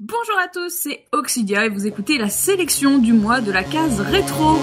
Bonjour à tous, c'est Oxidia et vous écoutez la sélection du mois de la case rétro.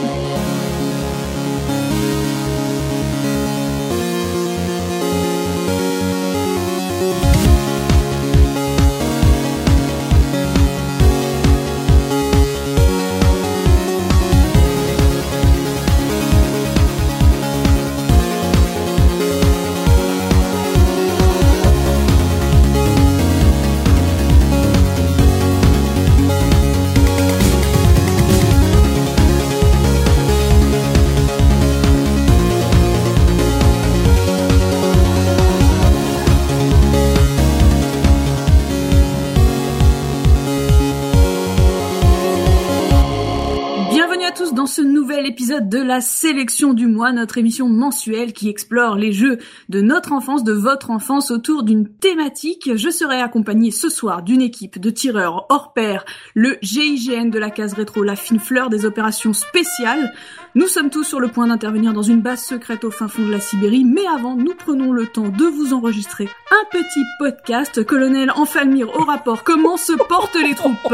De la sélection du mois, notre émission mensuelle qui explore les jeux de notre enfance, de votre enfance autour d'une thématique. Je serai accompagnée ce soir d'une équipe de tireurs hors pair, le GIGN de la case rétro, la fine fleur des opérations spéciales. Nous sommes tous sur le point d'intervenir dans une base secrète au fin fond de la Sibérie, mais avant, nous prenons le temps de vous enregistrer un petit podcast. Colonel Enfalmir au rapport, comment se portent les troupes?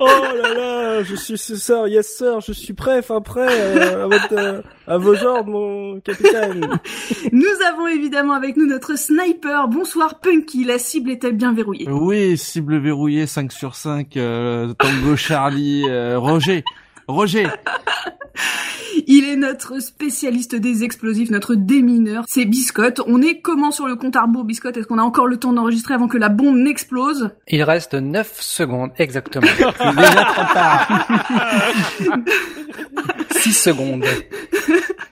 Oh là là, je suis sir, yes sir, je suis prêt, enfin prêt euh, à, votre, euh, à vos ordres, mon capitaine. Nous avons évidemment avec nous notre sniper. Bonsoir Punky, la cible est-elle bien verrouillée? Oui, cible verrouillée 5 sur 5, euh, Tango Charlie, euh, Roger. Roger Il est notre spécialiste des explosifs, notre démineur. C'est Biscotte. On est comment sur le compte à rebours, Biscotte? Est-ce qu'on a encore le temps d'enregistrer avant que la bombe n'explose? Il reste 9 secondes exactement. Déjà trop tard. 6 secondes.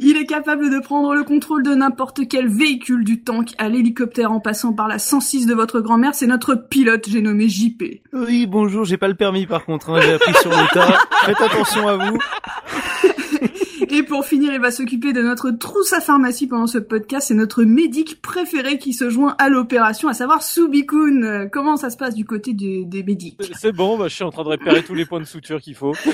Il est capable de prendre le contrôle de n'importe quel véhicule, du tank à l'hélicoptère en passant par la 106 de votre grand-mère. C'est notre pilote, j'ai nommé JP. Oui, bonjour, j'ai pas le permis par contre, hein, j'ai appris sur le tas. Faites attention à vous. Et pour finir, il va s'occuper de notre trousse à pharmacie pendant ce podcast. C'est notre médic préféré qui se joint à l'opération, à savoir Subikun. Euh, Comment ça se passe du côté des, des médics? C'est bon, bah, je suis en train de réparer tous les points de suture qu'il faut.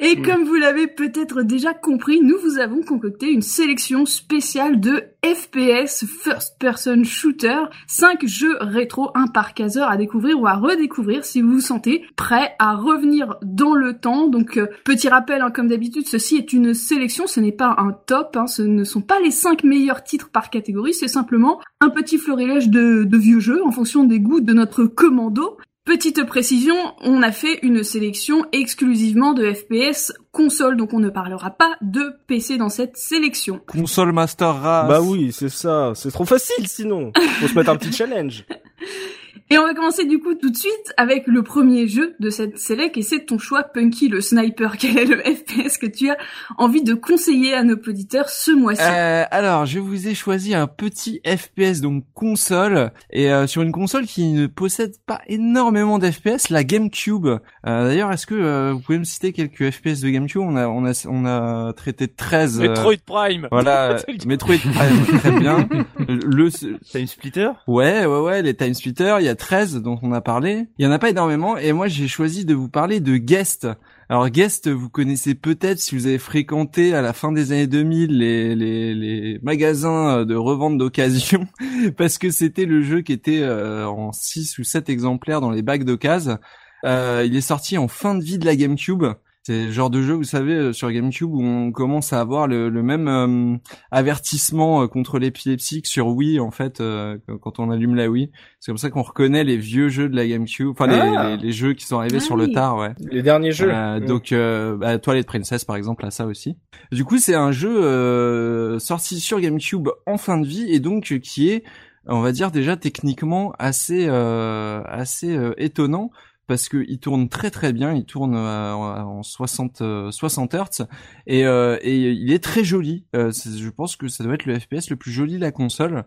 Et comme vous l'avez peut-être déjà compris, nous vous avons concocté une sélection spéciale de FPS First Person Shooter, 5 jeux rétro, un par caseur à découvrir ou à redécouvrir si vous vous sentez prêt à revenir dans le temps. Donc euh, petit rappel, hein, comme d'habitude, ceci est une sélection, ce n'est pas un top, hein, ce ne sont pas les 5 meilleurs titres par catégorie, c'est simplement un petit florilège de, de vieux jeux en fonction des goûts de notre commando. Petite précision, on a fait une sélection exclusivement de FPS console, donc on ne parlera pas de PC dans cette sélection. Console Master Race. Bah oui, c'est ça, c'est trop facile sinon. Faut se mettre un petit challenge. Et on va commencer du coup tout de suite avec le premier jeu de cette sélec et c'est ton choix Punky le sniper. Quel est le FPS que tu as envie de conseiller à nos auditeurs ce mois-ci Euh, alors, je vous ai choisi un petit FPS, donc console, et euh, sur une console qui ne possède pas énormément d'FPS, la GameCube. Euh, D'ailleurs, est-ce que euh, vous pouvez me citer quelques FPS de GameCube? On a, on a, on a traité 13. euh, Metroid Prime. Voilà, Metroid Prime, très bien. Le, Time Splitter? Ouais, ouais, ouais, les Time Splitters, il y a 13 dont on a parlé. Il y en a pas énormément, et moi j'ai choisi de vous parler de Guest. Alors Guest, vous connaissez peut-être si vous avez fréquenté à la fin des années 2000 les, les, les magasins de revente d'occasion, parce que c'était le jeu qui était euh, en 6 ou 7 exemplaires dans les bacs d'occasion. Euh, il est sorti en fin de vie de la GameCube. C'est le genre de jeu, vous savez, euh, sur GameCube où on commence à avoir le, le même euh, avertissement euh, contre l'épilepsie que sur Wii, en fait, euh, quand on allume la Wii. C'est comme ça qu'on reconnaît les vieux jeux de la GameCube, enfin les, Ah. les, les jeux qui sont arrivés Ah sur oui. le tard, ouais. Les derniers jeux. Euh, donc, euh, bah, Toilette Princess, par exemple, a ça aussi. Du coup, c'est un jeu euh, sorti sur GameCube en fin de vie et donc euh, qui est, on va dire déjà techniquement assez euh, assez euh, étonnant parce que il tourne très très bien, il tourne euh, en 60 euh, 60 Hz et euh, et il est très joli. Euh, je pense que ça doit être le FPS le plus joli de la console.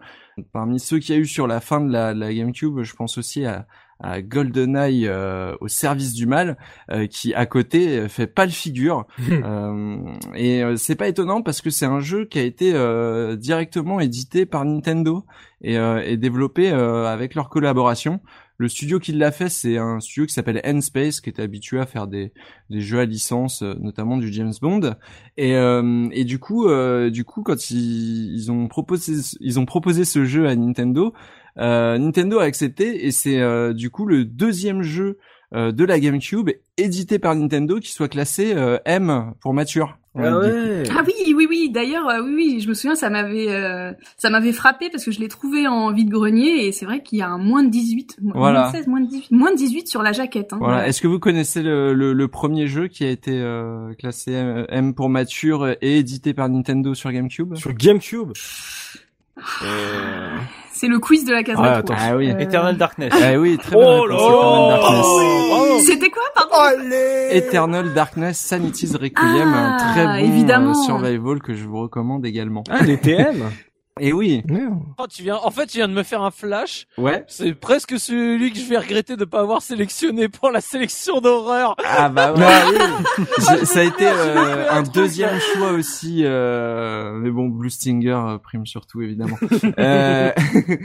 Parmi ceux qu'il y a eu sur la fin de la, de la GameCube, je pense aussi à à GoldenEye euh, au service du mal euh, qui à côté fait pas le figure Euh, et c'est pas étonnant parce que c'est un jeu qui a été directement édité par Nintendo et, et développé avec leur collaboration le studio qui l'a fait, c'est un studio qui s'appelle N-Space, qui est habitué à faire des, des jeux à licence, euh, notamment du James Bond. Et, euh, et du coup, euh, du coup, quand ils, ils ont proposé, ils ont proposé ce jeu à Nintendo, Euh, Nintendo a accepté et c'est euh, du coup le deuxième jeu de la GameCube édité par Nintendo qui soit classé euh, M pour mature. Ah ouais. Ah oui, oui, oui. D'ailleurs, euh, oui, oui, je me souviens, ça m'avait, euh, ça m'avait frappé parce que je l'ai trouvé en vide grenier et c'est vrai qu'il y a un moins de 18, mo- Voilà. moins de 16, moins de 18, moins de 18 sur la jaquette. Hein. Voilà. Est-ce que vous connaissez le, le, le premier jeu qui a été euh, classé euh, M pour mature et édité par Nintendo sur GameCube? Sur GameCube? Euh, C'est le quiz de la case Ouais, rétro. attends. Ah oui. Euh, Eternal Darkness. Ah oui, très Oh bonne Darkness. là C'était quoi, pardon Allez Eternal Darkness Sanity's Requiem, Ah, un très bon évidemment. euh, survival que je vous recommande également. Ah, les TM Et oui. Merde. Oh, tu viens, en fait, tu viens de me faire un flash. Ouais. C'est presque celui que je vais regretter de pas avoir sélectionné pour la sélection d'horreur. Ah bah ouais. J'ai- ça a été euh, un deuxième choix aussi, euh, mais bon, Blue Stinger euh, prime surtout évidemment. Euh,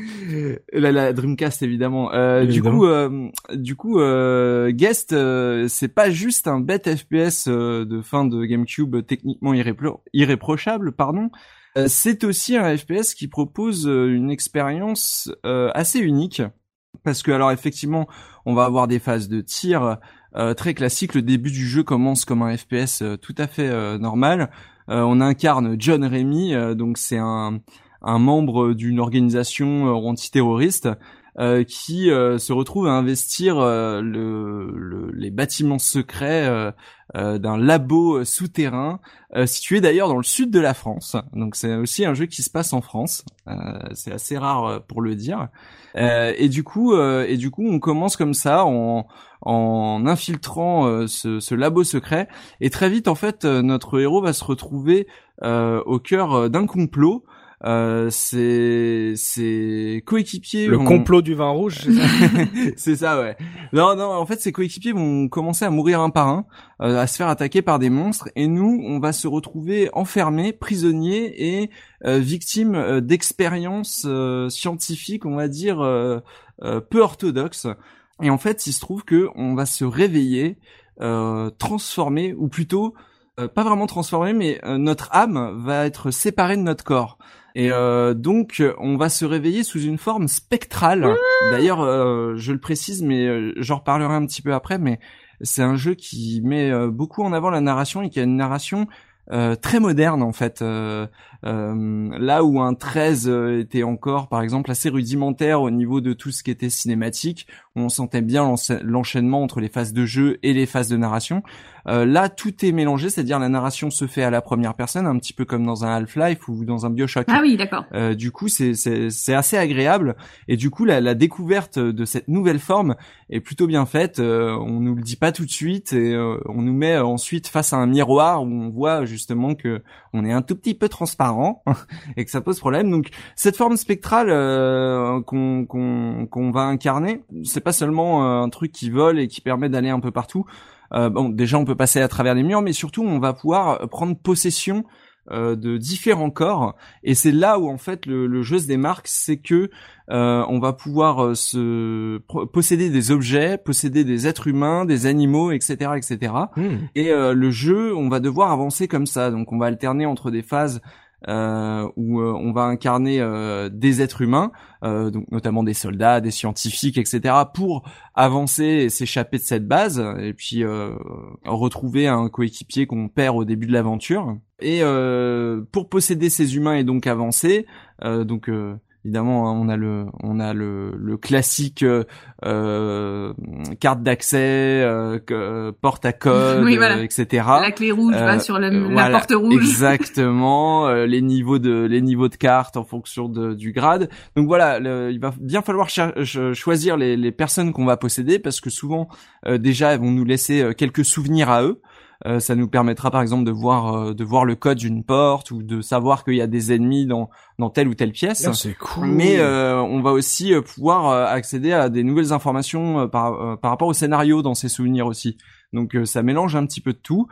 la, la Dreamcast évidemment. Euh, du coup, euh, du coup, euh, Guest, euh, c'est pas juste un bête FPS euh, de fin de GameCube techniquement irrépro- irréprochable, pardon. Euh, c'est aussi un FPS qui propose euh, une expérience euh, assez unique parce que alors effectivement, on va avoir des phases de tir très classiques. Le début du jeu commence comme un FPS tout à fait normal. On incarne John Remy, donc c'est un, un membre d'une organisation antiterroriste qui euh, se retrouve à investir euh, le, le- les bâtiments secrets euh, euh, d'un labo euh, souterrain euh, situé d'ailleurs dans le sud de la France. Donc c'est aussi un jeu qui se passe en France. Euh, c'est assez rare euh, pour le dire. Euh, et du coup, euh, et du coup, on commence comme ça en, en infiltrant euh, ce, ce labo secret. Et très vite, en fait, euh, notre héros va se retrouver euh, au cœur euh, d'un complot. Euh, c'est ses coéquipiers Le complot du vin rouge, c'est ça? Ouais. Non, non, en fait, ses coéquipiers vont commencer à mourir un par un, euh, à se faire attaquer par des monstres, et nous, on va se retrouver enfermés, prisonniers et euh, victimes euh, d'expériences scientifiques, on va dire, peu orthodoxes. Et en fait, il se trouve que on va se réveiller, transformé, ou plutôt euh, pas vraiment transformé, mais euh, notre âme va être séparée de notre corps. Et euh, donc, on va se réveiller sous une forme spectrale. D'ailleurs, je le précise, mais j'en reparlerai un petit peu après, mais c'est un jeu qui met beaucoup en avant la narration et qui a une narration très moderne en fait. Euh, là où un 13 euh, était encore, par exemple, assez rudimentaire au niveau de tout ce qui était cinématique, où on sentait bien l'encha- l'enchaînement entre les phases de jeu et les phases de narration. Euh, là, tout est mélangé, c'est-à-dire la narration se fait à la première personne, un petit peu comme dans un Half-Life ou dans un Bioshock. Ah oui, d'accord. Euh, du coup, c'est assez agréable et du coup, la, la découverte de cette nouvelle forme est plutôt bien faite. Euh, on nous le dit pas tout de suite et euh, on nous met ensuite face à un miroir où on voit justement que on est un tout petit peu transparent et que ça pose problème. Donc, cette forme spectrale euh, qu'on qu'on qu'on va incarner, c'est pas seulement euh, un truc qui vole et qui permet d'aller un peu partout. Euh, bon, déjà, on peut passer à travers les murs, mais surtout, on va pouvoir prendre possession euh, de différents corps et c'est là où en fait le, le jeu se démarque, c'est que euh, on va pouvoir euh, se posséder des objets, posséder des êtres humains, des animaux, etc., etc. Hmm. Et euh, le jeu, on va devoir avancer comme ça. Donc on va alterner entre des phases euh, où euh, on va incarner euh, des êtres humains, euh, donc notamment des soldats, des scientifiques, etc., pour avancer et s'échapper de cette base, et puis retrouver un coéquipier qu'on perd au début de l'aventure. Et pour posséder ces humains et donc avancer, donc évidemment hein, on a le on a le, le classique euh, euh, carte d'accès, euh, euh, porte à code, Oui, voilà. euh, etc. La clé rouge va sur la, porte rouge. Exactement, les niveaux de les niveaux de cartes en fonction de, du grade. Donc voilà, le- il va bien falloir choisir les, les personnes qu'on va posséder parce que souvent déjà elles vont nous laisser quelques souvenirs à eux. Euh, ça nous permettra par exemple de voir euh, de voir le code d'une porte ou de savoir qu'il y a des ennemis dans dans telle ou telle pièce. Ah, c'est cool. Mais euh, on va aussi euh, pouvoir euh, accéder à des nouvelles informations euh, par, euh, par rapport au scénario dans ces souvenirs aussi. Donc euh, ça mélange un petit peu de tout.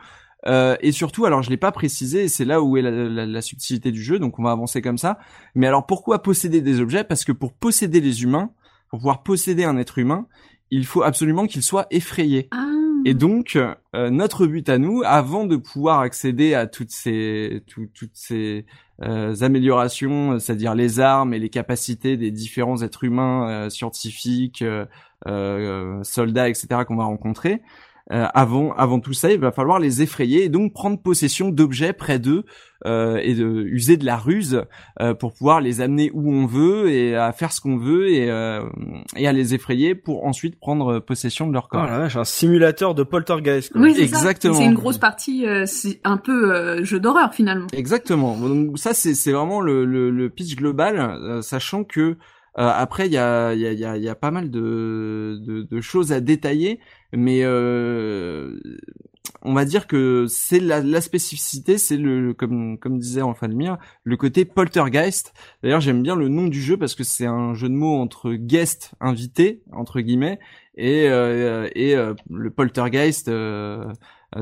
Euh, et surtout, alors je l'ai pas précisé, et c'est là où est la, la- la subtilité du jeu, donc on va avancer comme ça. Mais alors pourquoi posséder des objets? Parce que pour posséder les humains, pour pouvoir posséder un être humain, il faut absolument qu'il soit effrayé. Ah. Et donc, euh, notre but à nous, avant de pouvoir accéder à toutes ces, tout- toutes ces euh, améliorations, c'est-à-dire les armes et les capacités des différents êtres humains, euh, scientifiques, soldats, etc., qu'on va rencontrer, euh, avant, avant tout ça, il va falloir les effrayer et donc prendre possession d'objets près d'eux euh, et de user de la ruse euh, pour pouvoir les amener où on veut et à faire ce qu'on veut et, euh, et à les effrayer pour ensuite prendre possession de leur Oh corps. la vache, un simulateur de poltergeist. Quoi. Oui. Exactement. C'est une grosse partie, euh, c'est un peu euh, jeu d'horreur finalement. Exactement. Donc ça c'est c'est vraiment le, le, le pitch global, euh, sachant que euh, après il y a il y a il y a, il y a pas mal de, de de choses à détailler, mais euh, on va dire que c'est la, spécificité, c'est le, comme comme disait enfin le côté poltergeist. D'ailleurs j'aime bien le nom du jeu parce que c'est un jeu de mots entre guest invité entre guillemets et euh, et euh, le poltergeist euh,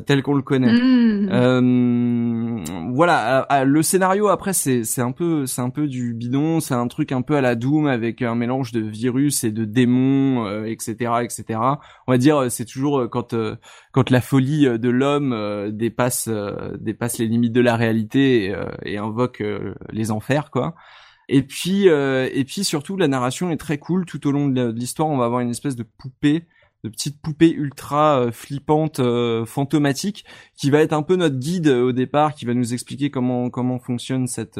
tel qu'on le connaît. Mmh. Euh, voilà, euh, euh, le scénario après c'est c'est un peu c'est un peu du bidon, c'est un truc un peu à la Doom avec un mélange de virus et de démons, euh, etc., etc. On va dire euh, c'est toujours euh, quand euh, quand la folie euh, de l'homme euh, dépasse euh, dépasse les limites de la réalité et, euh, et invoque euh, les enfers quoi. Et puis euh, et puis surtout la narration est très cool tout au long de l'histoire. On va avoir une espèce de poupée de petite poupée ultra euh, flippante, euh, fantomatique, qui va être un peu notre guide euh, au départ, qui va nous expliquer comment comment fonctionne cette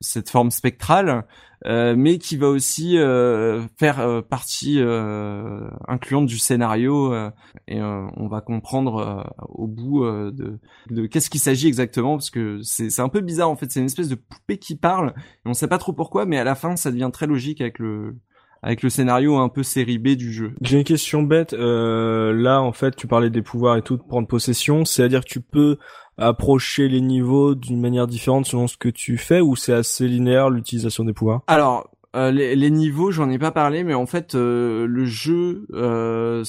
cette forme spectrale, euh, mais qui va aussi euh, faire euh, partie incluante du scénario et on va comprendre au bout de, de qu'est-ce qu'il s'agit exactement parce que c'est c'est un peu bizarre en fait. C'est une espèce de poupée qui parle et on sait pas trop pourquoi mais à la fin ça devient très logique avec le avec le scénario un peu série B du jeu. J'ai une question bête. Euh, là, en fait, tu parlais des pouvoirs et tout, de prendre possession. C'est-à-dire que tu peux approcher les niveaux d'une manière différente selon ce que tu fais, ou c'est assez linéaire l'utilisation des pouvoirs? Alors, euh, les, les niveaux, j'en ai pas parlé, mais en fait, euh, le jeu, euh,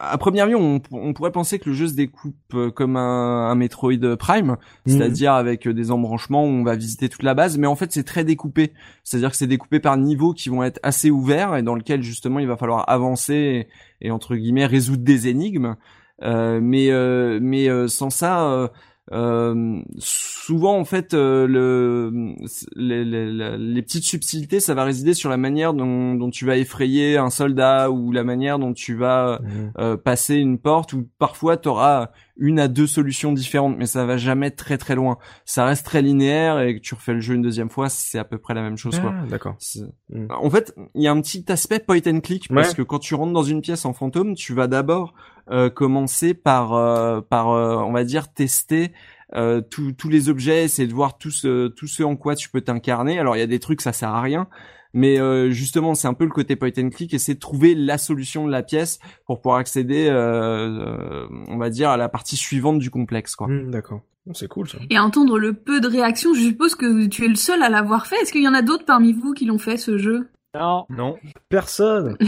à première vue, on, on pourrait penser que le jeu se découpe euh, comme un, un Metroid Prime, c'est-à-dire avec euh, des embranchements où on va visiter toute la base, mais en fait, c'est très découpé. C'est-à-dire que c'est découpé par niveaux qui vont être assez ouverts et dans lequel justement il va falloir avancer et, et, entre guillemets résoudre des énigmes. Euh, mais euh, mais euh, sans ça. Euh, souvent en fait euh, le les, les, les- les petites subtilités ça va résider sur la manière dont, dont tu vas effrayer un soldat ou la manière dont tu vas Mhm. euh, passer une porte ou parfois tu auras une à deux solutions différentes mais ça va jamais très très loin ça reste très linéaire et que tu refais le jeu une deuxième fois c'est à peu près la même chose Ah, d'accord. c'est- Mm. En fait, il y a un petit aspect point and click parce que quand tu rentres dans une pièce en fantôme, tu vas d'abord euh, commencer par, euh, par, euh, on va dire, tester euh, tous tous les objets, essayer de voir tout ce, tout ce en quoi tu peux t'incarner. Alors il y a des trucs ça sert à rien, mais euh, justement c'est un peu le côté point and click, essayer de trouver la solution de la pièce pour pouvoir accéder, euh, euh, on va dire, à la partie suivante du complexe, quoi. Hmm, d'accord. C'est cool ça. Et entendre le peu de réactions, je suppose que tu es le seul à l'avoir fait. Est-ce qu'il y en a d'autres parmi vous qui l'ont fait ce jeu? Non. Non. Personne.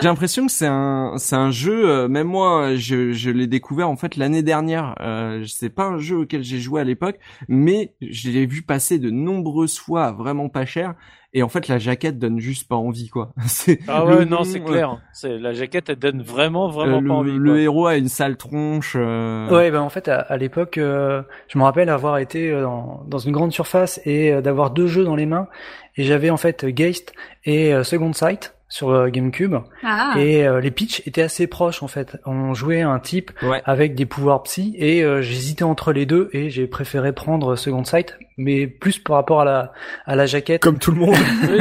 J'ai l'impression que c'est un c'est un jeu euh, même moi je je l'ai découvert en fait l'année dernière euh, c'est pas un jeu auquel j'ai joué à l'époque mais je l'ai vu passer de nombreuses fois à vraiment pas cher et en fait la jaquette donne juste pas envie quoi c'est Ah ouais, non, c'est euh, clair. C'est la jaquette, elle donne vraiment, euh, vraiment le, pas envie. le quoi. héros a une sale tronche euh, Ouais, ben en fait, à, à l'époque, euh, je me rappelle avoir été dans, dans une grande surface et euh, d'avoir deux jeux dans les mains. Et j'avais en fait Geist et euh, Second Sight sur euh, GameCube. Ah, Et euh, les pitchs étaient assez proches en fait. On jouait un type ouais avec des pouvoirs psy et euh, j'hésitais entre les deux et j'ai préféré prendre Second Sight, mais plus par rapport à la à la jaquette. Comme tout le monde. Oui.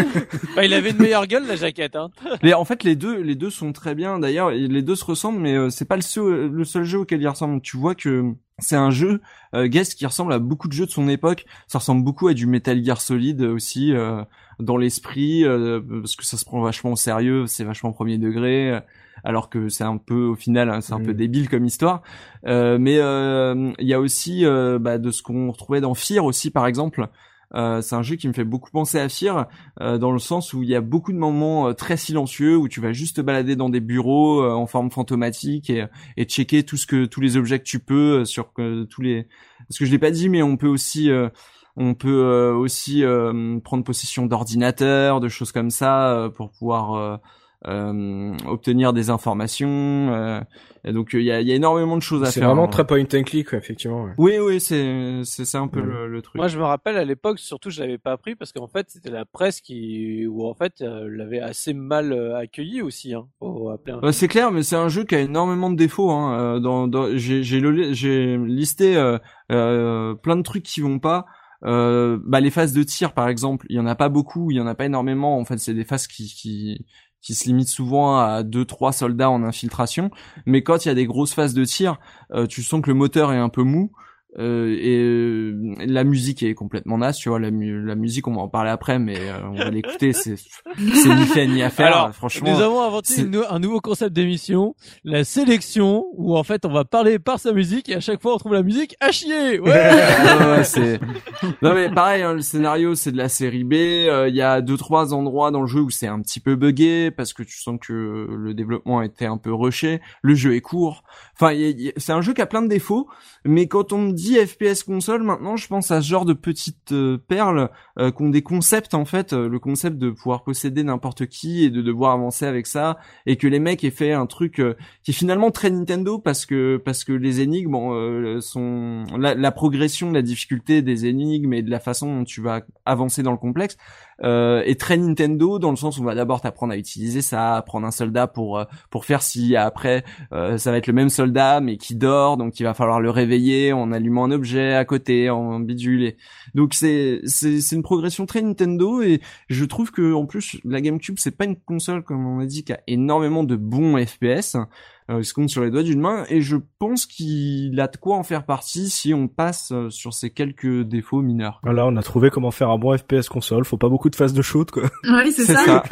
Bah, il avait une meilleure gueule, la jaquette. Hein. Mais en fait, les deux, les deux sont très bien. D'ailleurs, les deux se ressemblent, mais euh, c'est pas le seul, le seul jeu auquel ils ressemblent. Tu vois que c'est un jeu euh, Guest qui ressemble à beaucoup de jeux de son époque. Ça ressemble beaucoup à du Metal Gear Solid aussi euh, dans l'esprit, euh, parce que ça se prend vachement au sérieux, c'est vachement premier degré. euh, Alors que c'est un peu, au final, hein, c'est un Mm. peu débile comme histoire. Euh, mais euh, il y a aussi euh, bah, de ce qu'on retrouvait dans Fear aussi, par exemple. Euh, c'est un jeu qui me fait beaucoup penser à Fear euh, dans le sens où il y a beaucoup de moments très silencieux où tu vas juste te balader dans des bureaux euh, en forme fantomatique et, et checker tout ce que tous les objets que tu peux sur euh, tous les parce que je l'ai pas dit mais on peut aussi euh, on peut euh, aussi euh, prendre possession d'ordinateurs de choses comme ça euh, pour pouvoir euh, euh, obtenir des informations. euh, et donc il y a, il y a énormément de choses à C'est faire. vraiment hein. très point and click, ouais, effectivement. ouais. Oui, oui, c'est c'est c'est un peu Ouais. le, le truc. Moi, je me rappelle à l'époque, surtout, je l'avais pas appris parce qu'en fait, c'était la presse qui, ou en fait, euh, l'avait assez mal accueilli aussi. Hein, Ouais, c'est clair, mais c'est un jeu qui a énormément de défauts. Hein. Euh, Dans, dans, j'ai listé euh, euh, plein de trucs qui vont pas. Euh, bah, les phases de tir, par exemple, il y en a pas beaucoup, il y en a pas énormément. En fait, c'est des phases qui, qui se limitent souvent à deux trois soldats en infiltration. Mais quand il y a des grosses phases de tir, euh, tu sens que le moteur est un peu mou. Euh, et euh, la musique est complètement naze, tu vois. La, mu- la musique, on va en parler après, mais euh, on va l'écouter. C'est ni fait ni à faire. Alors, franchement, Nous avons inventé nou- un nouveau concept d'émission, la sélection, où en fait on va parler par sa musique et à chaque fois on trouve la musique à chier. Ouais. Ouais, ouais, c'est non mais pareil hein, le scénario c'est de la série B euh, il y a deux trois endroits dans le jeu où c'est un petit peu buggé parce que tu sens que le développement a été un peu rushé le jeu est court enfin c'est un jeu qui a plein de défauts mais quand on me dit FPS console maintenant je pense à ce genre de petites euh, perles euh, qui ont des concepts en fait euh, le concept de pouvoir posséder n'importe qui et de devoir avancer avec ça et que les mecs aient fait un truc euh, qui est finalement très Nintendo parce que parce que les énigmes sont la, la progression, la difficulté des énigmes et de la façon dont tu vas avancer dans le complexe euh, est très Nintendo dans le sens où on va d'abord t'apprendre à utiliser ça, à prendre un soldat pour euh, pour faire si après euh, ça va être le même soldat mais qui dort donc il va falloir le réveiller en allumant un objet à côté en bidule. Et donc c'est c'est c'est une progression très Nintendo et je trouve que en plus la GameCube c'est pas une console comme on a dit qui a énormément de bons FPS euh, il se compte sur les doigts d'une main et je pense qu'il a de quoi en faire partie si on passe euh, sur ces quelques défauts mineurs. Voilà, on a trouvé comment faire un bon FPS console. Faut pas beaucoup de phases de shoot, quoi. Oui, c'est ça.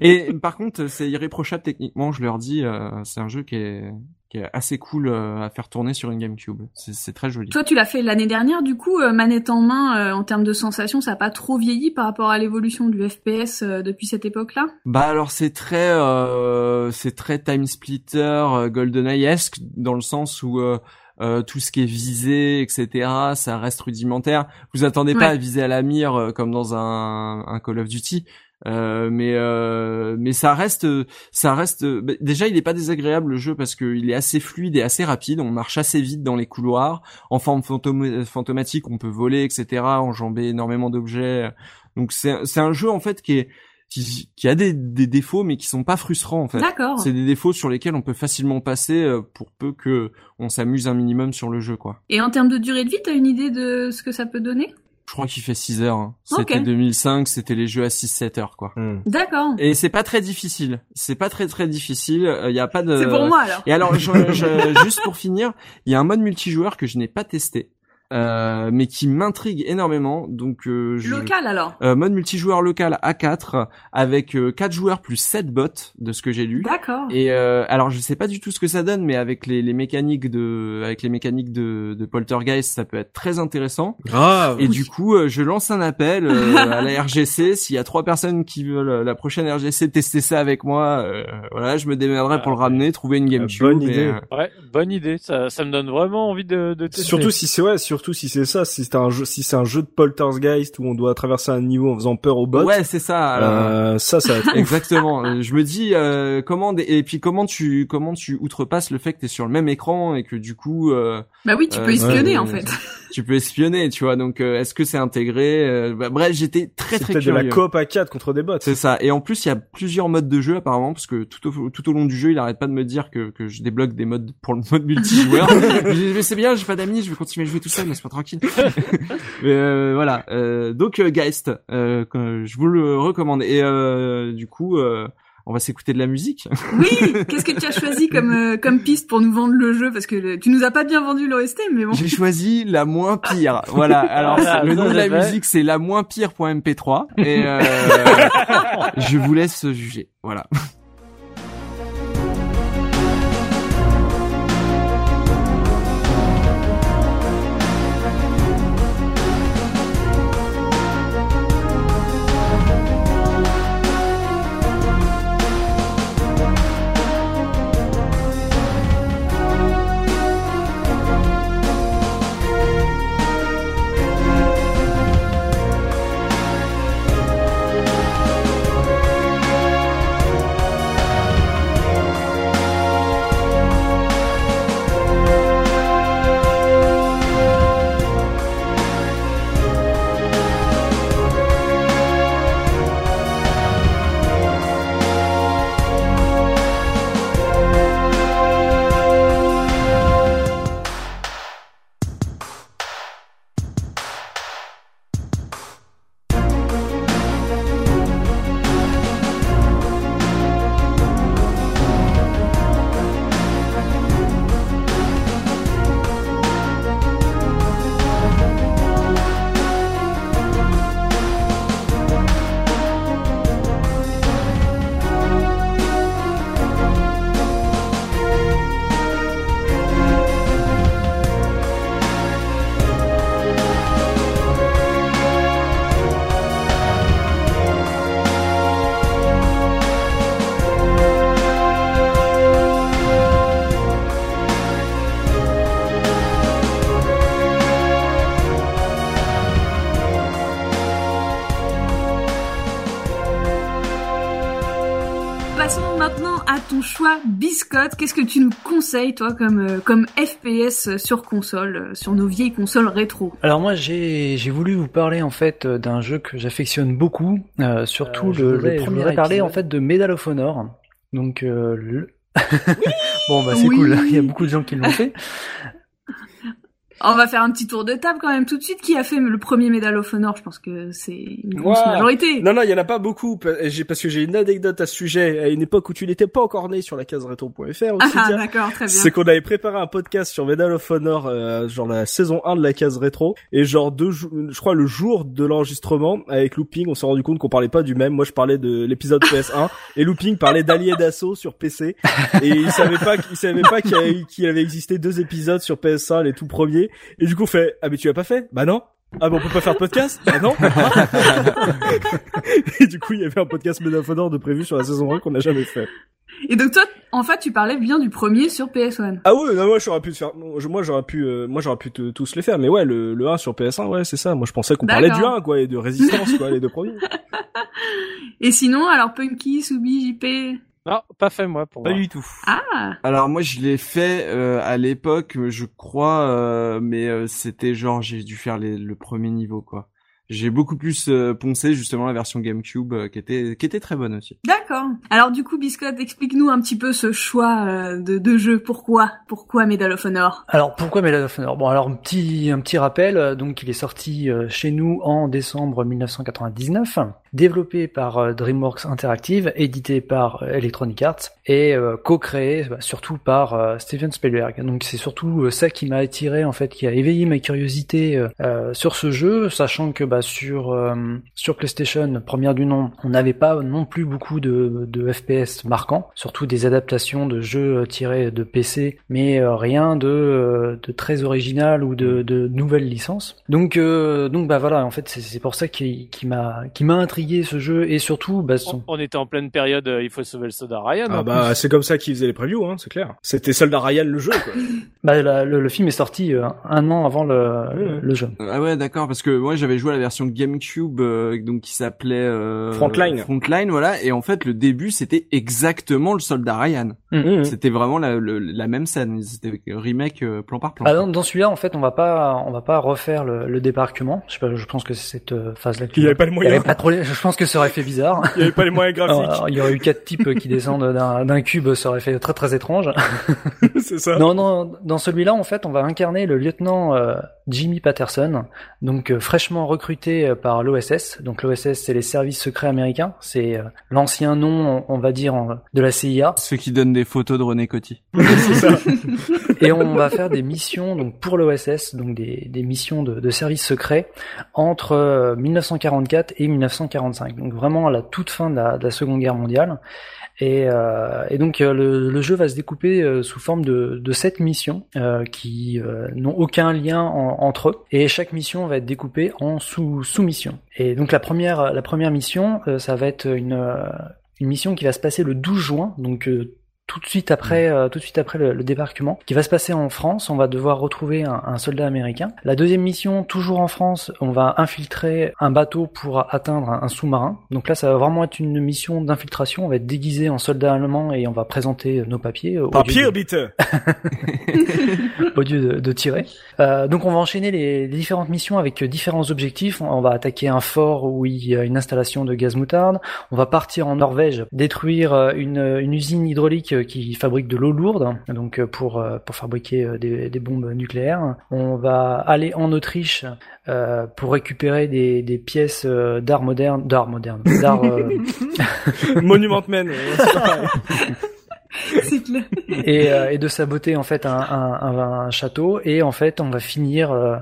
et par contre, c'est irréprochable techniquement, je leur dis, euh, c'est un jeu qui est qui est assez cool euh, à faire tourner sur une GameCube. C'est très joli. Toi, tu l'as fait l'année dernière, du coup, euh, manette en main, euh, en termes de sensations, ça a pas trop vieilli par rapport à l'évolution du FPS euh, depuis cette époque-là? Bah alors c'est très euh, c'est très time splitter GoldenEye-esque dans le sens où euh, euh, tout ce qui est visé, etc. Ça reste rudimentaire. Vous attendez pas à viser à la mire euh, comme dans un, un Call of Duty. Euh, mais euh, mais ça reste ça reste bah, déjà il est pas désagréable le jeu parce que il est assez fluide et assez rapide. On marche assez vite dans les couloirs. En forme fantôme- fantomatique on peut voler etc enjamber énormément d'objets. Donc c'est c'est un jeu en fait qui est qui, qui a des, des défauts mais qui sont pas frustrants en fait. D'accord. c'est des défauts sur lesquels on peut facilement passer euh, pour peu que on s'amuse un minimum sur le jeu quoi. Et en termes de durée de vie, t'as une idée de ce que ça peut donner? Je crois qu'il fait 6 heures hein. Ok. c'était 2005 c'était les jeux à 6-7 heures quoi Hmm. D'accord. Et c'est pas très difficile. C'est pas très très difficile. Il y a pas de. C'est pour moi alors. Et alors, je- je- juste pour finir, il y a un mode multijoueur que je n'ai pas testé, euh, mais qui m'intrigue énormément. Donc, euh, je... Local alors? Euh, mode multijoueur local A4 avec euh, 4 joueurs plus 7 bots de ce que j'ai lu. D'accord. Et euh, alors je sais pas du tout ce que ça donne, mais avec les, les mécaniques de avec les mécaniques de, de Poltergeist, ça peut être très intéressant. Grave. Et du coup, euh, je lance un appel euh, à la RGC. S'il y a trois personnes qui veulent euh, la prochaine RGC tester ça avec moi, euh, voilà, je me démerderai pour le Ah, ramener, trouver une GameCube. bonne idée. euh, Ouais, bonne idée. Ça, ça me donne vraiment envie de, de tester. Surtout si c'est ouais, surtout si c'est ça, si c'est un jeu, si c'est un jeu de Poltergeist où on doit traverser un niveau en faisant peur aux bots. ouais, c'est ça. alors, euh, ça, ça va être. Exactement. Euh, je me dis euh, comment et puis comment tu comment tu outrepasses le fait que t'es sur le même écran et que du coup euh, Bah oui, tu euh, peux espionner ouais, en fait. tu peux espionner, tu vois. Donc euh, est-ce que c'est intégré Euh, bah, Bref, j'étais très très peut-être de curieux. la coop à 4 contre des bots. C'est ça. Et en plus, il y a plusieurs modes de jeu apparemment, parce que tout au, tout au long du jeu, il arrête pas de me dire que, que je débloque des modes pour le mode multijoueur. mais c'est bien, j'ai pas d'amis, je vais continuer à jouer tout seul, pas tranquille. mais euh, voilà. Euh, donc euh, Geist, euh, je vous le recommande. Et euh, du coup, euh, on va s'écouter de la musique. Oui, qu'est-ce que tu as choisi comme euh, comme piste pour nous vendre le jeu? Parce que le- tu nous as pas bien vendu l'OST mais bon. J'ai choisi la moins pire. Voilà. Alors Voilà, le nom de la vrai. musique c'est la moins pire.mp3 et euh, je vous laisse juger. Voilà. Biscotte. Qu'est-ce que tu nous conseilles toi comme euh, comme FPS sur console, euh, sur nos vieilles consoles rétro? Alors moi j'ai j'ai voulu vous parler en fait euh, d'un jeu que j'affectionne beaucoup, euh, surtout Euh, je le, voudrais- le je premier parler en fait de Medal of Honor. Donc euh, le... bon bah c'est Oui. cool, il y a beaucoup de gens qui l'ont fait. On va faire un petit tour de table quand même tout de suite. Qui a fait le premier Medal of Honor? Je pense que c'est une grosse majorité. Non, non, il y en a pas beaucoup, parce que j'ai une anecdote à ce sujet, à une époque où tu n'étais pas encore né sur la case rétro.fr Ah d'accord, très bien. C'est qu'on avait préparé un podcast sur Medal of Honor, euh, genre la saison 1 de la case rétro, et genre deux jours, je crois le jour de l'enregistrement, avec Looping, on s'est rendu compte qu'on parlait pas du même. Moi, je parlais de l'épisode PS1, et Looping parlait d'Allié d'assaut sur PC, et il savait pas, il savait pas qu'il y avait, avait existé deux épisodes sur PS1, les tout premiers, et du coup, on fait, ah mais tu l'as pas fait? Bah non. Ah bon, on peut pas faire de podcast? Bah non. et du coup, il y avait un podcast Honor de prévu sur la saison 1 qu'on n'a jamais fait. Et donc toi, en fait, tu parlais bien du premier sur PS1. Ah ouais, non, moi j'aurais pu te faire, moi j'aurais pu, euh, moi j'aurais pu te- tous les faire, mais ouais, le, le 1 sur PS1, ouais, c'est ça. Moi je pensais qu'on parlait du D'accord. 1, quoi, et de résistance, quoi, les deux premiers. Et sinon, alors Punky, Soubi, JP. Non, pas fait moi pour Pas moi. du tout. Ah, Alors moi je l'ai fait euh, à l'époque, je crois, euh, mais euh, c'était genre j'ai dû faire les- le premier niveau quoi. J'ai beaucoup plus euh, poncé justement la version GameCube euh, qui était qui était très bonne aussi. d'accord. Alors du coup, Biscotte, explique-nous un petit peu ce choix euh, de, de jeu. Pourquoi? Pourquoi Medal of Honor? Alors pourquoi Medal of Honor? Bon alors un petit un petit rappel, euh, donc il est sorti euh, chez nous en décembre 1999, développé par euh, DreamWorks Interactive, édité par euh, Electronic Arts et euh, co-créé bah, surtout par Steven Spielberg. Donc c'est surtout ça qui m'a attiré en fait, qui a éveillé ma curiosité sur ce jeu, sachant que bah, sur sur PlayStation première du nom, on n'avait pas non plus beaucoup de, de FPS marquants, surtout des adaptations de jeux tirés de PC, mais rien de, de très original ou de, de nouvelles licences. Donc donc bah voilà, en fait c'est pour ça qui qui m'a qui m'a intrigué ce jeu et surtout bah son On, on était en pleine période, euh, il faut sauver le soda Ryan. Ah bah, c'est comme ça qu'ils faisaient les previews, hein, c'est clair. C'était Soldat Ryan le jeu, quoi. bah la- le, le film est sorti euh, un an avant le, Ouais. le jeu. Ah ouais d'accord parce que moi j'avais joué à la version GameCube euh, donc qui s'appelait euh, Frontline. Frontline voilà et en fait le début c'était exactement le soldat Ryan. Mhm. C'était vraiment la, le- la même scène, c'était remake euh, plan par plan. Ah, dans, dans celui-là en fait on va pas on va pas refaire le, le débarquement. Je sais pas, je pense que c'est cette euh, phase là. Il y avait pas les Il y moyens. avait pas trop. Je pense que ça aurait fait bizarre. Il y avait pas les moyens graphiques. Alors, il y aurait eu quatre types qui descendent d'un d'un cube, ça aurait fait très très étrange. c'est ça. Non, non, dans celui-là, en fait, on va incarner le lieutenant euh, Jimmy Patterson, donc euh, fraîchement recruté euh, par l'OSS. Donc l'OSS, c'est les services secrets américains. C'est euh, l'ancien nom, on, on va dire, en- de la CIA. Ceux qui donnent des photos de René Coty. c'est ça. Et on va faire des missions donc pour l'OSS, donc des, des missions de, de services secrets entre euh, 1944 et 1945. Donc vraiment à la toute fin de la, de la Seconde Guerre mondiale. Et, euh, et donc euh, le, le jeu va se découper euh, sous forme de, de sept missions euh, qui euh, n'ont aucun lien en- entre eux. Et chaque mission va être découpée en sous sous-missions. Et donc la première la première mission, euh, ça va être une euh, une mission qui va se passer le 12 juin, donc euh, tout de suite après, euh, tout de suite après le, le débarquement, qui va se passer en France. On va devoir retrouver un, un soldat américain. La deuxième mission, toujours en France, on va infiltrer un bateau pour atteindre un, un sous-marin. Donc là, ça va vraiment être une mission d'infiltration. On va être déguisé en soldat allemand et on va présenter nos papiers. au Papier, de- bite. au lieu de, de tirer. Euh, donc on va enchaîner les, les différentes missions avec euh, différents objectifs. On va attaquer un fort où il y a une installation de gaz moutarde. On va partir en Norvège, détruire euh, une, une usine hydraulique qui fabrique de l'eau lourde, donc euh, pour euh, pour fabriquer euh, des, des bombes nucléaires. On va aller en Autriche euh, pour récupérer des, des pièces d'art moderne, d'art moderne, d'art euh, Monument Man. clair. et, euh, et de saboter en fait un, un, un- un château et en fait on va finir euh,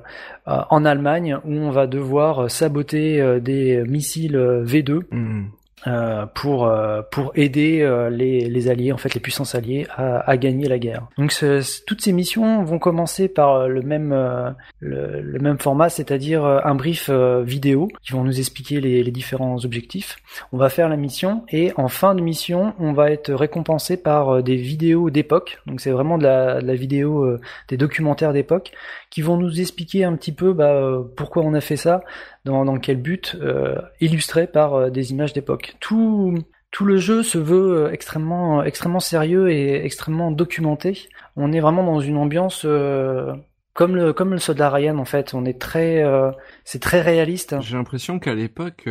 en Allemagne où on va devoir saboter euh, des missiles euh, V2 Mhm. Euh, pour euh, pour aider euh, les, les alliés en fait les puissances alliées à, à gagner la guerre. Donc ce- toutes ces missions vont commencer par euh, le même euh, le, le même format, c'est-à-dire un brief vidéo qui vont nous expliquer les, les différents objectifs. On va faire la mission et en fin de mission, on va être récompensé par des vidéos d'époque. Donc c'est vraiment de la, de la vidéo, des documentaires d'époque qui vont nous expliquer un petit peu bah, euh, pourquoi on a fait ça, dans, dans quel but, euh, illustré par euh, des images d'époque. Tout, tout le jeu se veut extrêmement extrêmement sérieux et extrêmement documenté. On est vraiment dans une ambiance comme le comme le soldat Ryan en fait. On est très c'est très réaliste. J'ai l'impression qu'à l'époque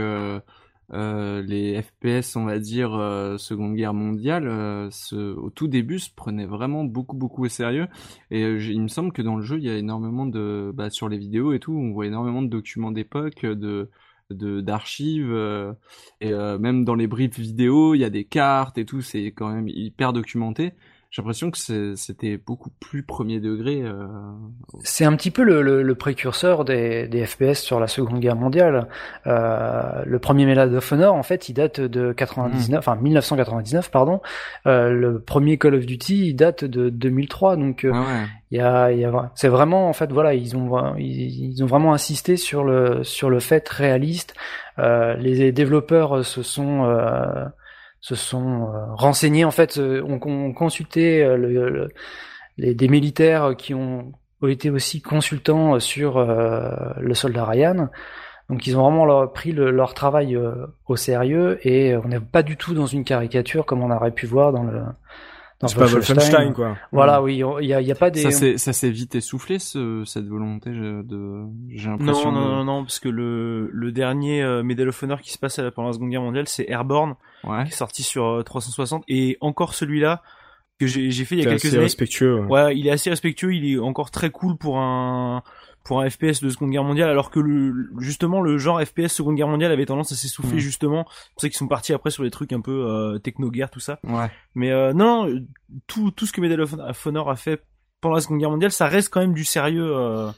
euh, les FPS, on va dire euh, Seconde Guerre mondiale, euh, au tout début, se prenaient vraiment beaucoup beaucoup au sérieux. Et il me semble que dans le jeu, il y a énormément de, bah, sur les vidéos et tout, on voit énormément de documents d'époque, de de d'archives et même dans les briefs vidéo, il y a des cartes et tout, c'est quand même hyper documenté j'ai l'impression que c'était beaucoup plus premier degré. Euh... C'est un petit peu le, le, le précurseur des, des, FPS sur la Seconde Guerre mondiale. Euh, le premier Medal of Honor, en fait, il date de 99, mmh. enfin 1999, pardon. Euh, le premier Call of Duty, il date de 2003, donc euh, ah il y a, y a c'est vraiment en fait voilà, ils ont ils, ont vraiment insisté sur le sur le fait réaliste. Euh, les développeurs se sont se sont euh, renseignés en fait, euh, ont, consulté euh, le, les, des militaires qui ont, été aussi consultants sur le soldat Ryan. Donc ils ont vraiment leur, pris leur travail au sérieux et on n'est pas du tout dans une caricature comme on aurait pu voir dans le c'est pas Wolfenstein quoi. Voilà, oui, il y a, y a pas des. Ça s'est vite essoufflé ce, cette volonté de. J'ai l'impression. Non, non, non, parce que le le dernier Medal of Honor qui se passe pendant la Seconde Guerre mondiale, c'est Airborne qui est sorti sur 360 euh, et encore celui-là que j'ai fait il y a quelques années. respectueux. Ouais. il est assez respectueux, il est encore très cool pour un pour un FPS de Seconde Guerre mondiale, alors que le, justement le genre FPS Seconde Guerre mondiale avait tendance à s'essouffler mm. justement. C'est pour ça qu'ils sont partis après sur des trucs un peu euh, techno-guerre tout ça. Ouais. Mais euh, non, tout tout ce que Medal of Honor a fait pendant la Seconde Guerre mondiale, ça reste quand même du sérieux. Euh,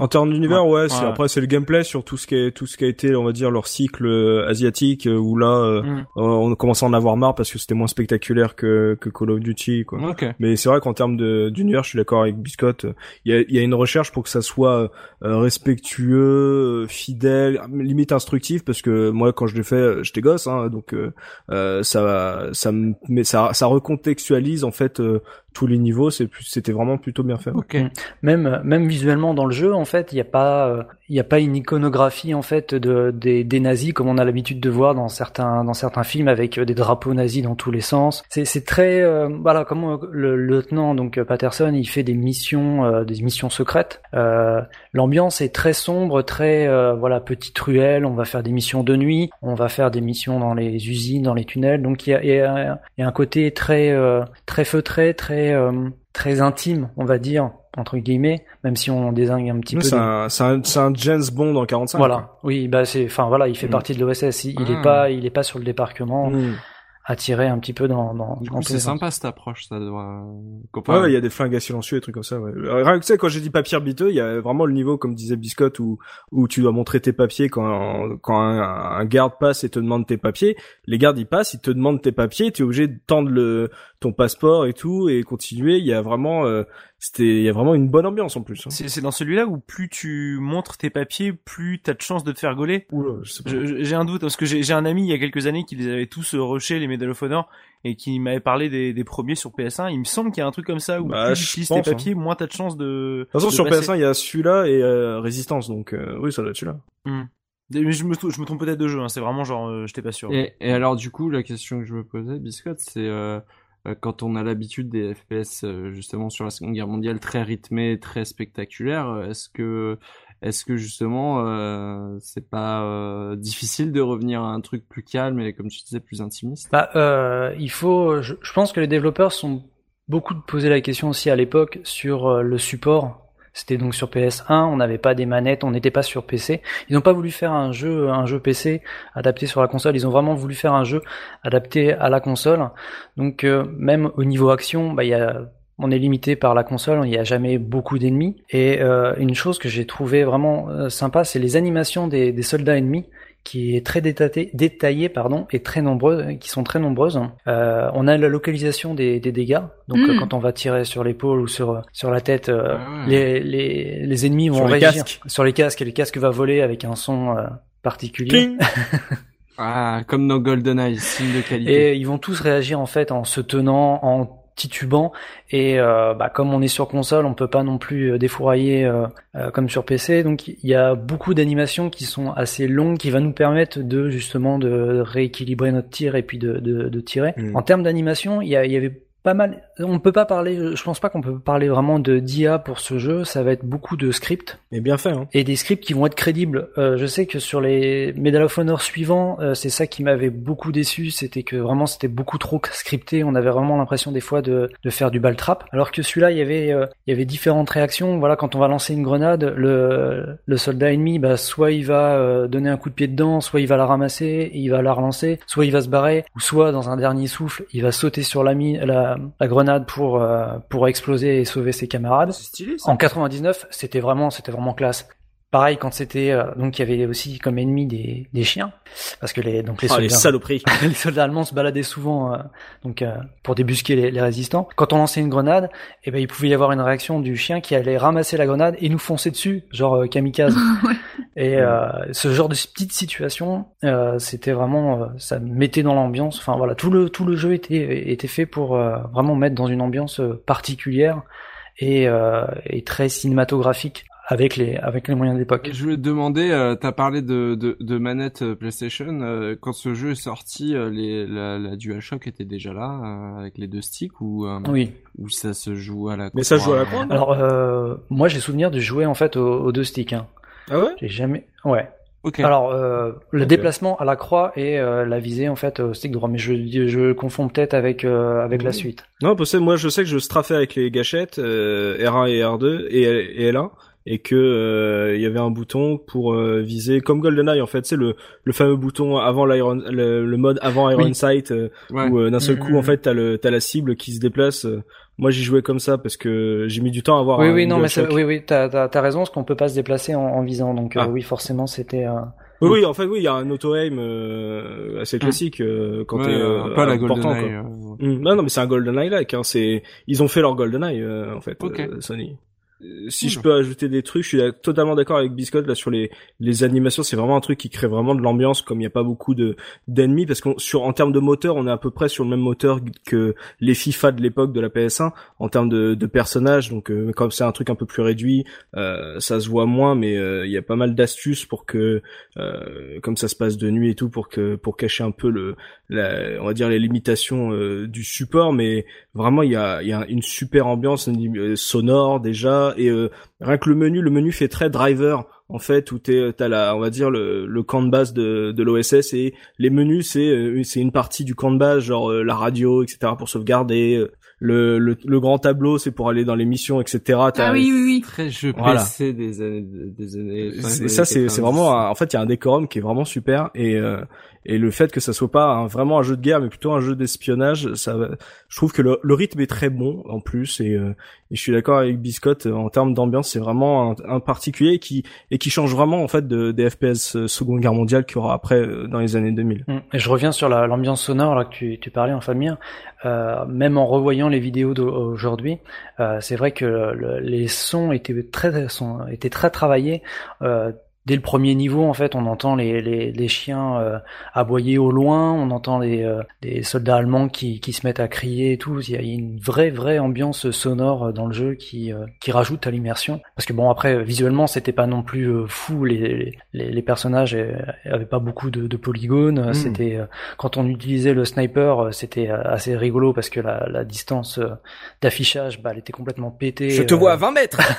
en termes d'univers, ouais. c'est, Après, c'est le gameplay sur tout ce qui est tout ce qui a été, on va dire, leur cycle euh, asiatique, euh, où là, euh, mm. on commence à en avoir marre parce que c'était moins spectaculaire que, que Call of Duty, quoi. Mais c'est vrai qu'en termes d'univers, je suis d'accord avec Biscotte. Il y a, y a une recherche pour que ça soit respectueux, fidèle, limite instructif, parce que moi, quand je l'ai fait, j'étais gosse, hein, donc ça, ça, mais ça, ça recontextualise en fait tous les niveaux, c'était vraiment plutôt bien fait. Ok. Même même visuellement dans le jeu, en fait, il n'y a pas euh, il y a pas une iconographie en fait de des, des nazis comme on a l'habitude de voir dans certains dans certains films avec euh, des drapeaux nazis dans tous les sens. C'est c'est très euh, voilà comme le, lieutenant donc Patterson, il fait des missions des missions secrètes. L'ambiance est très sombre, très voilà petite ruelle. On va faire des missions de nuit, on va faire des missions dans les usines, dans les tunnels. Donc il y a, il y a, y a un côté très très feutré, très euh, très intime, on va dire entre guillemets, même si on désigne un petit peu. C'est un, c'est un, James Bond en 45. Voilà, oui, bah c'est, enfin voilà, il fait mm. partie de l'OSS. Il, est ah. pas, il est pas sur le débarquement. Mm attirer un petit peu dans dans, c'est sympa cette approche ça doit ouais il y a des flingues à silencieux et trucs comme ça ouais. rien que tu sais quand j'ai dit papier biteux il y a vraiment le niveau comme disait Biscotte où où tu dois montrer tes papiers quand quand un, garde passe et te demande tes papiers les gardes ils passent ils te demandent tes papiers tu es obligé de tendre le ton passeport et tout et continuer il y a vraiment euh, c'était il y a vraiment une bonne ambiance en plus. Hein. C'est dans celui-là où plus tu montres tes papiers, plus t'as de chances de te faire gauler. J'ai un doute parce que j'ai un ami il y a quelques années qui les avait tous rushés les Medal of Honor et qui m'avait parlé des, des, premiers sur PS1. Il me semble qu'il y a un truc comme ça où bah, plus tu utilises tes hein. papiers, moins t'as de chances de. De toute façon sur PS1 il y a celui-là et euh, Résistance donc euh, oui ça doit être celui-là. Hmm. Mais je me, je me trompe peut-être de jeu, hein. c'est vraiment genre, euh, j'étais pas sûr. Et, et, alors du coup, la question que je me posais, Biscotte, c'est euh, quand on a l'habitude des FPS euh, justement sur la Seconde Guerre mondiale très rythmés, très spectaculaires, euh, est-ce que est-ce que justement euh, c'est pas difficile de revenir à un truc plus calme et comme tu disais plus intimiste? Bah euh, il faut je, pense que les développeurs sont beaucoup poser la question aussi à l'époque sur le support c'était donc sur PS1, on n'avait pas des manettes, on n'était pas sur PC. Ils n'ont pas voulu faire un jeu, un jeu PC adapté sur la console. Ils ont vraiment voulu faire un jeu adapté à la console. Donc euh, même au niveau action, bah, y a, on est limité par la console, il n'y a jamais beaucoup d'ennemis. Et euh, une chose que j'ai trouvé vraiment euh, sympa, c'est les animations des, des soldats ennemis qui est très détaillée, détaillé, pardon, et très nombreuses, qui sont très nombreuses. Euh, on a la localisation des, des dégâts, donc mm. quand on va tirer sur l'épaule ou sur sur la tête, euh, ah les, les, les ennemis vont réagir sur les casques et le casque va voler avec un son euh, particulier. ah, comme nos GoldenEye, signe de qualité. Et ils vont tous réagir en fait en se tenant, en titubant et bah, comme on est sur console, on peut pas non plus défourailler comme sur PC. Donc il y a beaucoup d'animations qui sont assez longues, qui va nous permettre de justement de rééquilibrer notre tir et puis de, de, de tirer. Mm. En termes d'animation, il y, y avait pas mal. On peut pas parler. Je pense pas qu'on peut parler vraiment de d'IA pour ce jeu. Ça va être beaucoup de scripts Mais bien fait, hein. et des scripts qui vont être crédibles. Euh, je sais que sur les Medal of Honor suivants, euh, c'est ça qui m'avait beaucoup déçu, c'était que vraiment c'était beaucoup trop scripté. On avait vraiment l'impression des fois de, de faire du ball trap. Alors que celui-là, il y avait euh, il y avait différentes réactions. Voilà, quand on va lancer une grenade, le le soldat ennemi, bah soit il va euh, donner un coup de pied dedans, soit il va la ramasser, et il va la relancer, soit il va se barrer, ou soit dans un dernier souffle, il va sauter sur la mine, la, la grenade pour euh, pour exploser et sauver ses camarades. C'est stylé, ça. En 99, c'était vraiment, c'était vraiment classe. Pareil quand c'était euh, donc il y avait aussi comme ennemi des, des chiens parce que les donc les Ah, les soldats saloperies. les soldats allemands se baladaient souvent euh, donc euh, pour débusquer les, les résistants. Quand on lançait une grenade, eh ben il pouvait y avoir une réaction du chien qui allait ramasser la grenade et nous foncer dessus, genre euh, kamikaze. Ouais. Et euh, ce genre de petite situation, euh, c'était vraiment euh, ça mettait dans l'ambiance. Enfin voilà, tout le tout le jeu était était fait pour euh, vraiment mettre dans une ambiance particulière et, euh, et très cinématographique avec les avec les moyens de l'époque. Je voulais te demander, euh, t'as parlé de, de, de manette euh, PlayStation. euh, quand ce jeu est sorti, euh, les, la, la DualShock était déjà là euh, avec les deux sticks ou euh, Oui. ou ça se joue à la. Mais ça se joue à la euh, Alors euh, moi j'ai souvenir de jouer en fait aux, aux deux sticks. Hein. Ah ouais? J'ai jamais. Ouais. Ok. Alors euh, le déplacement à la croix et euh, la visée en fait au stick droit, mais je je confonds peut-être avec euh, avec la suite. Non, parce que moi, je sais que je straffais avec les gâchettes, euh, R1 et R2 et, et L1. Et que euh, il y avait un bouton pour euh, viser comme GoldenEye en fait, c'est le le fameux bouton avant l'Iron le, le mode avant Iron Oui. Sight euh, Ouais. où euh, d'un seul Mhm. coup en fait t'as le t'as la cible qui se déplace. euh. moi j'y jouais comme ça parce que j'ai mis du temps à avoir oui un oui non mais oui oui t'as t'as t'as raison parce qu'on peut pas se déplacer en, en visant donc euh, Ah. oui forcément c'était. euh, Oui, oui, en fait, oui, il y a un auto-aim euh, assez classique euh, quand Ouais, t'es euh, euh, pas la important, GoldenEye. quoi. euh, Mm. Non, non, mais c'est un GoldenEye like. Hein. C'est, ils ont fait leur GoldenEye euh, en fait, Ok. euh, Sony. Euh, Si je peux ajouter des trucs, je suis totalement d'accord avec Biscotte là sur les les animations. C'est vraiment un truc qui crée vraiment de l'ambiance, comme il n'y a pas beaucoup de d'ennemis, parce qu'on sur en termes de moteur, on est à peu près sur le même moteur que les FIFA de l'époque de la PS1 en termes de, de personnages. Donc euh, comme c'est un truc un peu plus réduit, euh, ça se voit moins, mais euh, il y a pas mal d'astuces pour que, euh, comme ça se passe de nuit et tout, pour que pour cacher un peu le, la, on va dire les limitations euh, du support, mais vraiment il y a, il y a une super ambiance sonore déjà et euh, rien que le menu, le menu fait très driver en fait où t'es t'as la on va dire le, le camp de base de, de l'OSS et les menus c'est euh, c'est une partie du camp de base genre euh, la radio etc pour sauvegarder euh, le, le, le grand tableau c'est pour aller dans les missions etc T'as- Ah oui, oui, oui. Très jeu Voilà. PC des années des années. ça c'est c'est vraiment un- en fait il y a un décorum qui est vraiment super et euh, et le fait que ça soit pas vraiment un jeu de guerre mais plutôt un jeu d'espionnage ça je trouve que le, rythme est très bon en plus et, euh, je suis d'accord avec Biscotte euh, en termes d'ambiance c'est vraiment un, particulier qui et qui change vraiment en fait de, des FPS euh, Seconde Guerre mondiale qu'il y aura après dans les années 2000 Mm. Et je reviens sur la- l'ambiance sonore là que tu, parlais en famille. Même en revoyant les vidéos d'aujourd'hui, c'est vrai que le- les sons étaient très étaient très travaillés. Euh, Dès le premier niveau, en fait, on entend les, les, les chiens euh, aboyer au loin, on entend des, euh, des soldats allemands qui, qui se mettent à crier et tout. Il y a une vraie vraie ambiance sonore dans le jeu qui, euh, qui rajoute à l'immersion. Parce que bon, après, visuellement, c'était pas non plus euh, fou. Les, les, les personnages euh, avaient pas beaucoup de, de polygones. Mm. C'était euh, quand on utilisait le sniper, euh, c'était euh, assez rigolo parce que la, la distance euh, d'affichage, bah, elle était complètement pétée. je te euh, vois à 20 mètres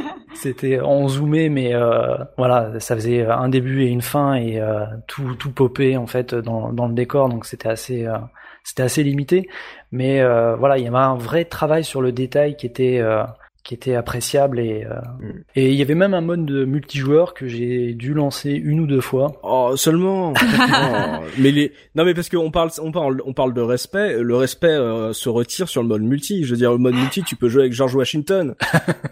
c'était en zoomé, mais euh, voilà, ça faisait un début et une fin et euh, tout tout popé en fait dans dans le décor, donc c'était assez euh, c'était assez limité. Mais euh, voilà, il y avait un vrai travail sur le détail qui était euh, qui était appréciable et euh, Mm. et il y avait même un mode de multijoueur que j'ai dû lancer une ou deux fois. Oh, seulement. Non, mais les, non mais parce qu'on parle, on parle, on parle de respect. Le respect euh, se retire sur le mode multi. Je veux dire, le mode multi, tu peux jouer avec George Washington.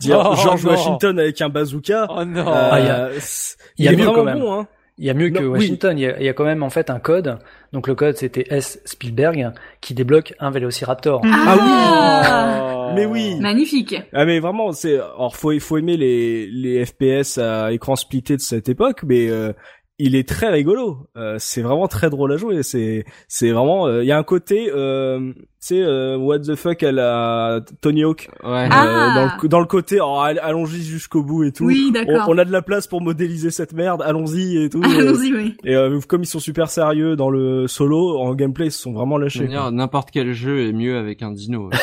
Dire Oh, George non. Washington avec un bazooka. Oh non. euh, Ah, il y a- c'est- il y a est mieux vraiment quand même. bon, hein. Il y a mieux Non, que oui. Washington, il, y a, il y a quand même en fait un code. Donc le code c'était S Spielberg qui débloque un Vélociraptor. Ah, Mais oui. Magnifique. Ah mais vraiment, c'est, alors faut, faut aimer les, les FPS à écran splitté de cette époque, mais euh, il est très rigolo. Euh, c'est vraiment très drôle à jouer. C'est c'est vraiment il y a un côté euh, tu sais what the fuck à la Tony Hawk Ouais. Ah. dans le dans le côté oh, all- allons-y jusqu'au bout et tout. Oui, on, d'accord. on a de la place pour modéliser cette merde. Allons-y et tout. et Allons-y, oui. et, euh, comme ils sont super sérieux dans le solo en gameplay, ils se sont vraiment Je veux lâchés. n'importe quel jeu est mieux avec un dino.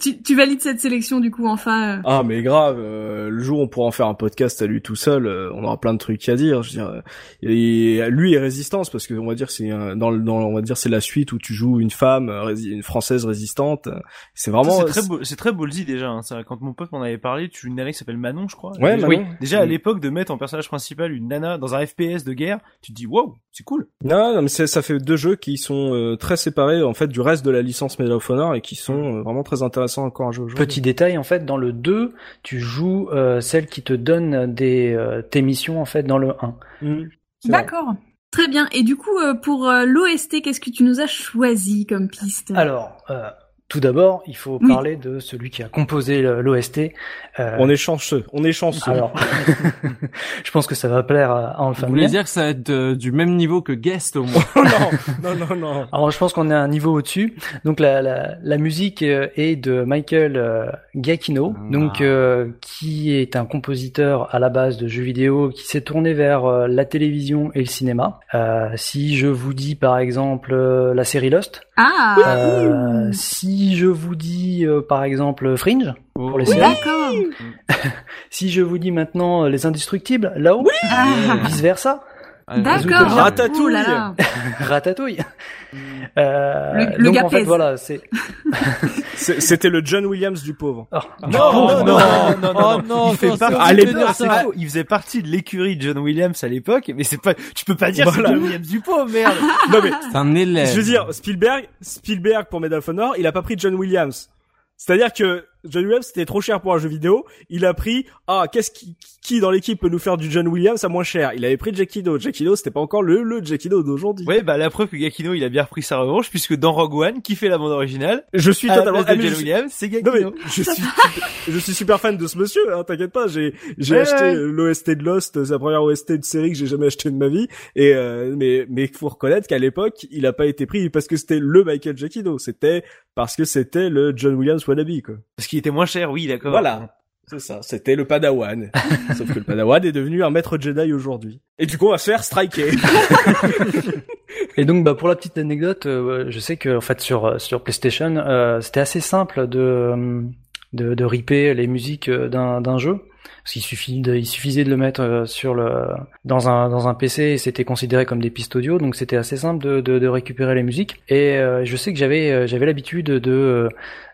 Tu, tu valides cette sélection du coup enfin. euh? Ah mais grave, euh, le jour où on pourra en faire un podcast à lui tout seul, euh, on aura plein de trucs à dire. Je veux dire, euh, et lui et résistance parce que on va dire c'est dans le dans on va dire c'est la suite où tu joues une femme euh, une française résistante. C'est vraiment c'est très beau, c'est très ballsy déjà. Hein. Ça, quand mon pote m'en avait parlé, tu joues une nana qui s'appelle Manon, je crois. Ouais, déjà, Manon. Déjà à Mm. l'époque de mettre en personnage principal une nana dans un FPS de guerre, tu te dis wow, c'est cool. Non, non mais c'est- ça fait deux jeux qui sont euh, très séparés en fait du reste de la licence Medal of Honor et qui sont euh, vraiment très intéressants encore à jouer. aujourd'hui. Petit détail, en fait, dans le 2, tu joues euh, celle qui te donne des euh, tes missions en fait dans le 1. Mm. D'accord. Très bien. Et du coup, euh, pour euh, l'OST, qu'est-ce que tu nous as choisi comme piste? Alors, euh, tout d'abord, il faut Oui. parler de celui qui a composé l'OST. Euh, On est chanceux, on est chanceux. Alors, je pense que ça va plaire à, à Vous voulez dire que ça va être euh, du même niveau que Guest au moins non, non, non, non. Alors, je pense qu'on est à un niveau au-dessus. Donc, la, la, la musique euh, est de Michael euh, Giacchino, Ah. donc euh, qui est un compositeur à la base de jeux vidéo, qui s'est tourné vers euh, la télévision et le cinéma. Euh, si je vous dis par exemple euh, la série Lost, Ah. euh, si je vous dis euh, par exemple Fringe, Oh. pour les Oui, séries. D'accord. si je vous dis maintenant euh, les Indestructibles, là-haut, vice versa, D'accord. Ratatouille. Là là. Ratatouille. Euh, Le- le donc en fait voilà, c'est C'était le John Williams du pauvre. Oh. Non, non, non, non, non, Oh non, il fait pas. faux. Il faisait partie de l'écurie de John Williams à l'époque, mais c'est pas. Tu peux pas dire que c'est Voilà. John Williams du pauvre, merde. Non mais C'est un élève. Je veux dire, Spielberg, Spielberg pour Medal of Honor, il a pas pris John Williams. C'est-à-dire que John Williams c'était trop cher pour un jeu vidéo. Il a pris ah qu'est-ce qui qui dans l'équipe peut nous faire du John Williams à moins cher? Il avait pris Jackie Do. Jackie Do c'était pas encore le le Jackie Do d'aujourd'hui. Ouais, bah la preuve que Giacchino il a bien repris sa revanche puisque dans Rogue One, qui fait la bande originale, Je suis totalement ah, John Williams, c'est Non mais Giacchino. je suis je suis super fan de ce monsieur, hein, t'inquiète pas, j'ai j'ai Ouais, acheté ouais. l'OST de Lost, c'est la première OST de série que j'ai jamais acheté de ma vie et euh, mais mais faut reconnaître qu'à l'époque, il a pas été pris parce que c'était le Michael Giacchino, c'était parce que c'était le John Williams wannabe quoi. Parce qu'il était moins cher, oui, d'accord. Voilà. C'est ça, c'était le Padawan. Sauf que le Padawan est devenu un maître Jedi aujourd'hui. Et du coup, on va se faire striker. Et donc, bah, pour la petite anecdote, euh, je sais que en fait sur sur PlayStation, euh, c'était assez simple de euh, de, de ripper les musiques euh, d'un d'un jeu. Il suffisait de le mettre euh, sur le dans un dans un PC et c'était considéré comme des pistes audio, donc c'était assez simple de, de, récupérer les musiques. Et euh, je sais que j'avais euh, j'avais l'habitude de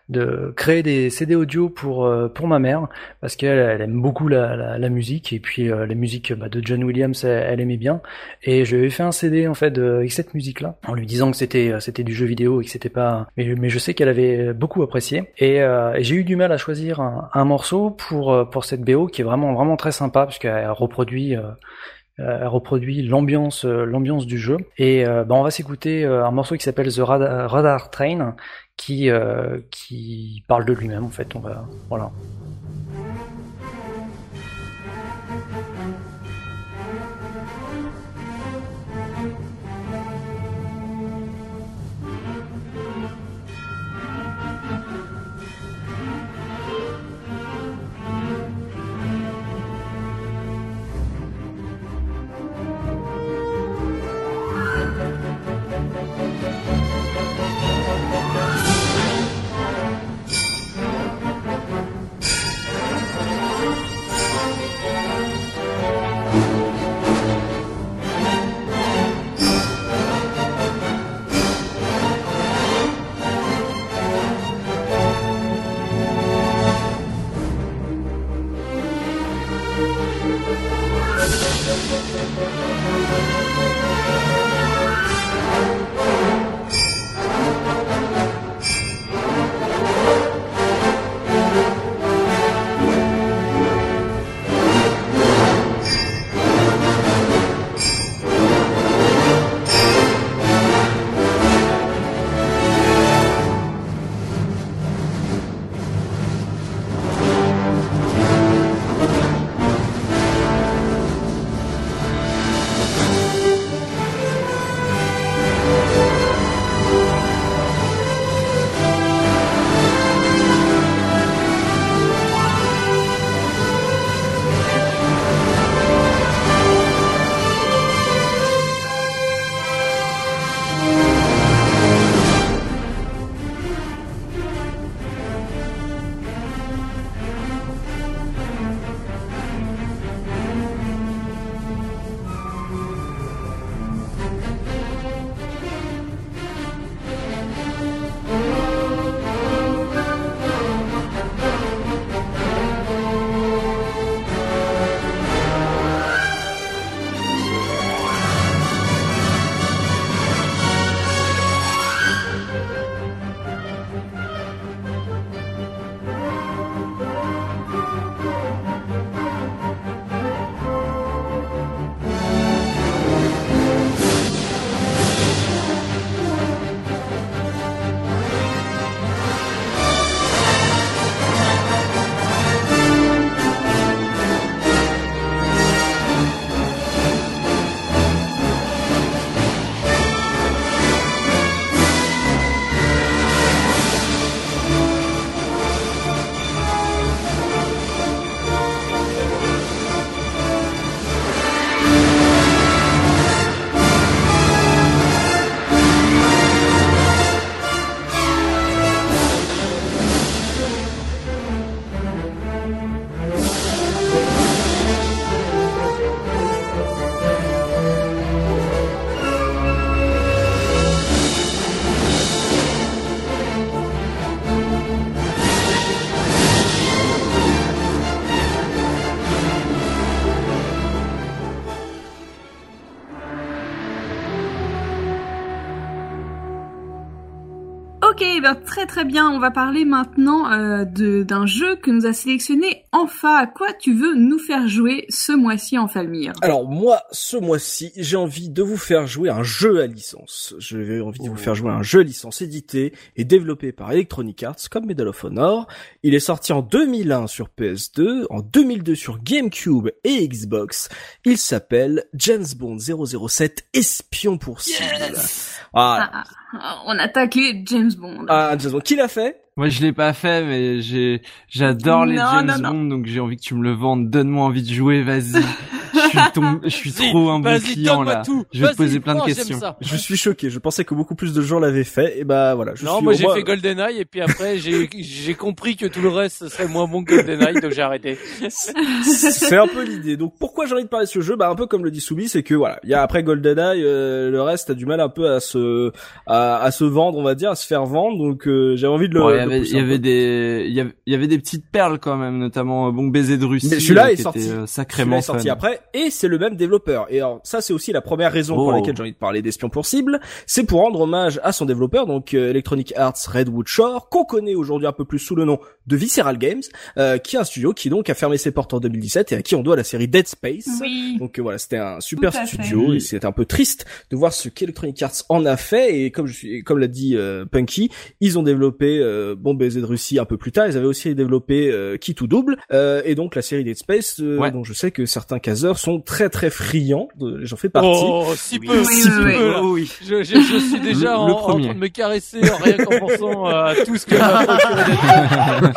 de créer des CD audio pour pour ma mère parce qu'elle elle aime beaucoup la, la, musique. Et puis euh, la musique bah, de John Williams elle, aimait bien. Et je lui avais fait un CD en fait avec cette musique là en lui disant que c'était c'était du jeu vidéo et que c'était pas mais, mais je sais qu'elle avait beaucoup apprécié. Et, j'ai eu du mal à choisir un, morceau pour pour cette BO qui est vraiment vraiment très sympa parce qu'elle reproduit euh, elle reproduit l'ambiance euh, l'ambiance du jeu. Et euh, bah, on va s'écouter euh, un morceau qui s'appelle The Radar, Radar Train qui qui parle de lui-même en fait. On va voilà très très bien. On va parler maintenant euh, de d'un jeu que nous a sélectionné Enfin. À quoi tu veux nous faire jouer ce mois-ci en Falmire Alors moi, ce mois-ci, j'ai envie de vous faire jouer un jeu à licence. J'ai envie de vous faire jouer un jeu à licence édité et développé par Electronic Arts comme Medal of Honor. Il est sorti en 2001 sur PS2, en 2002 sur GameCube et Xbox. Il s'appelle James Bond 007 Espion pour cible. Ah, ah, On attaque les James Bond. Ah, James Bond, qui l'a fait? Moi, je l'ai pas fait, mais j'ai, j'adore les Non, James non, non. Bond, donc j'ai envie que tu me le vendes. Donne-moi envie de jouer, vas-y. je suis ton, je suis trop un bon vas-y, client là. tout. Je vais te poser plein de questions. Je suis choqué. Je pensais que beaucoup plus de gens l'avaient fait. Et bah voilà. Je non, suis moi j'ai moins- fait GoldenEye et puis après j'ai j'ai compris que tout le reste ce serait moins bon que GoldenEye donc j'ai arrêté. c'est un peu l'idée. Donc pourquoi j'ai envie de parler de ce jeu? Bah un peu comme le dit Soubi, c'est que voilà, il y a après GoldenEye, euh, le reste a du mal un peu à se à, à se vendre, on va dire, à se faire vendre. Donc euh, j'ai envie de le avait, il y avait des, il y avait, il y avait des petites perles quand même, notamment euh, Bon baiser de Russie. Mais celui-là euh, est sorti. euh, sacrément est sorti après et c'est le même développeur. Et alors ça c'est aussi la première raison pour Oh. laquelle j'ai envie de parler d'Espion pour cible, c'est pour rendre hommage à son développeur, donc Electronic Arts Redwood Shore, qu'on connaît aujourd'hui un peu plus sous le nom de Visceral Games, euh, qui est un studio qui donc a fermé ses portes en 2017 et à qui on doit la série Dead Space. Oui. Donc euh, voilà, c'était un super studio fait. et c'était un peu triste de voir ce qu'Electronic Arts en a fait et comme je suis, comme l'a dit euh, Punky, ils ont développé euh, Bon baiser de Russie un peu plus tard, ils avaient aussi développé euh, Qui tout double euh, et donc la série Dead Space euh, Ouais. dont je sais que certains caseurs sont très très friands, j'en fais partie. Oh si peu, Oui, si oui, peu. oui. oui. Je, je, je suis déjà Le- en, le en premier. train de me caresser en rien qu'en pensant à tout ce que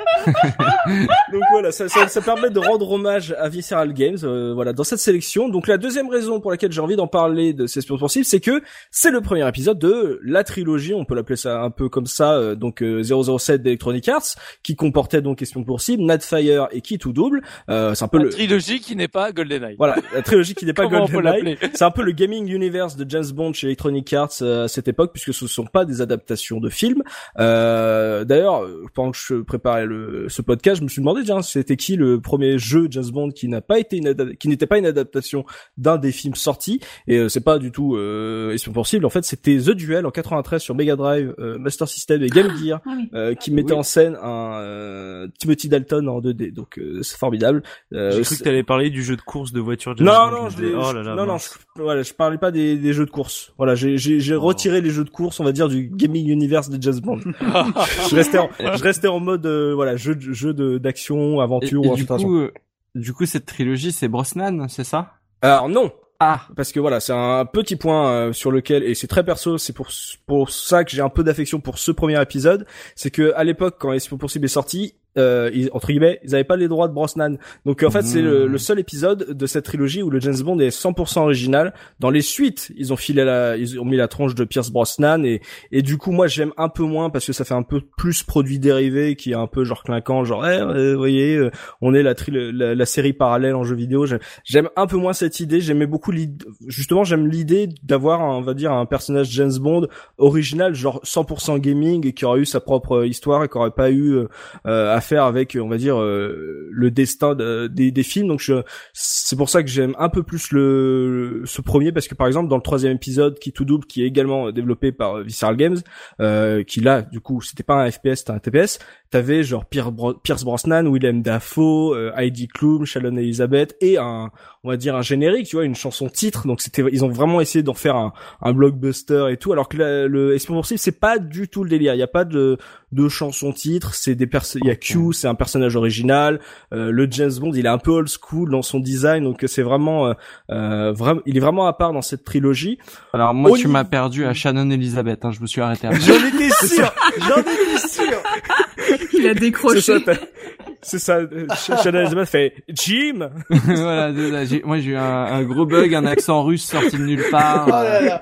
Donc voilà, ça, ça, ça permet de rendre hommage à Visceral Games, euh, voilà, dans cette sélection. Donc la deuxième raison pour laquelle j'ai envie d'en parler de ces espions possibles, c'est que c'est le premier épisode de la trilogie, on peut l'appeler ça un peu comme ça, euh, donc euh, 007 d'Electronic Arts, qui comportait donc Espion possible, Nadfire et Qui tout double. Euh, c'est un peu La le trilogie qui n'est pas GoldenEye. voilà, la trilogie qui n'est pas GoldenEye. C'est un peu le gaming universe de James Bond chez Electronic Arts euh, à cette époque, puisque ce sont pas des adaptations de films. Euh, D'ailleurs, pendant que je préparais le, ce podcast, je me suis demandé, tiens, c'était qui le premier jeu James Bond qui n'a pas été une qui n'était pas une adaptation d'un des films sortis? Et euh, c'est pas du tout euh, Espion possible. En fait, c'était The Duel en 93 sur Mega Drive, euh, Master System et Game Gear. Ah oui. euh, qui mettait Oui. en scène un euh, Timothy Dalton en 2D, donc euh, c'est formidable. Euh, J'ai cru que t'allais parler du jeu de course de voiture. James non, Bond, non, je oh là là, non, non, je, voilà, je parlais pas des, des jeux de course. Voilà, j'ai, j'ai, j'ai Oh. retiré les jeux de course, on va dire, du gaming universe de James Bond. je restais en, je restais en mode, euh, voilà, jeu, jeu d'action, aventure et du coup, euh, du coup, cette trilogie, c'est Brosnan, c'est ça? Alors non, Ah, parce que voilà, c'est un petit point euh, sur lequel et c'est très perso, c'est pour pour ça que j'ai un peu d'affection pour ce premier épisode, c'est que à l'époque quand Espion possible est sorti, euh, ils, entre guillemets, ils avaient pas les droits de Brosnan. Donc en fait, c'est le, le seul épisode de cette trilogie où le James Bond est 100% original. Dans les suites, ils ont filé la ils ont mis la tronche de Pierce Brosnan et et du coup moi j'aime un peu moins parce que ça fait un peu plus produit dérivé qui est un peu genre clinquant, genre eh, euh, vous voyez, euh, on est la, tri- la la série parallèle en jeu vidéo. J'aime- un peu moins cette idée. J'aimais beaucoup justement, j'aime l'idée d'avoir, on va dire, un personnage James Bond original, genre 100% gaming, et qui aurait eu sa propre histoire et qui aurait pas eu euh, euh, faire avec, on va dire, euh, le destin de- des, films. Donc, c'est pour ça que j'aime un peu plus le ce premier parce que par exemple dans le troisième épisode, qui tout double, qui est également développé par euh, Visceral Games, euh, qui là, du coup, c'était pas un FPS, c'était un TPS. T'avais genre Pierre Bro- Pierce Brosnan, Willem Dafoe, euh, Heidi Klum, Shalon Elizabeth et un, on va dire un générique, tu vois, une chanson titre. Donc c'était, ils ont vraiment essayé d'en faire un, un blockbuster et tout. Alors que la- le cible, c'est pas du tout le délire. Il y a pas de, de chanson titre. C'est des. Il y a Q, c'est un personnage original. Euh, le James Bond, il est un peu old school dans son design. Donc c'est vraiment, euh, euh, vraiment, il est vraiment à part dans cette trilogie. alors moi, tu m'as perdu à Shannon Elizabeth. Hein, je me suis arrêté. J'en étais sûr. J'en étais sûr. Il a C'est décroché. C'est ça. Shannon Elizabeth fait Jim. voilà, désolé, j'ai- moi j'ai eu un, un gros bug, un accent russe sorti de nulle part. euh,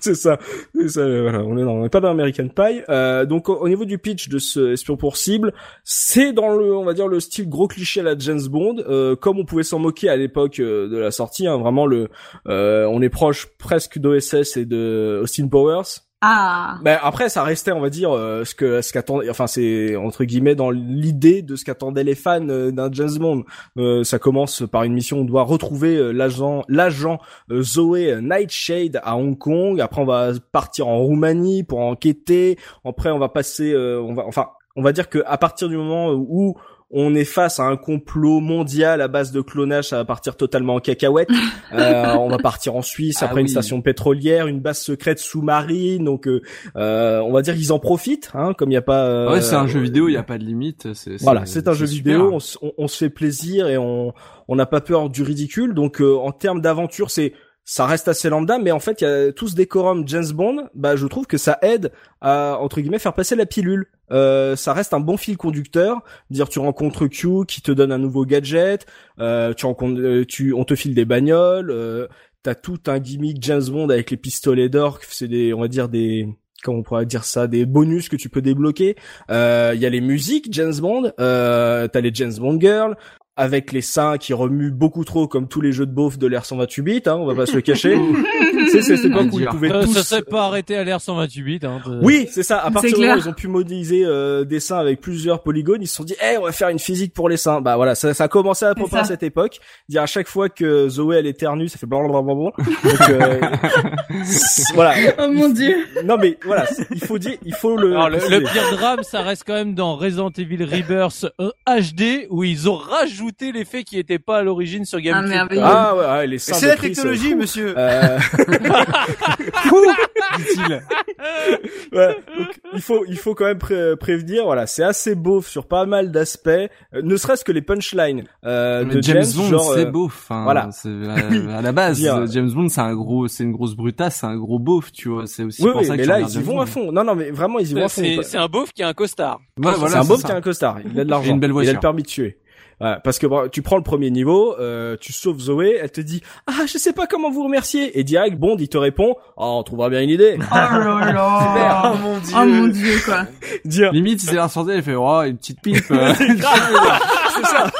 c'est ça, c'est ça. euh, Voilà, on est dans, on est pas dans American Pie. Euh, donc au, au niveau du pitch de ce espion pour cible, c'est dans le, on va dire le style gros cliché à la James Bond, euh, comme on pouvait s'en moquer à l'époque euh, de la sortie. hein, vraiment le, euh, on est proche presque d'OSS et de Austin Powers. Ah. Ben après, ça restait, on va dire, euh, ce que ce qu'attendait, enfin c'est entre guillemets dans l'idée de ce qu'attendaient les fans euh, d'un James Bond. Euh, ça commence par une mission où on doit retrouver l'agent l'agent Zoé Nightshade à Hong Kong. Après, on va partir en Roumanie pour enquêter. Après, on va passer, on va, enfin, on va dire que à partir du moment où on est face à un complot mondial à base de clonage, ça va partir totalement en cacahuète. euh, on va partir en Suisse Ah après une oui. station pétrolière, une base secrète sous-marine. Donc, euh, euh, on va dire qu'ils en profitent, hein, comme il n'y a pas. euh, ouais, c'est un jeu vidéo, il y a pas de limite. c'est- Voilà, c'est un jeu super. vidéo. On- on se fait plaisir et on on n'a pas peur du ridicule. Donc, euh, en termes d'aventure, c'est ça reste assez lambda, mais en fait, il y a tout ce décorum James Bond. Bah, je trouve que ça aide à entre guillemets faire passer la pilule. Euh, ça reste un bon fil conducteur. Dire tu rencontres Q qui te donne un nouveau gadget, euh, tu rencontres, euh, tu, on te file des bagnoles. Euh, T'as tout un gimmick James Bond avec les pistolets d'or. C'est des, on va dire des, comment on pourrait dire ça, des bonus que tu peux débloquer. Il y a les musiques James Bond. Euh, T'as les James Bond Girls avec les seins qui remuent beaucoup trop comme tous les jeux de beauf de l'ère 128 bits, hein, on va pas se le cacher. c'est c'est cette époque où ils pouvaient Euh, tous Ça serait pas arrêté à l'air 128 bits. Hein, de- oui, c'est ça. À partir du moment où ils ont pu modéliser euh, des seins avec plusieurs polygones, ils se sont dit, eh, on va faire une physique pour les seins. Bah voilà, ça, ça a commencé à près à cette époque. Dire à chaque fois que Zoé elle éternue, ça fait blablabla. Donc euh, voilà. Oh mon dieu. Non mais voilà, il faut dire, il faut le. Alors, le, le pire drame, ça reste quand même dans Resident Evil Rebirth euh, HD où ils ont rajouté l'effet qui était pas à l'origine sur GameCube. Ah, merveilleux. Ah ouais, ouais, les seins. C'est la technologie, euh, monsieur. euh, dit-il. Ouais, donc, il faut il faut quand même pré- prévenir voilà c'est assez beau sur pas mal d'aspects euh, ne serait-ce que les punchlines euh, de James, James, Bond, c'est euh, beauf. Enfin, voilà. à, à la base, Dire- James Bond, c'est un gros, c'est une grosse brutasse, c'est un gros beauf, tu vois. C'est aussi oui pour oui ça que mais là ils y vont à fond non non mais vraiment ils y vont à fond C'est un beauf qui a un costard. Ouais, voilà, c'est un beauf qui a un costard il a de l'argent une belle il a le permis de tuer Ouais, parce que bon, tu prends le premier niveau, euh, tu sauves Zoé, elle te dit ah je sais pas comment vous remercier et direct Bond il te répond oh on trouvera bien une idée Oh là là. Oh mon dieu. Oh mon dieu, quoi. dire Limite, il s'est sorti, elle fait, oh, une petite pipe. euh. c'est ça.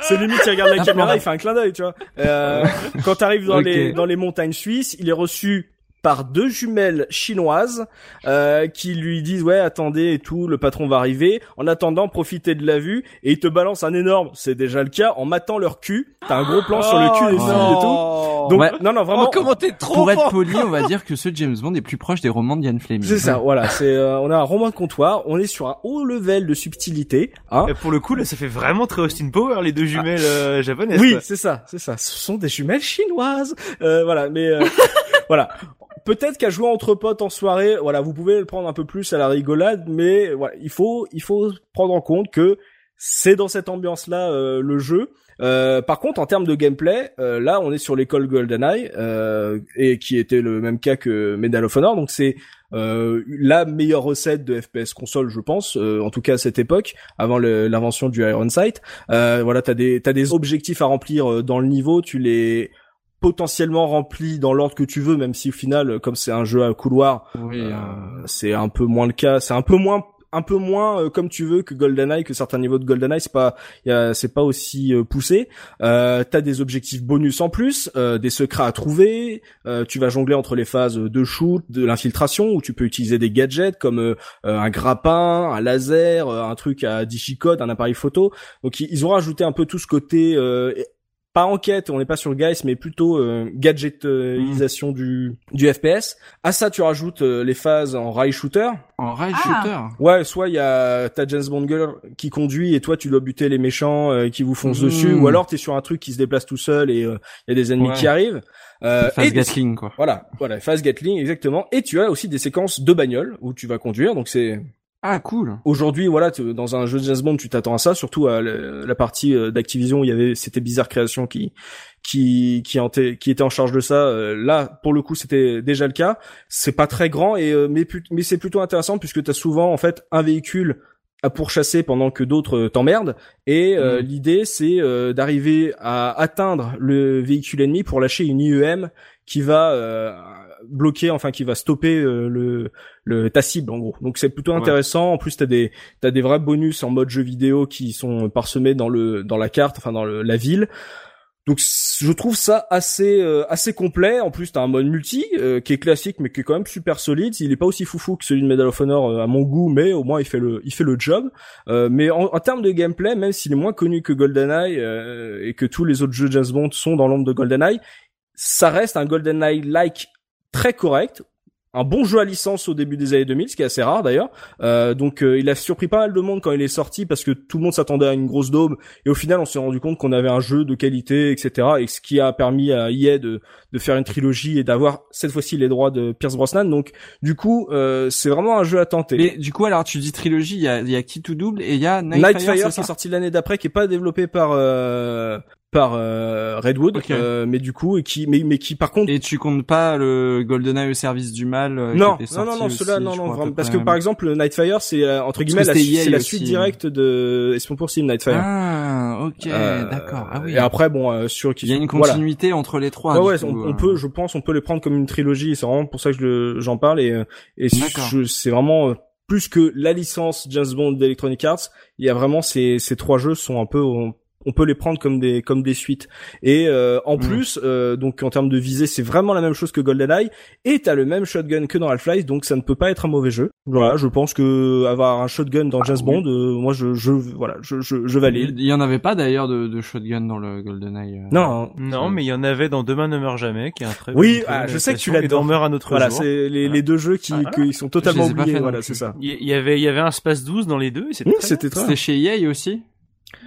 C'est limite, il regarde la caméra, il fait un clin d'œil, tu vois. Euh, quand t'arrives dans les dans les montagnes suisses, il est reçu par deux jumelles chinoises euh, qui lui disent ouais attendez et tout le patron va arriver en attendant profitez de la vue et il te balance un énorme c'est déjà le cas en matant leur cul t'as un gros plan sur le cul des filles et tout donc Ouais. non non vraiment Oh, comment t'es trop Pour être poli, on va dire que ce James Bond est plus proche des romans de Ian Fleming. c'est ça voilà c'est euh, on a un roman de comptoir on est sur un haut level de subtilité hein Et pour le coup, là, ça fait vraiment très Austin Power, les deux jumelles euh, japonaises. Oui, c'est ça, c'est ça. Ce sont des jumelles chinoises. Euh, voilà, mais euh, voilà. Peut-être qu'à jouer entre potes en soirée, voilà, vous pouvez le prendre un peu plus à la rigolade, mais voilà, il faut, il faut prendre en compte que c'est dans cette ambiance-là euh, le jeu. Euh, par contre, en termes de gameplay, euh, là, on est sur l'école GoldenEye, euh, et qui était le même cas que Medal of Honor, donc c'est euh, la meilleure recette de FPS console, je pense, euh, en tout cas à cette époque, avant l'invention du Iron Sight. Voilà, t'as des t'as des objectifs à remplir dans le niveau, tu les potentiellement remplis dans l'ordre que tu veux, même si au final, euh, comme c'est un jeu à couloir, Oui, euh, euh, c'est un peu moins le cas. C'est un peu moins un peu moins euh, comme tu veux que GoldenEye, que certains niveaux de GoldenEye, c'est pas, c'est pas aussi poussé. Euh, T'as des objectifs bonus en plus, euh, des secrets à trouver. euh, tu vas jongler entre les phases de shoot, de l'infiltration, où tu peux utiliser des gadgets comme un grappin, un laser, euh, un truc à 10 chicotes, un appareil photo. Donc ils ils ont rajouté un peu tout ce côté euh, pas enquête, on n'est pas sur Guys, mais plutôt euh, gadgetisation du du FPS. À ça, tu rajoutes euh, les phases en rail shooter. en rail Ah. shooter. Ouais, soit il y a ta James Bond girl qui conduit et toi tu dois buter les méchants euh, qui vous foncent Mhm. dessus, ou alors t'es sur un truc qui se déplace tout seul et euh, il y a des ennemis Ouais. qui arrivent. Euh, Phase Gatling, quoi. Voilà, voilà, phase Gatling exactement. Et tu as aussi des séquences de bagnole où tu vas conduire, donc c'est Ah, cool. Aujourd'hui, voilà, tu- dans un jeu de James Bond, tu t'attends à ça, surtout à le- la partie euh, d'Activision où il y avait c'était Bizarre Création qui qui qui, qui était en charge de ça. Euh, là, pour le coup, c'était déjà le cas. C'est pas très grand et euh, mais c'est plutôt intéressant puisque tu as souvent en fait un véhicule à pourchasser pendant que d'autres t'emmerdent et Mhm. l'idée c'est d'arriver à atteindre le véhicule ennemi pour lâcher une IEM qui va euh, bloquer enfin qui va stopper euh, le le ta cible en gros. Donc c'est plutôt Ouais. intéressant. En plus t'as des t'as des vrais bonus en mode jeu vidéo qui sont parsemés dans le dans la carte, enfin dans le, la ville. donc je trouve ça assez euh, assez complet. En plus, t'as un mode multi euh, qui est classique, mais qui est quand même super solide. Il est pas aussi foufou que celui de Medal of Honor euh, à mon goût, mais au moins il fait le il fait le job. mais en, en, termes de gameplay, même s'il est moins connu que GoldenEye et que tous les autres jeux James Bond sont dans l'ombre de GoldenEye, ça reste un GoldenEye like très correct un bon jeu à licence au début des années 2000, ce qui est assez rare d'ailleurs. Euh, donc euh, il a surpris pas mal de monde quand il est sorti parce que tout le monde s'attendait à une grosse daube et au final on s'est rendu compte qu'on avait un jeu de qualité, etc. Et ce qui a permis à EA de, de faire une trilogie et d'avoir cette fois-ci les droits de Pierce Brosnan. Donc du coup euh, c'est vraiment un jeu à tenter. Mais du coup alors tu dis trilogie, il y a, y a qui tout double et il y a Nightfire, Nightfire qui est sorti l'année d'après, qui est pas développé par euh, par euh, Redwood, euh, mais du coup et qui mais mais qui par contre et tu comptes pas le GoldenEye au service du mal euh, non, non non non cela non non vraiment, parce que par exemple Nightfire c'est entre guillemets la, c'est la suite directe de Espion pour Sim Nightfire. Ah ok d'accord. Ah oui. et après bon sur il y a une continuité entre les trois ouais, ouais on, peut je pense on peut les prendre comme une trilogie c'est vraiment pour ça que j'en parle et et c'est vraiment plus que la licence James Bond d'Electronic Arts, il y a vraiment ces, ces trois jeux sont un peu on peut les prendre comme des comme des suites. Et euh, en mm. plus, euh, donc en termes de visée, c'est vraiment la même chose que GoldenEye. Et t'as le même shotgun que dans Half-Life, donc ça ne peut pas être un mauvais jeu. Voilà, je pense que avoir un shotgun dans ah, James Bond, euh, moi je je voilà, je je, je valide. Il y en avait pas d'ailleurs de, de shotgun dans le GoldenEye. non, non, mais il y en avait dans Demain ne meurt jamais, qui est un très oui, ah, je sais que tu l'as dans meurt un autre Voilà, c'est les, les deux jeux qui, ah, qui sont totalement oubliés. Voilà, c'est ça. Il y, avait il y avait un Space 12 dans les deux. C'était C'était chez EA aussi.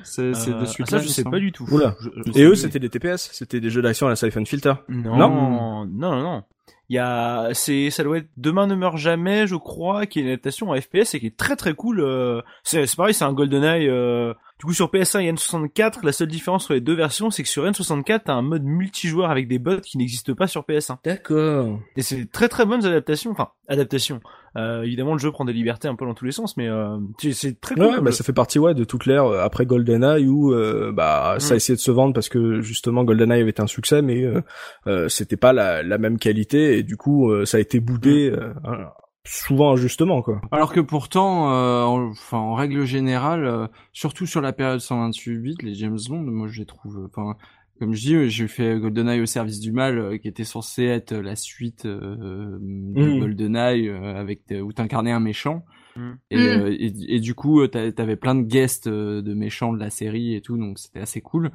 C'est euh, de suite ah, ça, je sais pas du tout. Et eux, c'était des TPS, c'était des jeux d'action à la Siphon Filter? Non, non, non, non. Il y a, c'est, ça doit être Demain ne meurt jamais, je crois, qui est une adaptation en FPS et qui est très très cool. Euh, c'est, pareil, c'est un GoldenEye. Euh, du coup, sur PS1 et N64, la seule différence entre les deux versions, c'est que sur N64, t'as un mode multijoueur avec des bots qui n'existent pas sur PS1. D'accord. Et c'est très très bonnes adaptations. Enfin, adaptations. Euh, évidemment, le jeu prend des libertés un peu dans tous les sens, mais euh, c'est très cool. Ouais, bah, ça fait partie ouais de toute l'ère euh, après GoldenEye où euh, bah ça a mm. essayé de se vendre parce que justement GoldenEye avait été un succès, mais euh, c'était pas la, la, même qualité et du coup ça a été boudé. Mm souvent injustement quoi. Alors que pourtant, euh, en, enfin en règle générale, euh, surtout sur la période 128 bits, les James Bond, moi je les trouve, enfin comme je dis, j'ai fait GoldenEye au service du mal, euh, qui était censé être la suite de mmh. GoldenEye avec où t'incarnais un méchant. Mmh. Et, mmh. et, et, du coup, t'avais plein de guests de méchants de la série et tout, donc c'était assez cool.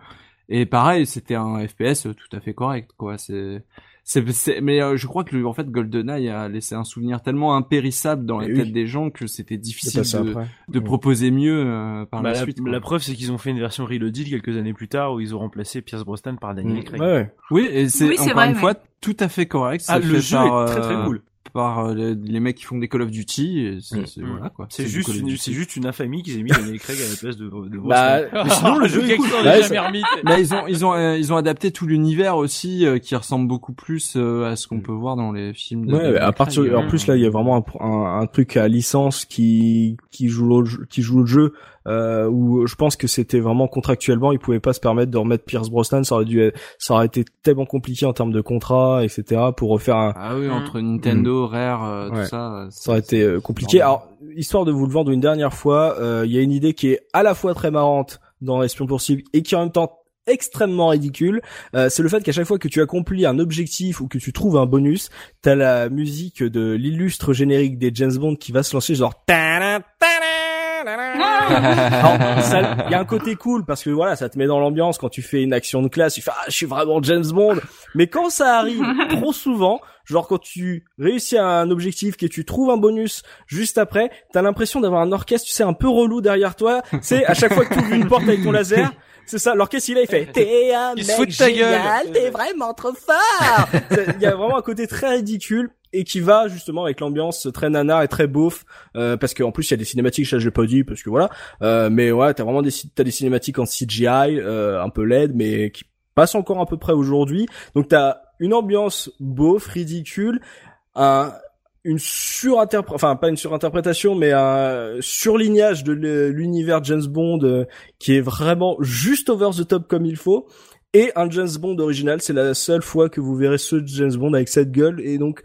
Et pareil, c'était un FPS tout à fait correct, quoi. C'est c'est, mais euh, je crois que en fait GoldenEye a laissé un souvenir tellement impérissable dans la tête des gens que c'était difficile de, de proposer mieux euh, par bah, la, suite. La preuve, c'est qu'ils ont fait une version Reloaded quelques années plus tard où ils ont remplacé Pierce Brosnan par Daniel mm. Craig. Ouais. Oui, et c'est encore une fois tout à fait correct. Ah, le jeu est très très euh, cool par euh, les, mecs qui font des Call of Duty. C'est mm. voilà quoi. C'est juste une, c'est juste une infamie qu'ils aient mis Daniel Craig à la place de. de bah, mais sinon le jeu est cool. mais ils ont ils ont euh, ils ont adapté tout l'univers aussi euh, qui ressemble beaucoup plus à ce qu'on mm. peut voir dans les films. De, ouais, à partir en plus là il y a vraiment un, un, truc à licence qui qui joue le, qui joue le jeu euh, où je pense que c'était vraiment contractuellement, ils pouvaient pas se permettre de remettre Pierce Brosnan, ça aurait dû, ça aurait été tellement compliqué en termes de contrat, etc. pour refaire un. Ah oui, entre Nintendo, mm. Rare, euh, tout ça. Ça aurait été euh, compliqué. Alors, histoire de vous le vendre une dernière fois, euh, il y a une idée qui est à la fois très marrante dans Espion poursuivre et qui en même temps extrêmement ridicule, euh, c'est le fait qu'à chaque fois que tu accomplis un objectif ou que tu trouves un bonus, t'as la musique de l'illustre générique des James Bond qui va se lancer genre il y a un côté cool parce que voilà, ça te met dans l'ambiance quand tu fais une action de classe, tu fais ah, je suis vraiment James Bond. Mais quand ça arrive trop souvent, genre quand tu réussis à un objectif et tu trouves un bonus juste après, t'as l'impression d'avoir un orchestre, tu sais, un peu relou derrière toi. C'est à chaque fois que tu ouvres une porte avec ton laser, c'est ça. L'orchestre il a, il fait T'es un mec génial, t'es vraiment trop fort. Il y a vraiment un côté très ridicule et qui va justement avec l'ambiance très nanar et très beauf euh, parce qu'en plus il y a des cinématiques ça j'ai pas dit parce que voilà euh, mais ouais t'as vraiment des t'as des cinématiques en CGI euh, un peu LED mais qui passent encore à peu près aujourd'hui donc t'as une ambiance beauf ridicule un une surinterprétation, enfin pas une surinterprétation, mais un surlignage de l'univers James Bond euh, qui est vraiment juste over the top comme il faut, et un James Bond original. C'est la seule fois que vous verrez ce James Bond avec cette gueule, et donc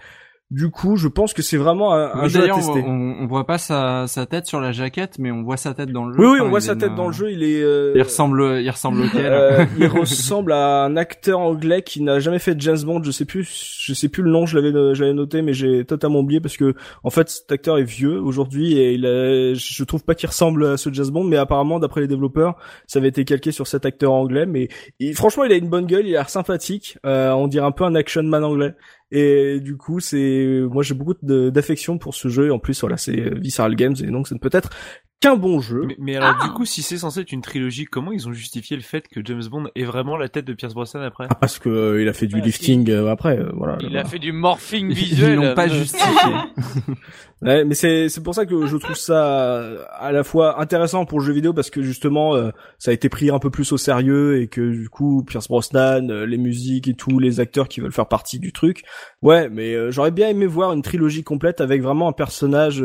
Du coup, je pense que c'est vraiment un, un jeu à tester. On, on, voit pas sa, sa tête sur la jaquette, mais on voit sa tête dans le jeu. Oui, oui, on voit sa tête dans le jeu. Il est. Euh... Il ressemble, il ressemble auquel euh, Il ressemble à un acteur anglais qui n'a jamais fait James Bond. Je sais plus, je sais plus le nom. Je l'avais, j'avais noté, mais j'ai totalement oublié parce que en fait, cet acteur est vieux aujourd'hui et il a, je trouve pas qu'il ressemble à ce James Bond, mais apparemment, d'après les développeurs, ça avait été calqué sur cet acteur anglais. Mais franchement, il a une bonne gueule. Il a l'air sympathique. Euh, on dirait un peu un action man anglais. Et du coup, c'est moi j'ai beaucoup d'affection pour ce jeu. En plus, voilà, c'est Visceral Games et donc c'est peut-être qu'un bon jeu. Mais, mais alors du ah coup, si c'est censé être une trilogie, comment ils ont justifié le fait que James Bond est vraiment la tête de Pierce Brosnan après ah, Parce que euh, il a fait du lifting euh, après, euh, voilà. Il a fait du morphing visuel. Ils l'ont pas justifié. ouais, mais c'est c'est pour ça que je trouve ça à la fois intéressant pour le jeu vidéo parce que justement ça a été pris un peu plus au sérieux et que du coup Pierce Brosnan, les musiques et tous les acteurs qui veulent faire partie du truc. Ouais, mais j'aurais bien aimé voir une trilogie complète avec vraiment un personnage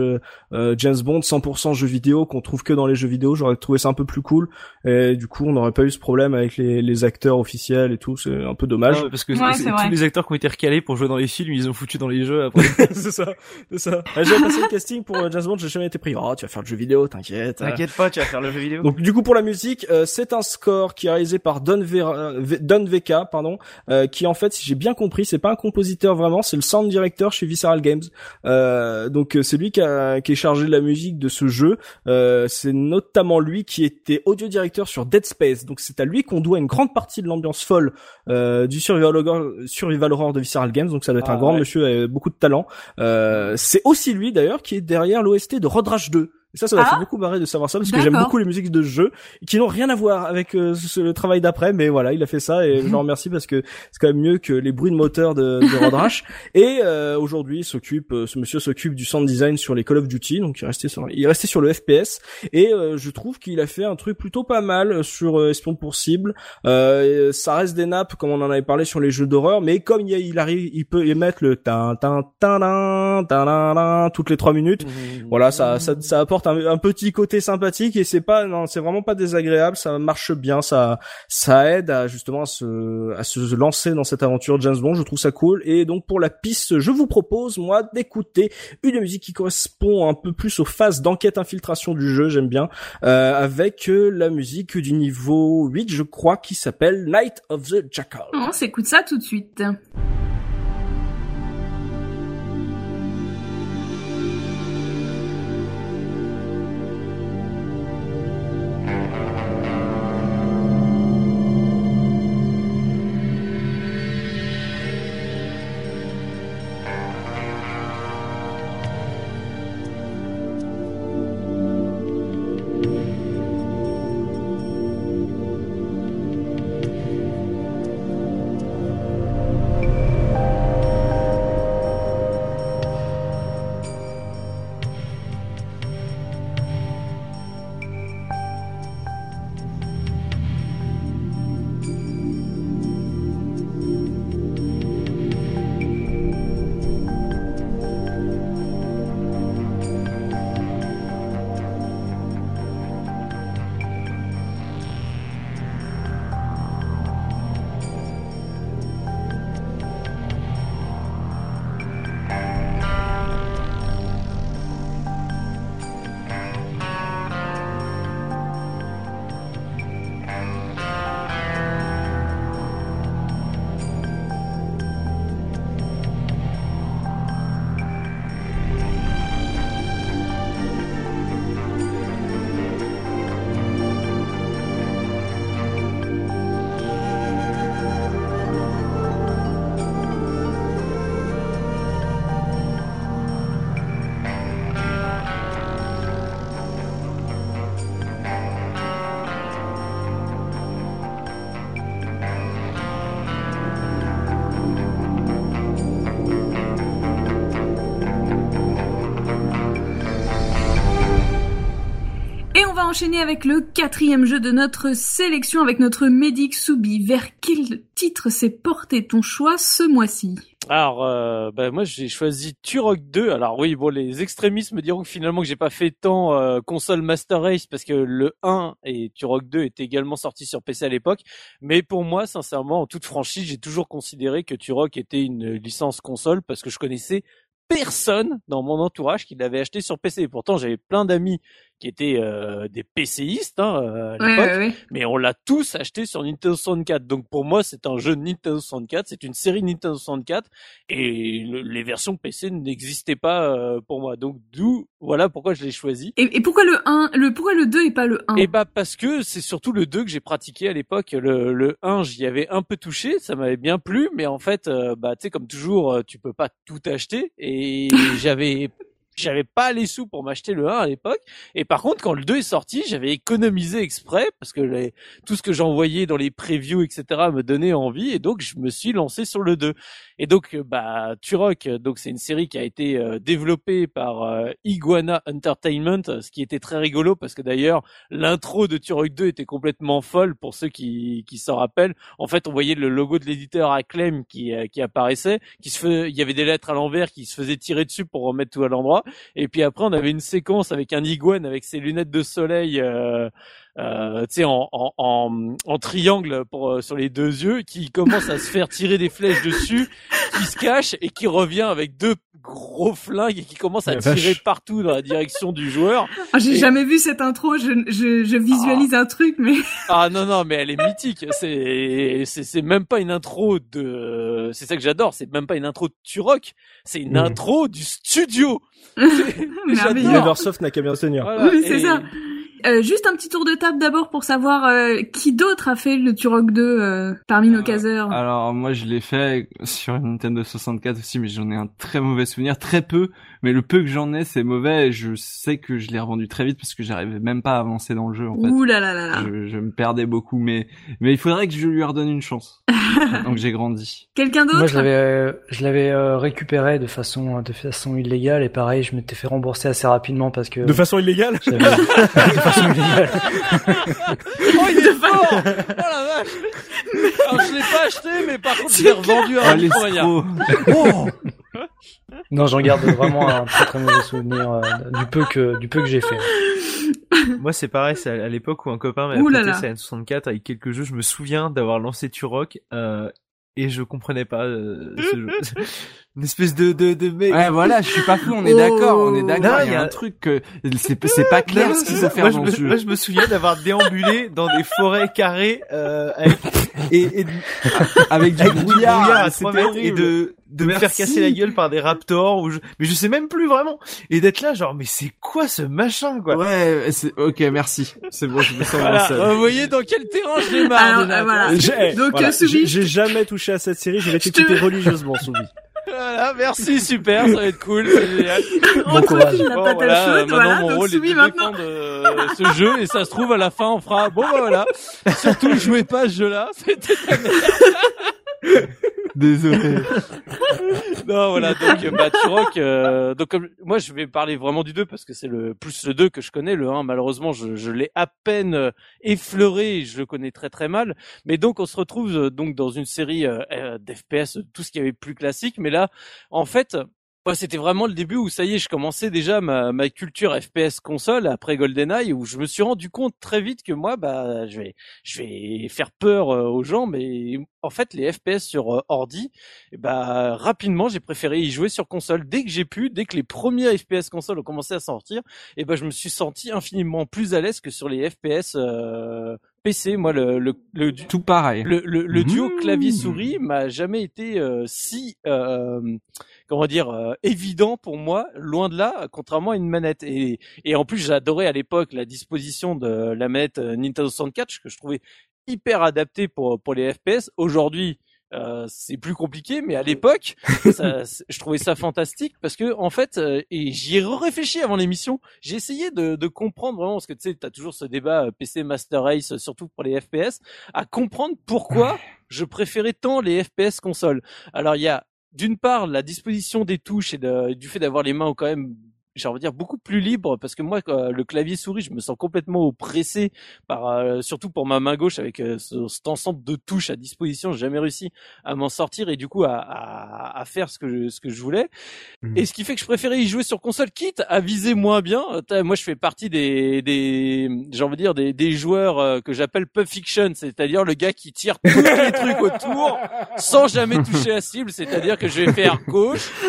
James Bond 100% jeu vidéo qu'on trouve que dans les jeux vidéo. J'aurais trouvé ça un peu plus cool. Et du coup, on n'aurait pas eu ce problème avec les, les acteurs officiels et tout. C'est un peu dommage. parce que tous les acteurs qui ont été recalés pour jouer dans les films, ils ont foutu dans les jeux après. c'est ça, c'est ça. J'ai passé le casting pour euh, James Bond, j'ai jamais été pris. Oh, tu vas faire le jeu vidéo, t'inquiète. T'inquiète pas, tu vas faire le jeu vidéo. Donc du coup pour la musique, euh, c'est un score qui est réalisé par Don, Vera, Don Veka, pardon, euh, qui en fait, si j'ai bien compris, c'est pas un compositeur vraiment, c'est le sound director chez Visceral Games. donc c'est lui qui, a, qui est chargé de la musique de ce jeu. Euh, c'est notamment lui qui était audio directeur sur Dead Space. Donc c'est à lui qu'on doit une grande partie de l'ambiance folle euh, du survival horror, survival horror de Visceral Games. Donc ça doit être un ah grand monsieur avec beaucoup de talent. Euh, c'est aussi lui d'ailleurs qui est derrière l'OST de Road Rage 2. Et ça, ça m'a fait ah. beaucoup marrer de savoir ça parce que j'aime beaucoup les musiques de ce jeu qui n'ont rien à voir avec euh, le travail d'après, mais voilà, il a fait ça et je le remercie parce que c'est quand même mieux que les bruits de moteur de, de Rodrash. et euh, aujourd'hui, s'occupe, euh, ce monsieur s'occupe du sound design sur les Call of Duty, donc il est resté sur, il est resté sur le FPS et je trouve qu'il a fait un truc plutôt pas mal sur Espion pour cible. ça reste des nappes comme on en avait parlé sur les jeux d'horreur, mais comme il, il arrive, il peut émettre le tin tin tin tin toutes les trois minutes. Mmh. Voilà, ça, ça, ça apporte un, petit côté sympathique et c'est pas non c'est vraiment pas désagréable ça marche bien ça ça aide à justement à se à se lancer dans cette aventure James Bond je trouve ça cool. Et donc pour la piste je vous propose moi d'écouter une musique qui correspond un peu plus aux phases d'enquête infiltration du jeu j'aime bien euh, avec euh, la musique du niveau 8 je crois qui s'appelle Night of the Jackal. On s'écoute ça tout de suite enchaîner avec le quatrième jeu de notre sélection avec notre Medic Soubi. Vers quel titre s'est porté ton choix ce mois-ci? Alors, euh, bah, moi j'ai choisi Turok 2. Alors oui, bon, les extrémistes me diront que finalement que j'ai pas fait tant euh, console Master Race parce que le 1 et Turok 2 étaient également sortis sur PC à l'époque. Mais pour moi, sincèrement, en toute franchise, j'ai toujours considéré que Turok était une licence console parce que je connaissais personne dans mon entourage qui l'avait acheté sur PC. Pourtant, j'avais plein d'amis qui étaient euh, des PCistes hein, euh, à Ouais, l'époque, ouais, ouais. mais on l'a tous acheté sur Nintendo 64. Donc pour moi, c'est un jeu Nintendo 64, c'est une série Nintendo 64 et le- les versions PC n'existaient pas euh, pour moi. Donc d'où voilà pourquoi je l'ai choisi. Et, et pourquoi le 1, le, pourquoi le 2 et pas le 1? Et bah parce que c'est surtout le 2 que j'ai pratiqué à l'époque. Le, le 1, j'y avais un peu touché, ça m'avait bien plu, mais en fait, euh, bah tu sais comme toujours, euh, tu peux pas tout acheter et j'avais j'avais pas les sous pour m'acheter le 1 à l'époque. Et par contre, quand le 2 est sorti, j'avais économisé exprès parce que les, tout ce que j'envoyais dans les previews, etc., me donnait envie. Et donc, je me suis lancé sur le 2. Et donc, euh, bah, Turok, donc c'est une série qui a été euh, développée par euh, Iguana Entertainment, ce qui était très rigolo parce que d'ailleurs, l'intro de Turok 2 était complètement folle pour ceux qui, qui s'en rappellent. En fait, on voyait le logo de l'éditeur Acclaim qui, qui apparaissait, qui se fait, il y avait des lettres à l'envers qui se faisaient tirer dessus pour remettre tout à l'endroit. Et puis après, on avait une séquence avec un iguane avec ses lunettes de soleil, euh, euh, tu sais, en, en, en, en triangle pour euh, sur les deux yeux, qui commence à se faire tirer des flèches dessus, qui se cache et qui revient avec deux gros flingues et qui commence à tirer vache. partout dans la direction du joueur. Ah, j'ai et- jamais vu cette intro, je, je, je visualise un truc, mais Ah non non mais elle est mythique. C'est c'est c'est même pas une intro de. C'est ça que j'adore. C'est même pas une intro de Turok. C'est une Mhm. intro du studio. J'adore. Neversoft n'a qu'à bien se tenir. Voilà. Oui, c'est Et- ça. Euh, juste un petit tour de table d'abord pour savoir euh, qui d'autre a fait le Turok 2 euh, parmi nos Euh, caseurs. Alors moi je l'ai fait sur une Nintendo 64 aussi, mais j'en ai un très mauvais souvenir, très peu. Mais le peu que j'en ai, c'est mauvais. Et je sais que je l'ai revendu très vite parce que j'arrivais même pas à avancer dans le jeu en fait. Ouh là là là là. Je, je me perdais beaucoup, mais mais il faudrait que je lui redonne une chance. Donc j'ai grandi. Quelqu'un d'autre Moi, je l'avais, euh, je l'avais euh, récupéré de façon, de façon illégale et pareil, je m'étais fait rembourser assez rapidement parce que De façon illégale Oh, il est fort. Oh la vache. Alors, je l'ai pas acheté, mais par contre, je l'ai revendu à Ah un l'escroc. Oh. Non, j'en garde vraiment un très très mauvais souvenir euh, du peu que, du peu que j'ai fait. Moi, c'est pareil, c'est à l'époque où un copain m'avait prêté sa N64 avec quelques jeux. Je me souviens d'avoir lancé Turok euh, et je comprenais pas euh, ce jeu. Une espèce de de de mec. Ouais, voilà, je suis pas fou, on est Oh. d'accord, on est d'accord. Il y a un truc que c'est c'est pas clair Non, ce qu'il faut faire moi, je dans me, ce jeu. moi, je me souviens d'avoir déambulé dans des forêts carrées euh, avec, et, et, Avec du brouillard c'était 3 mètres et horrible. De de me faire casser la gueule par des raptors ou je, mais je sais même plus vraiment et d'être là genre mais c'est quoi ce machin quoi? Ouais, c'est ok, merci. C'est bon, je me sens Voilà, seul. vous voyez dans quel terrain je l'ai marre Alors, déjà. euh, voilà. J'ai- Donc, voilà, euh, Soubi- j'ai jamais touché à cette série, je vais t'écouter religieusement, Soubi. Voilà, merci, super, ça va être cool, c'est génial. On te courage. la Bon, patate voilà, chaude, maintenant voilà, mon donc rôle est de maintenant. défendre euh, ce jeu et ça se trouve à la fin on fera bon bah voilà. Surtout jouez pas à ce jeu-là, c'était Désolé. Non, voilà, donc, euh, Turok, euh, donc, comme, moi, je vais parler vraiment du 2 parce que c'est le, plus le 2 que je connais. Le 1, malheureusement, je, je l'ai à peine euh, effleuré je le connais très très mal. Mais donc, on se retrouve, euh, donc, dans une série, euh, d'FPS, tout ce qui avait plus classique. Mais là, en fait, moi, c'était vraiment le début où ça y est, je commençais déjà ma, ma culture FPS console après GoldenEye où je me suis rendu compte très vite que moi, bah, je vais, je vais faire peur euh, aux gens, mais en fait, les FPS sur euh, ordi, eh bah, rapidement, j'ai préféré y jouer sur console. Dès que j'ai pu, dès que les premiers FPS console ont commencé à sortir, et ben, je me suis senti infiniment plus à l'aise que sur les FPS euh, PC. Moi, le, le, le, du- Tout pareil. le, le, le duo Mmh. clavier-souris m'a jamais été euh, si, euh, comment dire, euh, évident pour moi, loin de là, contrairement à une manette. Et, et en plus, j'adorais à l'époque la disposition de la manette euh, Nintendo 64 que je trouvais hyper adaptée pour pour les FPS. Aujourd'hui, euh, c'est plus compliqué, mais à l'époque, je trouvais ça fantastique parce que en fait, euh, et j'y ai réfléchi avant l'émission. J'ai essayé de, de comprendre vraiment parce que tu sais, t'as toujours ce débat euh, PC Master Race, euh, surtout pour les FPS, à comprendre pourquoi je préférais tant les FPS console. Alors il y a d'une part la disposition des touches et du fait d'avoir les mains quand même j'ai envie de dire beaucoup plus libre parce que moi le clavier souris je me sens complètement oppressé par euh, surtout pour ma main gauche avec euh, cet ensemble de touches à disposition j'ai jamais réussi à m'en sortir et du coup à, à, à, faire ce que je, ce que je voulais mmh. et ce qui fait que je préférais y jouer sur console quitte à viser moins bien moi je fais partie des des j'ai envie de dire des, des joueurs euh, que j'appelle puff fiction c'est-à-dire le gars qui tire tous les trucs autour sans jamais toucher la cible c'est-à-dire que je vais faire gauche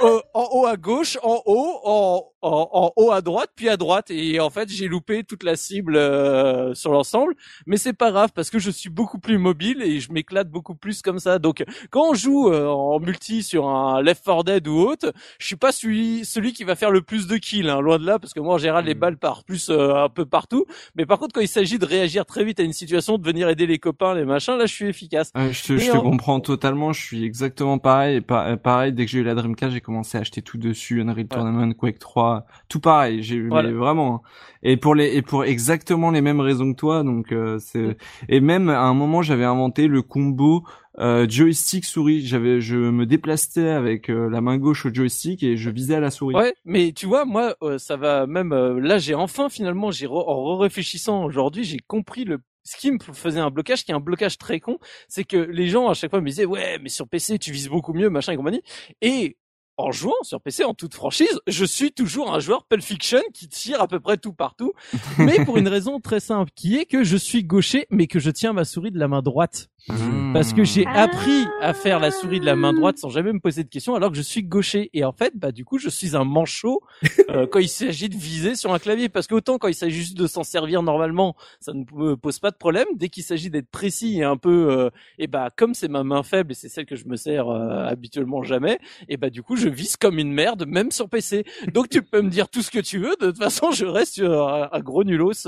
en haut à gauche en haut, ¡Oh, oh! En, en, haut à droite, puis à droite. Et en fait, j'ai loupé toute la cible euh, sur l'ensemble. Mais c'est pas grave parce que je suis beaucoup plus mobile et je m'éclate beaucoup plus comme ça. Donc, quand on joue euh, en multi sur un Left 4 Dead ou autre, je suis pas celui, celui qui va faire le plus de kills, hein, loin de là, parce que moi, en général, les mm. balles partent plus euh, un peu partout. Mais par contre, quand il s'agit de réagir très vite à une situation, de venir aider les copains, les machins, là, je suis efficace. je te, je te comprends totalement. Je suis exactement pareil. pareil, dès que j'ai eu la Dreamcast, j'ai commencé à acheter tout dessus, Unreal Tournament, Quake 3, tout pareil. J'ai vraiment. Hein. Et pour les et pour exactement les mêmes raisons que toi, donc euh, c'est mm. et même à un moment j'avais inventé le combo euh, joystick souris. J'avais, je me déplaçais avec euh, la main gauche au joystick et je visais à la souris. Ouais, mais tu vois, moi, ça va même. là, j'ai enfin finalement, j'ai en réfléchissant aujourd'hui, j'ai compris le ce qui me faisait un blocage, qui est un blocage très con, c'est que les gens à chaque fois me disaient ouais, mais sur PC tu vises beaucoup mieux, machin et compagnie. Et en jouant sur PC en toute franchise, je suis toujours un joueur Pulp Fiction qui tire à peu près tout partout, mais pour une raison très simple, qui est que je suis gaucher, mais que je tiens ma souris de la main droite. Mmh. Parce que j'ai appris à faire la souris de la main droite sans jamais me poser de questions alors que je suis gaucher. Et en fait, bah du coup, je suis un manchot euh, quand il s'agit de viser sur un clavier. Parce qu'autant quand il s'agit juste de s'en servir normalement, ça ne me pose pas de problème. Dès qu'il s'agit d'être précis et un peu... Euh, et bah comme c'est ma main faible et c'est celle que je me sers euh, habituellement jamais, et bah du coup, je vise comme une merde, même sur PC. Donc tu peux me dire tout ce que tu veux. De toute façon, je reste sur un, gros nulos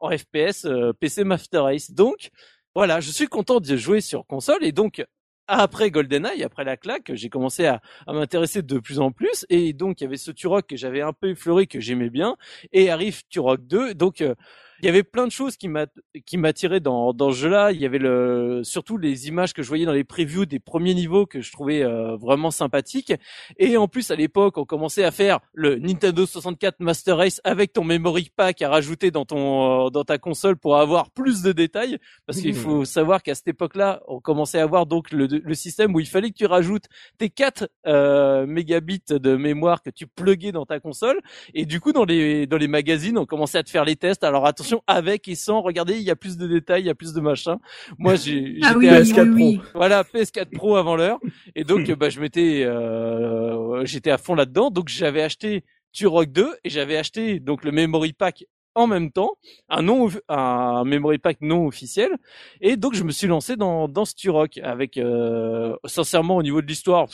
en FPS PC Master Race. Donc voilà, je suis content de jouer sur console et donc après GoldenEye, après la claque, j'ai commencé à, m'intéresser de plus en plus et donc il y avait ce Turok que j'avais un peu effleuré que j'aimais bien et arrive Turok 2 donc euh, il y avait plein de choses qui m'a qui m'attiraient dans dans ce jeu-là. Il y avait le surtout les images que je voyais dans les previews des premiers niveaux que je trouvais euh, vraiment sympathiques. Et en plus à l'époque, on commençait à faire le Nintendo 64 Master Race avec ton memory pack à rajouter dans ton euh, dans ta console pour avoir plus de détails. Parce qu'il faut savoir qu'à cette époque-là, on commençait à avoir donc le, le système où il fallait que tu rajoutes tes 4 euh, mégabits de mémoire que tu pluguais dans ta console. Et du coup, dans les dans les magazines, on commençait à te faire les tests. Alors attention avec et sans. Regardez, il y a plus de détails, il y a plus de machin. Moi, j'ai ah à PS4 Pro. Voilà, PS4 Pro avant l'heure. Et donc, bah, je m'étais, euh, j'étais à fond là-dedans. Donc, j'avais acheté Turok 2 et j'avais acheté donc le memory pack en même temps, un non, un memory pack non officiel, et donc je me suis lancé dans dans ce Turok avec, euh, sincèrement au niveau de l'histoire,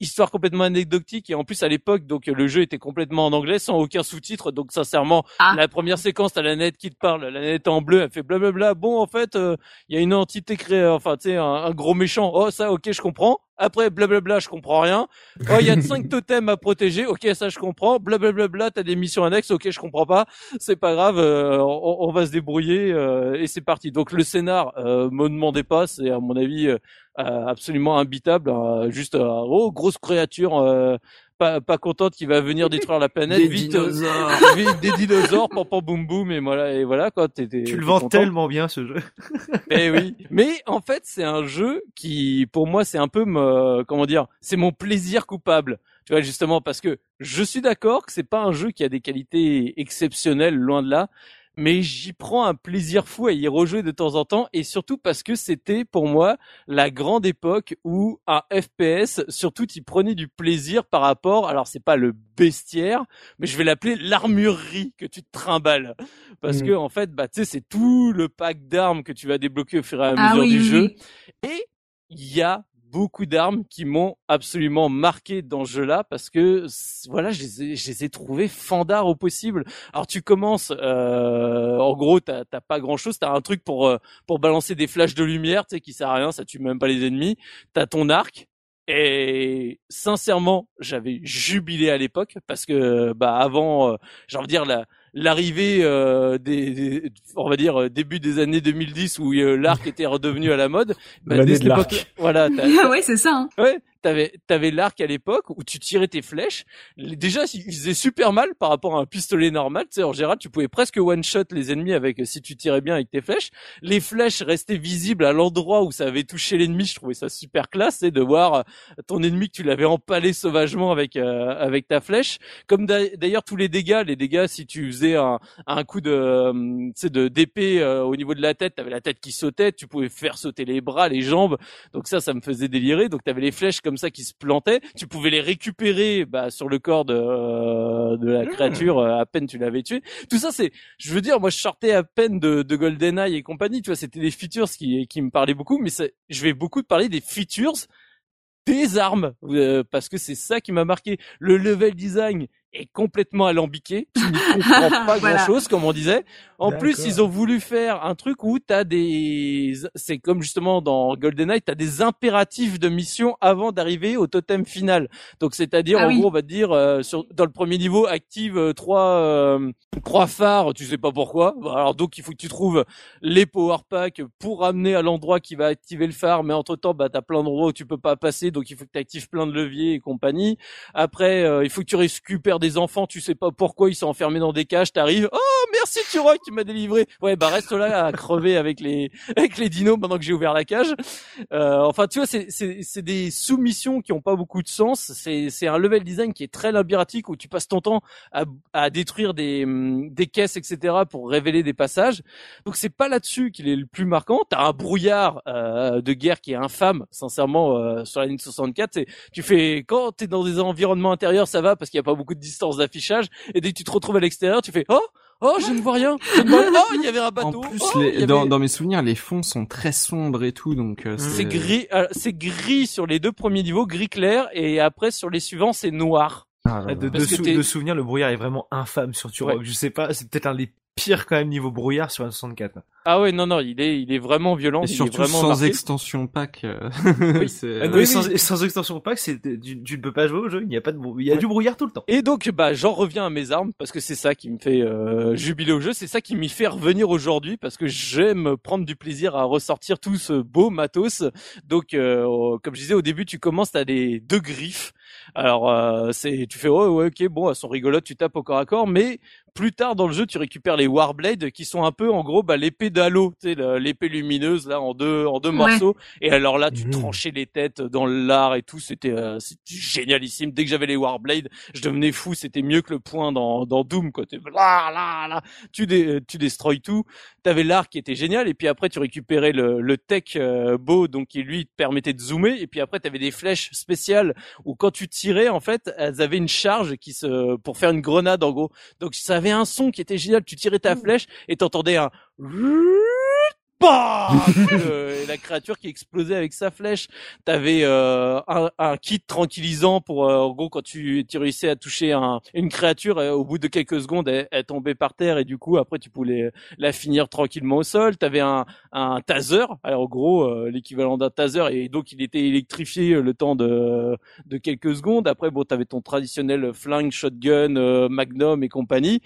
histoire complètement anecdotique et en plus à l'époque donc le jeu était complètement en anglais sans aucun sous-titre. Donc sincèrement ah. la première séquence t'as la nette qui te parle la nette en bleu elle fait blablabla. Bon en fait euh, il y a une entité créée enfin tu sais un, gros méchant. Oh ça ok je comprends après, blablabla, je comprends rien. Oh, il y a cinq totems à protéger. Ok, ça je comprends. Blablabla, t'as des missions annexes. Ok, je comprends pas. C'est pas grave. Euh, on, va se débrouiller euh, et c'est parti. Donc le scénar, euh, me demandez pas. C'est à mon avis euh, absolument imbitable. juste, oh, grosse créature pas, pas contente qui va venir détruire la planète. Des vite, dinosaures. vite, des dinosaures, pam pam boum boum et voilà et voilà quoi. tu le vends tellement bien ce jeu. eh oui. Mais en fait c'est un jeu qui pour moi c'est un peu me, comment dire, c'est mon plaisir coupable. Tu vois justement parce que je suis d'accord que c'est pas un jeu qui a des qualités exceptionnelles loin de là, mais j'y prends un plaisir fou à y rejouer de temps en temps et surtout parce que c'était pour moi la grande époque où un FPS surtout y prenait du plaisir par rapport alors c'est pas le bestiaire mais je vais l'appeler l'armurerie que tu te trimbales. Parce mmh. que en fait bah tu sais c'est tout le pack d'armes que tu vas débloquer au fur et à ah mesure du jeu. et il y a beaucoup d'armes qui m'ont absolument marqué dans ce jeu-là parce que voilà, je les ai, je les ai fandards au possible. Alors tu commences, euh, en gros, t'as pas grand-chose, t'as un truc pour euh, pour balancer des flashs de lumière, tu sais, qui sert à rien, ça tue même pas les ennemis. T'as ton arc. Et sincèrement, j'avais jubilé à l'époque parce que bah avant, euh, j'ai envie de dire la l'arrivée euh, des, on va dire euh, début des années 2010 où euh, l'arc était redevenu à la mode. Bah, dès cette époque voilà ouais c'est ça hein. ouais t'avais t'avais l'arc à l'époque où tu tirais tes flèches. Déjà, il faisait super mal par rapport à un pistolet normal. Tu sais, en général, tu pouvais presque one shot les ennemis avec si tu tirais bien avec tes flèches. Les flèches restaient visibles à l'endroit où ça avait touché l'ennemi. Je trouvais ça super classe, c'est de voir ton ennemi que tu l'avais empalé sauvagement avec euh, avec ta flèche. Comme d'ailleurs tous les dégâts, les dégâts si tu faisais un, un coup de euh, de d'épée euh, au niveau de la tête, t'avais la tête qui sautait, tu pouvais faire sauter les bras, les jambes. Donc ça, ça me faisait délirer. Donc t'avais les flèches comme ça qui se plantaient. Tu pouvais les récupérer bah, sur le corps de, euh, de la mmh. créature euh, à peine tu l'avais tué. Tout ça, c'est, je veux dire, moi je sortais à peine de, de GoldenEye et compagnie. Tu vois, c'était des features qui, qui me parlaient beaucoup, mais je vais beaucoup te parler des features des armes euh, parce que c'est ça qui m'a marqué. Le level design est complètement alambiqué. Tu n'y comprends pas grand chose, comme on disait. En plus, ils ont voulu faire un truc où t'as des, c'est comme justement dans GoldenEye, t'as des impératifs de mission avant d'arriver au totem final. Donc, c'est-à-dire, ah en gros, on va te dire, euh, sur, dans le premier niveau, active euh, trois, euh, trois phares, tu sais pas pourquoi. Alors, donc, il faut que tu trouves les power packs pour ramener à l'endroit qui va activer le phare. Mais entre temps, bah, t'as plein d'endroits où tu peux pas passer. Donc, il faut que tu actives plein de leviers et compagnie. Après, il faut que tu récupères des enfants, tu sais pas pourquoi ils sont enfermés dans des cages, t'arrives, oh merci Turok, tu m'as délivré. Ouais bah reste là à crever avec les avec les dinos pendant que j'ai ouvert la cage. Euh, enfin tu vois c'est des soumissions qui ont pas beaucoup de sens. C'est un level design qui est très labyrinthique où tu passes ton temps à à détruire des des caisses etc pour révéler des passages. Donc c'est pas là-dessus qu'il est le plus marquant. T'as un brouillard euh, de guerre qui est infâme sincèrement euh, sur la ligne 64. Tu fais quand t'es dans des environnements intérieurs ça va parce qu'il y a pas beaucoup de distance d'affichage et dès que tu te retrouves à l'extérieur tu fais oh Oh, je ne vois rien. Oh, il y avait un bateau. En plus, oh, dans, dans, mes souvenirs, les fonds sont très sombres et tout, donc euh, c'est gris. Euh, c'est gris sur les deux premiers niveaux, gris clair, et après sur les suivants, c'est noir. Ah, de, de, souvenir, le brouillard est vraiment infâme sur Turok. Je sais pas, c'est peut-être un des pire quand même niveau brouillard sur un 64. Ah ouais, non, non, il est, il est vraiment violent. Et surtout vraiment sans extension pack. Euh, oui, ah sans, extension pack, c'est, tu, ne peux pas jouer au jeu. Il n'y a pas de, il y a du brouillard tout le temps. Et donc, bah, j'en reviens à mes armes parce que c'est ça qui me fait euh, jubiler au jeu. C'est ça qui m'y fait revenir aujourd'hui parce que j'aime prendre du plaisir à ressortir tout ce beau matos. Donc, euh, comme je disais au début, tu commences à des deux griffes. Alors, euh, c'est, tu fais oh ouais, ok, bon, elles sont rigolotes, tu tapes au corps à corps, mais plus tard dans le jeu, tu récupères les Warblades qui sont un peu en gros bah, l'épée d'Halo, tu sais, l'épée lumineuse là en deux en deux morceaux. Et alors là, tu mmh. tranchais les têtes dans l'art et tout, c'était euh, génialissime. Dès que j'avais les Warblades, je devenais fou. C'était mieux que le point dans, dans Doom quoi. Là, là, là, tu dé, tu destroy tout. T'avais l'art qui était génial et puis après tu récupérais le, le tech euh, beau donc qui lui te permettait de zoomer et puis après tu avais des flèches spéciales où quand tu tirais en fait elles avaient une charge qui se pour faire une grenade en gros. Donc ça avait un son qui était génial. Tu tirais ta mmh. flèche et t'entendais un et la créature qui explosait avec sa flèche. T'avais euh, un, un, kit tranquillisant pour euh, en gros quand tu, tu réussissais à toucher un, une créature euh, au bout de quelques secondes elle, elle, tombait par terre et du coup après tu pouvais la finir tranquillement au sol. T'avais un, un taser, alors en gros euh, l'équivalent d'un taser et donc il était électrifié le temps de, de quelques secondes. Après bon t'avais ton traditionnel flingue, shotgun, magnum et compagnie.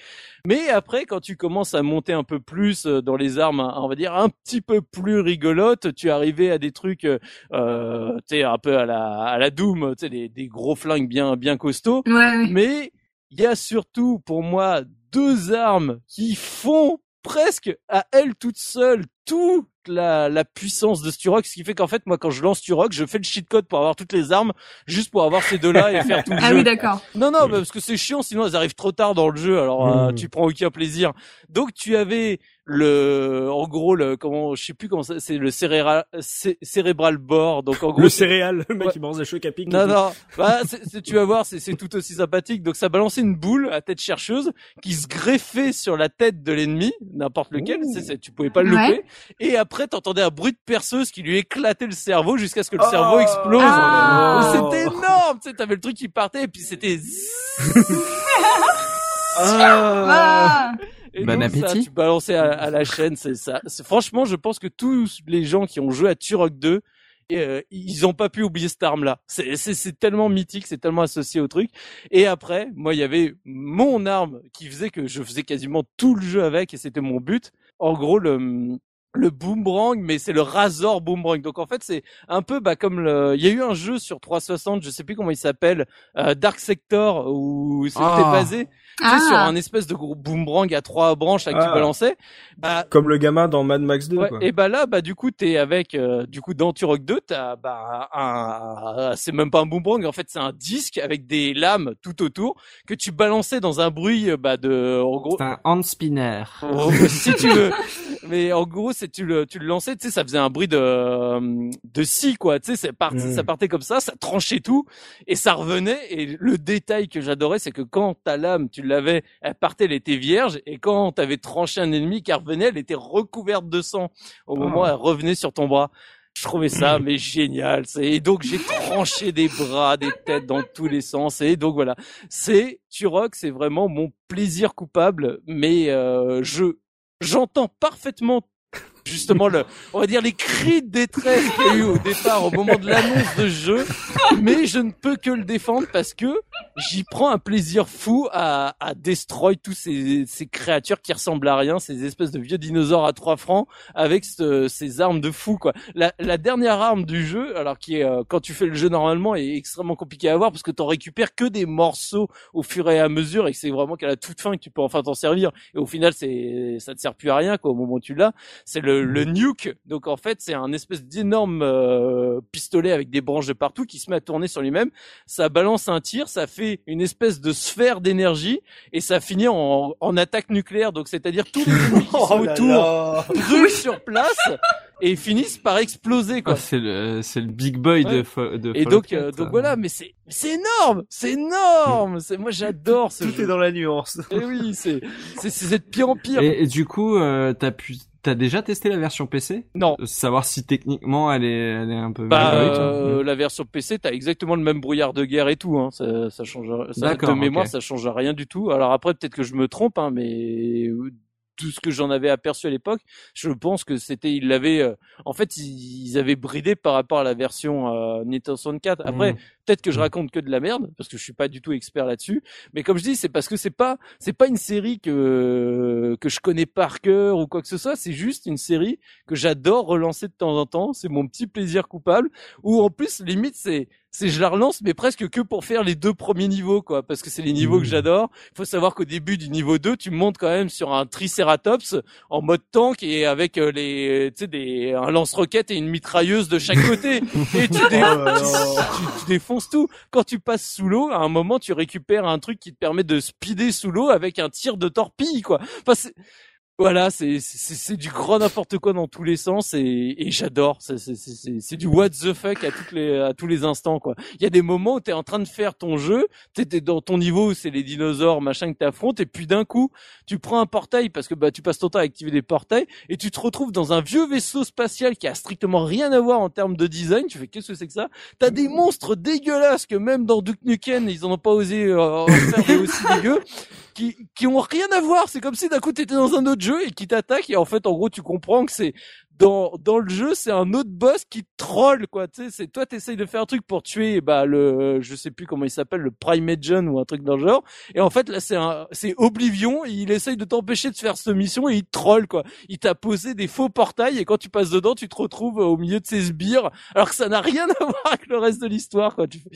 Mais après quand tu commences à monter un peu plus dans les armes, on va dire un petit peu plus rigolote. Tu arrivais à des trucs, euh, euh tu sais, un peu à la, à la Doom, tu sais, des, des gros flingues bien, bien costauds. Mais il y a surtout, pour moi, deux armes qui font presque à elles toutes seules toute la, la puissance de Sturok, ce qui fait qu'en fait, moi, quand je lance Sturok, je fais le cheat code pour avoir toutes les armes, juste pour avoir ces deux-là et faire tout le ah jeu. Ah oui, d'accord. Non, non, parce que c'est chiant, sinon elles arrivent trop tard dans le jeu, alors euh, hmm. tu prends aucun plaisir. Donc tu avais le en gros le comment je sais plus comment c'est le cérébral cérébral bord. Donc en gros le céréal le mec qui mange des cheveux capiques non non. Bah tu vas voir c'est tout aussi sympathique. Donc ça balançait une boule à tête chercheuse qui se greffait sur la tête de l'ennemi n'importe lequel. C'est tu pouvais pas le louper. Et après t'entendais un bruit de perceuse qui lui éclatait le cerveau jusqu'à ce que le cerveau oh. explose. Ah. c'était énorme tu sais t'avais le truc qui partait et puis c'était ah. Et bon appétit. tu balançais à, à la chaîne, c'est ça. Franchement, je pense que tous les gens qui ont joué à Turok 2, euh, ils ont pas pu oublier cette arme-là. C'est tellement mythique, c'est tellement associé au truc. Et après, moi, il y avait mon arme qui faisait que je faisais quasiment tout le jeu avec, et c'était mon but. En gros, le le boomerang, mais c'est le Razor boomerang. Donc en fait, c'est un peu bah, comme le. Il y a eu un jeu sur 360, je sais plus comment il s'appelle, euh, Dark Sector, où c'était Ah. basé tu sais, Ah. sur un espèce de gros boomerang à trois branches là, que tu Ah. balançais. Bah, Comme le gamin dans Mad Max 2, Ouais, quoi. et bah là, bah du coup, t'es avec, euh, du coup, dans Turok 2, t'as bah un, c'est même pas un boomerang, en fait, c'est un disque avec des lames tout autour que tu balançais dans un bruit, euh, bah de, en gros, C'est un hand spinner. Oh, si tu veux. Mais en gros, c'est tu le tu le lançais, tu sais, ça faisait un bruit de euh, de scie quoi. Tu sais, ça partait, Mm. ça partait comme ça, ça tranchait tout et ça revenait. Et le détail que j'adorais, c'est que quand ta lame, tu l'avais, elle partait, elle était vierge, et quand t'avais tranché un ennemi qui revenait, elle était recouverte de sang. Au moment où elle revenait sur ton bras. Je trouvais ça mais génial. Et donc j'ai tranché des bras, des têtes dans tous les sens. Et donc voilà, c'est Turok, c'est vraiment mon plaisir coupable. Mais euh, je j'entends parfaitement justement le, on va dire les cris de détresse qu'il y a eu au départ au moment de l'annonce de jeu, mais je ne peux que le défendre parce que j'y prends un plaisir fou à, à destroy tous ces, ces créatures qui ressemblent à rien, ces espèces de vieux dinosaures à trois francs avec ce- ces armes de fou quoi. La, la dernière arme du jeu, alors qui est euh, quand tu fais le jeu normalement est extrêmement compliqué à avoir parce que t'en récupères que des morceaux au fur et à mesure et que c'est vraiment qu'à la toute fin que tu peux enfin t'en servir. Et au final c'est ça te sert plus à rien quoi au moment où tu l'as. C'est le, le nuke. Donc en fait, c'est un espèce d'énorme euh, pistolet avec des branches de partout qui se met à tourner sur lui-même. Ça balance un tir, ça fait une espèce de sphère d'énergie et ça finit en, en attaque nucléaire. Donc c'est-à-dire tous les ennemis qui sont autour brûlent sur place et finissent par exploser quoi. Ah, c'est le, c'est le big boy de, Ouais. Fa- de Et donc, 4, euh, donc voilà, mais c'est c'est énorme, c'est énorme. C'est moi j'adore ce Tout jeu. est dans la nuance. Et oui, c'est c'est c'est de pire en pire. Et, et du coup, euh, t'as pu, t'as déjà testé la version PC Non. Euh, Savoir si techniquement elle est, elle est un peu. Bah, euh, la version PC, t'as exactement le même brouillard de guerre et tout. Hein. Ça, ça change. Ça, de mémoire, ça change rien du tout. Alors après, peut-être que je me trompe, hein, mais tout ce que j'en avais aperçu à l'époque, je pense que c'était, ils l'avaient. euh, en fait, ils, ils avaient bridé par rapport à la version euh, Nintendo 64. Après, Mm. Peut-être que je raconte que de la merde parce que je suis pas du tout expert là-dessus. Mais comme je dis, c'est parce que c'est pas, c'est pas une série que que je connais par cœur ou quoi que ce soit. C'est juste une série que j'adore relancer de temps en temps. C'est mon petit plaisir coupable. Ou en plus, limite, c'est c'est je la relance, mais presque que pour faire les deux premiers niveaux, quoi, parce que c'est les niveaux que j'adore. Il faut savoir qu'au début du niveau 2, tu montes quand même sur un Triceratops en mode tank et avec euh, les, tu sais, des un lance-roquette et une mitrailleuse de chaque côté. et tu, dé- Oh tu défonces Quand tu passes sous l'eau, à un moment, tu récupères un truc qui te permet de speeder sous l'eau avec un tir de torpille, quoi. Voilà, c'est du grand n'importe quoi dans tous les sens et, et j'adore. C'est du what the fuck à toutes les à tous les instants quoi. Il y a des moments où t'es en train de faire ton jeu, t'es dans ton niveau où c'est les dinosaures machin que t'affrontes et puis d'un coup tu prends un portail parce que bah tu passes ton temps à activer des portails et tu te retrouves dans un vieux vaisseau spatial qui a strictement rien à voir en termes de design. Tu fais qu'est-ce que c'est que ça? T'as des monstres dégueulasses que même dans Duke Nukem ils en ont pas osé euh, des aussi dégueux qui qui ont rien à voir. C'est comme si d'un coup t'étais dans un autre jeu et qui t'attaque et en fait en gros tu comprends que c'est dans dans le jeu c'est un autre boss qui troll quoi. Tu sais c'est toi t'essayes de faire un truc pour tuer bah le je sais plus comment il s'appelle le Prime ou un truc dans le genre et en fait là c'est un c'est Oblivion il essaye de t'empêcher de faire cette mission et il troll quoi. Il t'a posé des faux portails et quand tu passes dedans tu te retrouves au milieu de ces sbires alors que ça n'a rien à voir avec le reste de l'histoire quoi. Tu fais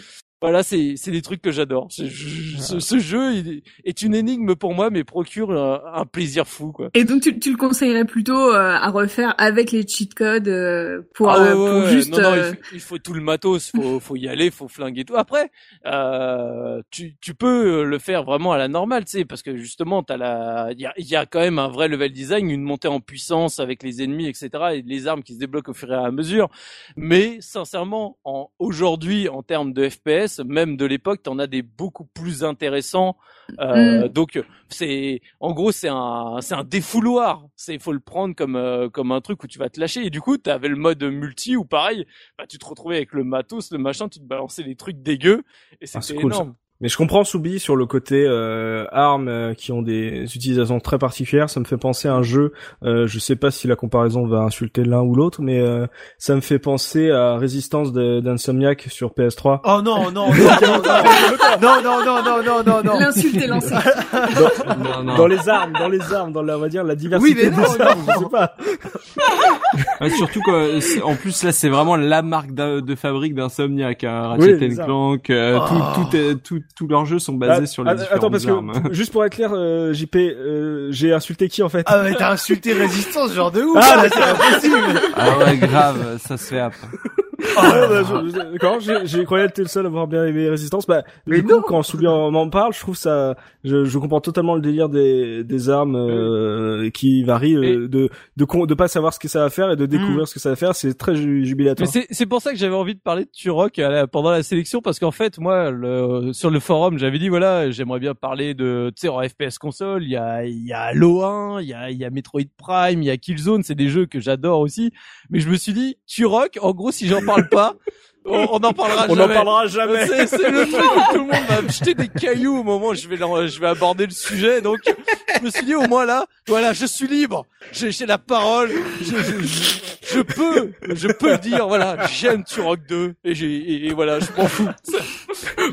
voilà, c'est c'est des trucs que j'adore. Ce, je- ce, ce jeu il est- une énigme pour moi, mais procure un, un plaisir fou, quoi. Et donc tu, tu le conseillerais plutôt euh, à refaire avec les cheat codes euh, pour, Ah ouais, euh, pour ouais. juste. non, non, euh, il, faut, il faut tout le matos, faut, faut y aller, faut flinguer tout. Après, euh, tu, tu peux le faire vraiment à la normale, tu sais, parce que justement, t'as la, il y a, y a quand même un vrai level design, une montée en puissance avec les ennemis, etc., et les armes qui se débloquent au fur et à mesure. Mais sincèrement, en aujourd'hui, en termes de FPS, même de l'époque, t'en as des beaucoup plus intéressants. Euh, Donc, c'est, en gros, c'est un, c'est un défouloir. C'est, faut le prendre comme, euh, comme un truc où tu vas te lâcher. Et du coup, t'avais le mode multi où pareil, bah, tu te retrouvais avec le matos, le machin, tu te balançais des trucs dégueux et Ah, c'était c'est cool, ça. Mais je comprends Soubi sur le côté euh, armes euh, qui ont des utilisations très particulières. Ça me fait penser à un jeu. Euh, je sais pas si la comparaison va insulter l'un ou l'autre, mais euh, ça me fait penser à Résistance d'Insomniac sur PS3. Oh non, non, non, non, non, non, non, non, non, non. L'insulte est lancée. Non, non. Dans les armes, dans les armes, dans la, on va dire la diversité Oui, mais non, des armes. Je sais pas. Ouais, surtout que, en plus là, c'est vraiment la marque de fabrique d'Insomniac, hein, Oui, Ratchet armes. Clank, euh, Oh. tout, tout, tout, tous leurs jeux sont basés Ah, sur les ah, différentes Attends, parce armes. que juste pour être clair, euh, JP, euh, j'ai insulté qui en fait? Ah mais t'as insulté résistance, genre de ouf. Ah, là, c'est impossible. Ah ouais, grave, ça se fait après. Je- D'accord, j'ai croyais être le seul à avoir bien aimé Résistance. Bah, Mais du coup, quand Soubi en m'en parle, je trouve ça, je, je comprends totalement le délire des, des armes euh, qui varient, euh, de de con- de pas savoir ce que ça va faire et de découvrir ce que ça va faire. C'est très ju- Mais jubilatoire. c'est c'est pour ça que j'avais envie de parler de Turok pendant la sélection parce qu'en fait moi le, sur le forum j'avais dit voilà j'aimerais bien parler de tu sais en FPS console il y a il y a Halo 1 il y a il y a Metroid Prime il y a Killzone c'est des jeux que j'adore aussi mais je me suis dit Turok en gros si j'en parle pas on, on en parlera On n'en jamais. parlera jamais. C'est, c'est le truc où tout le monde va me jeter des cailloux au moment où je vais, leur- je vais aborder le sujet. Donc, je me suis dit, au moins là, voilà, je suis libre. J'ai, j'ai la parole. Je, je, je, je peux, je peux le dire. Voilà, j'aime Turok 2. Et j'ai, et, et voilà, je m'en fous.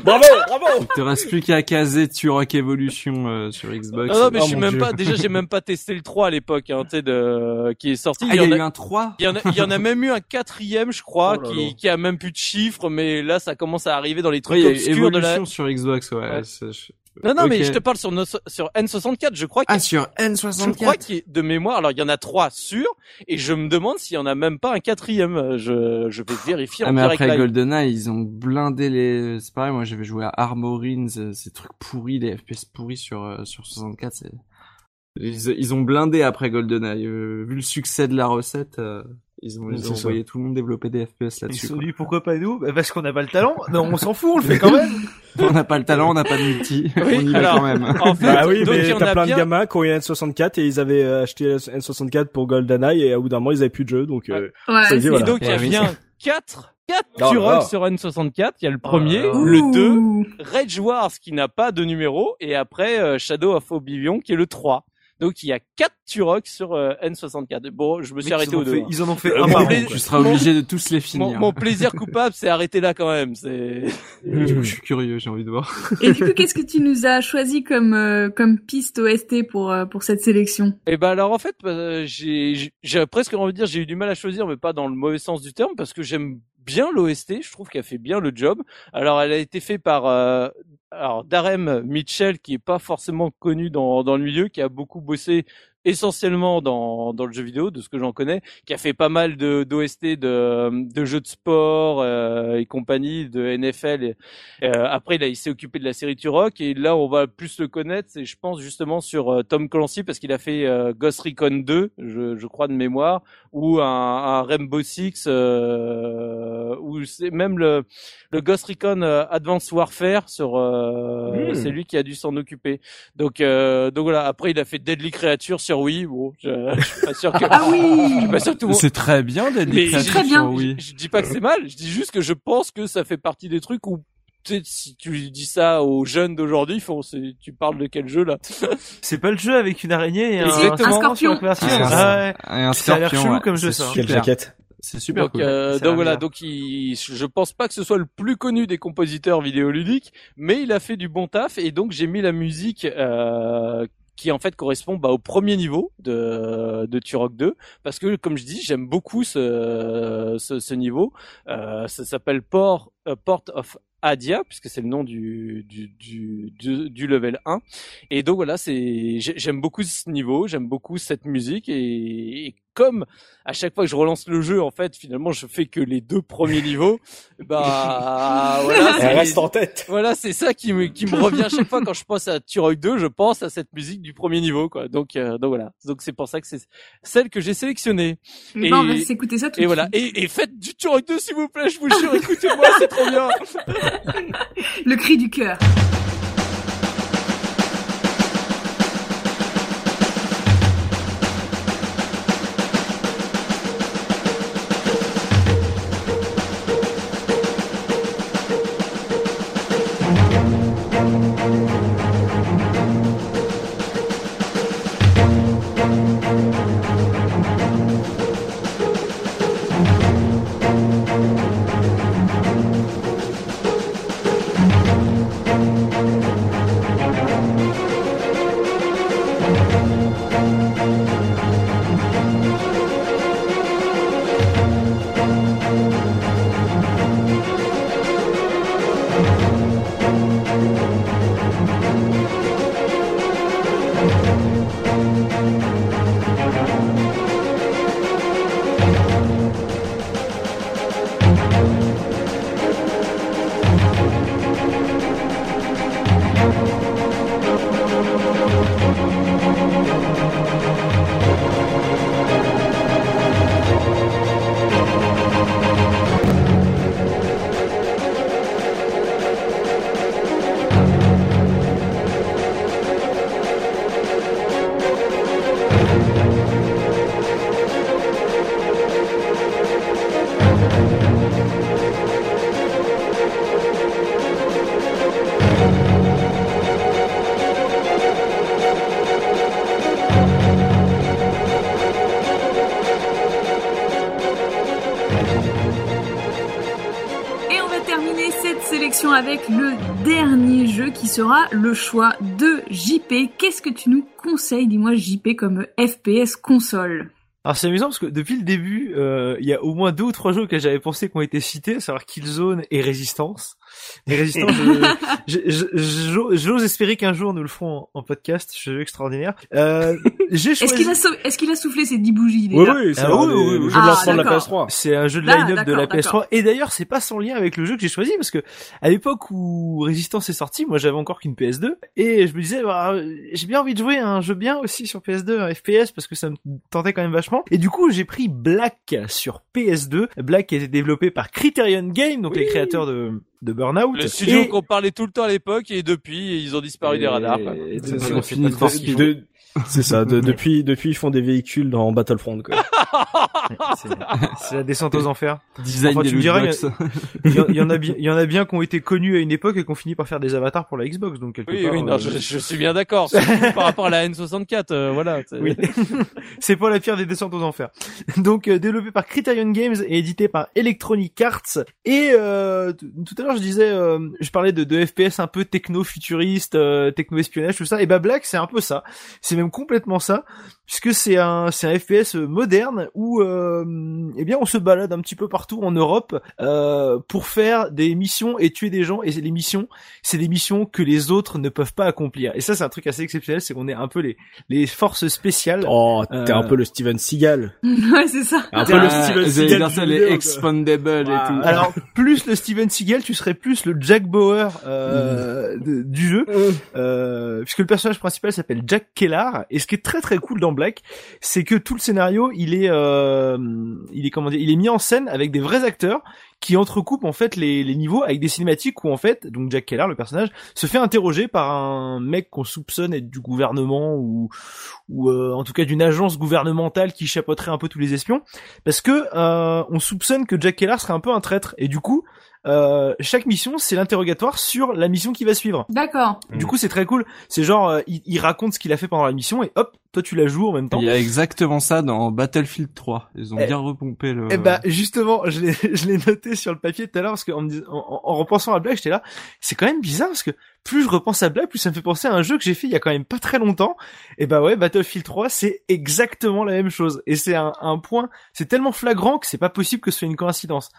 Bravo, bravo. Il te reste plus qu'à caser Turok Evolution euh, sur Xbox. Non, non, mais Oh je suis même Dieu. pas, déjà, j'ai même pas testé le 3 à l'époque, hein, tu sais, de, qui est sorti. Ah, il y a en eu un 3 Il y en a, il y en a même eu un quatrième, je crois, Oh là qui, là. qui a même de chiffres, mais là, ça commence à arriver dans les Ouais, trucs il y a eu obscurs de la. Sur Xbox, ouais. Ouais. je- Non, non, mais je te parle sur, nos- sur N64, je crois Ah, sur Je N64. crois qu'il y a- de mémoire, alors il y en a trois sûrs, et je me demande s'il y en a même pas un quatrième. Je, je vais vérifier Ah, en mais après live. GoldenEye, ils ont blindé les, c'est pareil, moi j'avais joué à Armorines, euh, ces trucs pourris, les FPS pourris sur, euh, sur 64, c'est, ils, ils ont blindé après GoldenEye, euh, vu le succès de la recette, euh, ils ont, ils ont ça. envoyé tout le monde développer des FPS Ils là-dessus. se sont dit pourquoi pas nous? Bah, Parce qu'on n'a pas le talent. Non, on s'en fout, on le fait quand même. on n'a pas le talent, on n'a pas de multi, on y va alors- quand même. En fait, Bah oui, donc mais t'as a plein bien. de gamins qui ont eu N64 et ils avaient euh, acheté la N64 pour GoldenEye et à bout d'un moment ils avaient plus de jeu donc euh, Ouais, Ça y est, c'est- voilà. Et donc il y a oui, bien quatre, quatre Oh là Turok là. sur N64. Il y a le premier, là là. le 2, Ouh. Rage Wars qui n'a pas de numéro, et après euh, Shadow of Oblivion qui est le 3. Donc il y a quatre Turok sur euh, N64. Bon, je me suis Mec, arrêté ils en au ont 2. fait- Ils en ont fait Euh, un par an. Tu seras obligé de tous les finir. mon plaisir coupable, c'est arrêté là quand même. C'est Du coup, je suis curieux, j'ai envie de voir. Et du coup, qu'est-ce que tu nous as choisi comme euh, comme piste OST pour euh, pour cette sélection? Eh ben alors en fait, euh, j'ai j'ai- j'ai presque envie de dire j'ai eu du mal à choisir, mais pas dans le mauvais sens du terme, parce que j'aime bien l'OST. Je trouve qu'elle fait bien le job. Alors elle a été faite par euh, alors Darem Mitchell, qui est pas forcément connu dans dans le milieu, qui a beaucoup bossé essentiellement dans dans le jeu vidéo, de ce que j'en connais, qui a fait pas mal de d'OST de de jeux de sport euh, et compagnie, de NFL. Et, euh, après, il, s'est occupé de la série Turok et là, on va plus le connaître. C'est, je pense, justement sur euh, Tom Clancy parce qu'il a fait euh, Ghost Recon 2, je, je crois de mémoire, ou un, un Rainbow Six, euh, ou c'est même le, le Ghost Recon euh, Advanced Warfare sur. Euh, Hmm. C'est lui qui a dû s'en occuper. Donc, euh, donc voilà. Après, il a fait Deadly Creature sur Wii. Bon, je, je suis pas sûr que. Ah Je suis oui pas sûr que tout le monde- C'est très bien d'être c'est très bien. sur Wii. je, je dis pas que c'est mal, je dis juste que je pense que ça fait partie des trucs où si tu dis ça aux jeunes d'aujourd'hui, ils font, c'est- tu parles de quel jeu là C'est pas le jeu avec une araignée et un, Exactement. Un scorpion. sur. Ah, Ah ouais. Et un Ça a l'air scorpion, chelou ouais, comme jeu, c'est ça. quelle super. jaquette. C'est super Donc, cool. euh, donc voilà, donc il, je pense pas que ce soit le plus connu des compositeurs vidéoludiques, mais il a fait du bon taf et donc j'ai mis la musique euh, qui en fait correspond bah, au premier niveau de, de Turok 2 parce que comme je dis j'aime beaucoup ce, ce, ce niveau. Euh, ça s'appelle Port, euh, Port of Adia puisque c'est le nom du, du, du, du, du level 1 et donc voilà c'est j'ai- j'aime beaucoup ce niveau j'aime beaucoup cette musique. Et, et comme à chaque fois que je relance le jeu en fait finalement je fais que les deux premiers niveaux bah voilà Elle reste en tête. voilà, c'est ça qui me, qui me revient à chaque fois quand je pense à Turok 2, je pense à cette musique du premier niveau, quoi. Donc, euh, donc voilà. Donc c'est pour ça que c'est celle que j'ai sélectionnée. On va Et- s'écouter ça tout Et voilà. Et, et faites du Turok 2 s'il vous plaît, je vous jure, écoutez-moi, c'est trop bien. Le cri du cœur. Sera le choix de JP. Qu'est-ce que tu nous conseilles, dis-moi JP, comme FPS console? Alors c'est amusant parce que depuis le début, euh, il y a au moins deux ou trois jeux que j'avais pensé qui ont été cités, à savoir Killzone et Résistance. Les Résistance, j'ose espérer qu'un jour nous le ferons en, podcast, jeu extraordinaire. Euh, j'ai choisi... Est-ce qu'il a, soufflé ses dix bougies déjà Oui, oui, c'est ah, oui, oui, oui, de la PS3. C'est un jeu de ah, line-up de la PS3. Et d'ailleurs, c'est pas sans lien avec le jeu que j'ai choisi parce que à l'époque où Résistance est sorti, moi j'avais encore qu'une PS2 et je me disais, bah, j'ai bien envie de jouer un jeu bien aussi sur PS2, un FPS parce que ça me tentait quand même vachement et du coup, j'ai pris Black sur PS2. Black qui a été développé par Criterion Game, donc les créateurs de de Burnout. Le studio qu'on parlait tout le temps à l'époque et depuis ils ont disparu des radars. C'est ça. depuis, depuis, ils font des véhicules dans Battlefront. c'est la descente aux enfers. Design des il, y, en a bien, il y en a bien qui ont été connus à une époque et qui ont fini par faire des avatars pour la Xbox. Donc quelque oui, part, oui, non, euh, je, suis bien d'accord. par rapport à la N64, euh, voilà. Oui. c'est pas la pire des descentes aux enfers. Donc euh, développé par Criterion Games et édité par Electronic Arts. Et tout à l'heure, je disais, je parlais de, de FPS un peu techno-futuriste, techno-espionnage, tout ça. Et bah Black, c'est un peu ça. C'est complètement ça, puisque c'est un c'est un FPS moderne où euh, eh bien on se balade un petit peu partout en Europe euh, pour faire des missions et tuer des gens. Et les missions c'est des missions que les autres ne peuvent pas accomplir. Et ça c'est un truc assez exceptionnel c'est qu'on est un peu les les forces spéciales. Oh t'es un peu le Steven Seagal. Ouais c'est ça. Un peu le Steven Seagal les expandable et tout. Alors plus le Steven Seagal tu serais plus le Jack Bauer euh, du jeu. Euh, puisque le personnage principal s'appelle Jack Kellar et ce qui est très très cool dans Black, c'est que tout le scénario, il est, euh, il est comment dire, il est mis en scène avec des vrais acteurs qui entrecoupent en fait les, les niveaux avec des cinématiques où en fait, donc Jack Keller, le personnage, se fait interroger par un mec qu'on soupçonne être du gouvernement ou, ou euh, en tout cas d'une agence gouvernementale qui chapeauterait un peu tous les espions, parce que euh, on soupçonne que Jack Keller serait un peu un traître. Et du coup euh, chaque mission c'est l'interrogatoire sur la mission qui va suivre. D'accord. Du coup c'est très cool. C'est genre euh, il, raconte ce qu'il a fait pendant la mission et hop toi tu la joues en même temps. Il y a exactement ça dans Battlefield 3. Ils ont eh, bien repompé le. Eh bah justement je l'ai je l'ai noté sur le papier tout à l'heure parce qu'en en, en, repensant à Black j'étais là c'est quand même bizarre parce que plus je repense à Black plus ça me fait penser à un jeu que j'ai fait il y a quand même pas très longtemps. Et bah ouais Battlefield 3 c'est exactement la même chose et c'est un, un point c'est tellement flagrant que c'est pas possible que ce soit une coïncidence.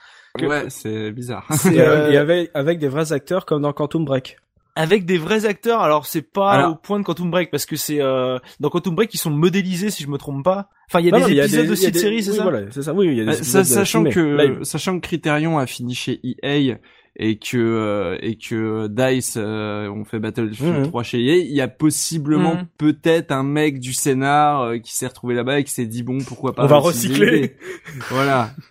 Ouais, c'est bizarre. Euh, et avec, avec des vrais acteurs comme dans Quantum Break avec des vrais acteurs. Alors c'est pas au point de Quantum Break parce que c'est euh, dans Quantum Break ils sont modélisés si je me trompe pas. Enfin il y a des épisodes de cette série, c'est oui, ça. Voilà, c'est ça. Oui, il y a des bah, sachant que sachant que Criterion a fini chez EA et que euh, et que Dice euh, ont fait Battlefield 3 mhm. chez EA, il y a possiblement mhm. peut-être un mec du scénar euh, qui s'est retrouvé là-bas et qui s'est dit bon pourquoi pas on va recycler. voilà.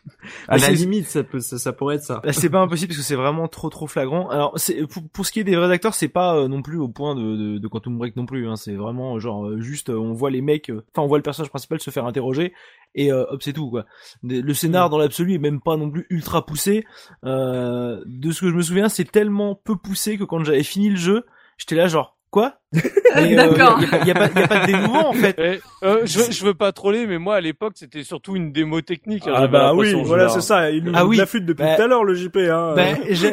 À la limite ça peut ça, ça pourrait être ça. Bah, c'est pas impossible parce que c'est vraiment trop trop flagrant. Alors c'est pour, pour ce qui est des vrais acteurs, c'est pas non plus au point de, de, de Quantum Break non plus hein. c'est vraiment genre juste on voit les mecs enfin on voit le personnage principal se faire interroger et hop c'est tout quoi. Le scénar dans l'absolu est même pas non plus ultra poussé euh, de ce que je me souviens, c'est tellement peu poussé que quand j'avais fini le jeu, j'étais là genre quoi? D'accord. Il y, a, pas, y a pas de dénouement en fait. euh, je, je veux pas troller, mais moi à l'époque c'était surtout une démo technique. Hein, ah bah oui, voilà c'est ça. Il nous ah oui. la flûte depuis bah, tout à l'heure le JP. Hein. Bah,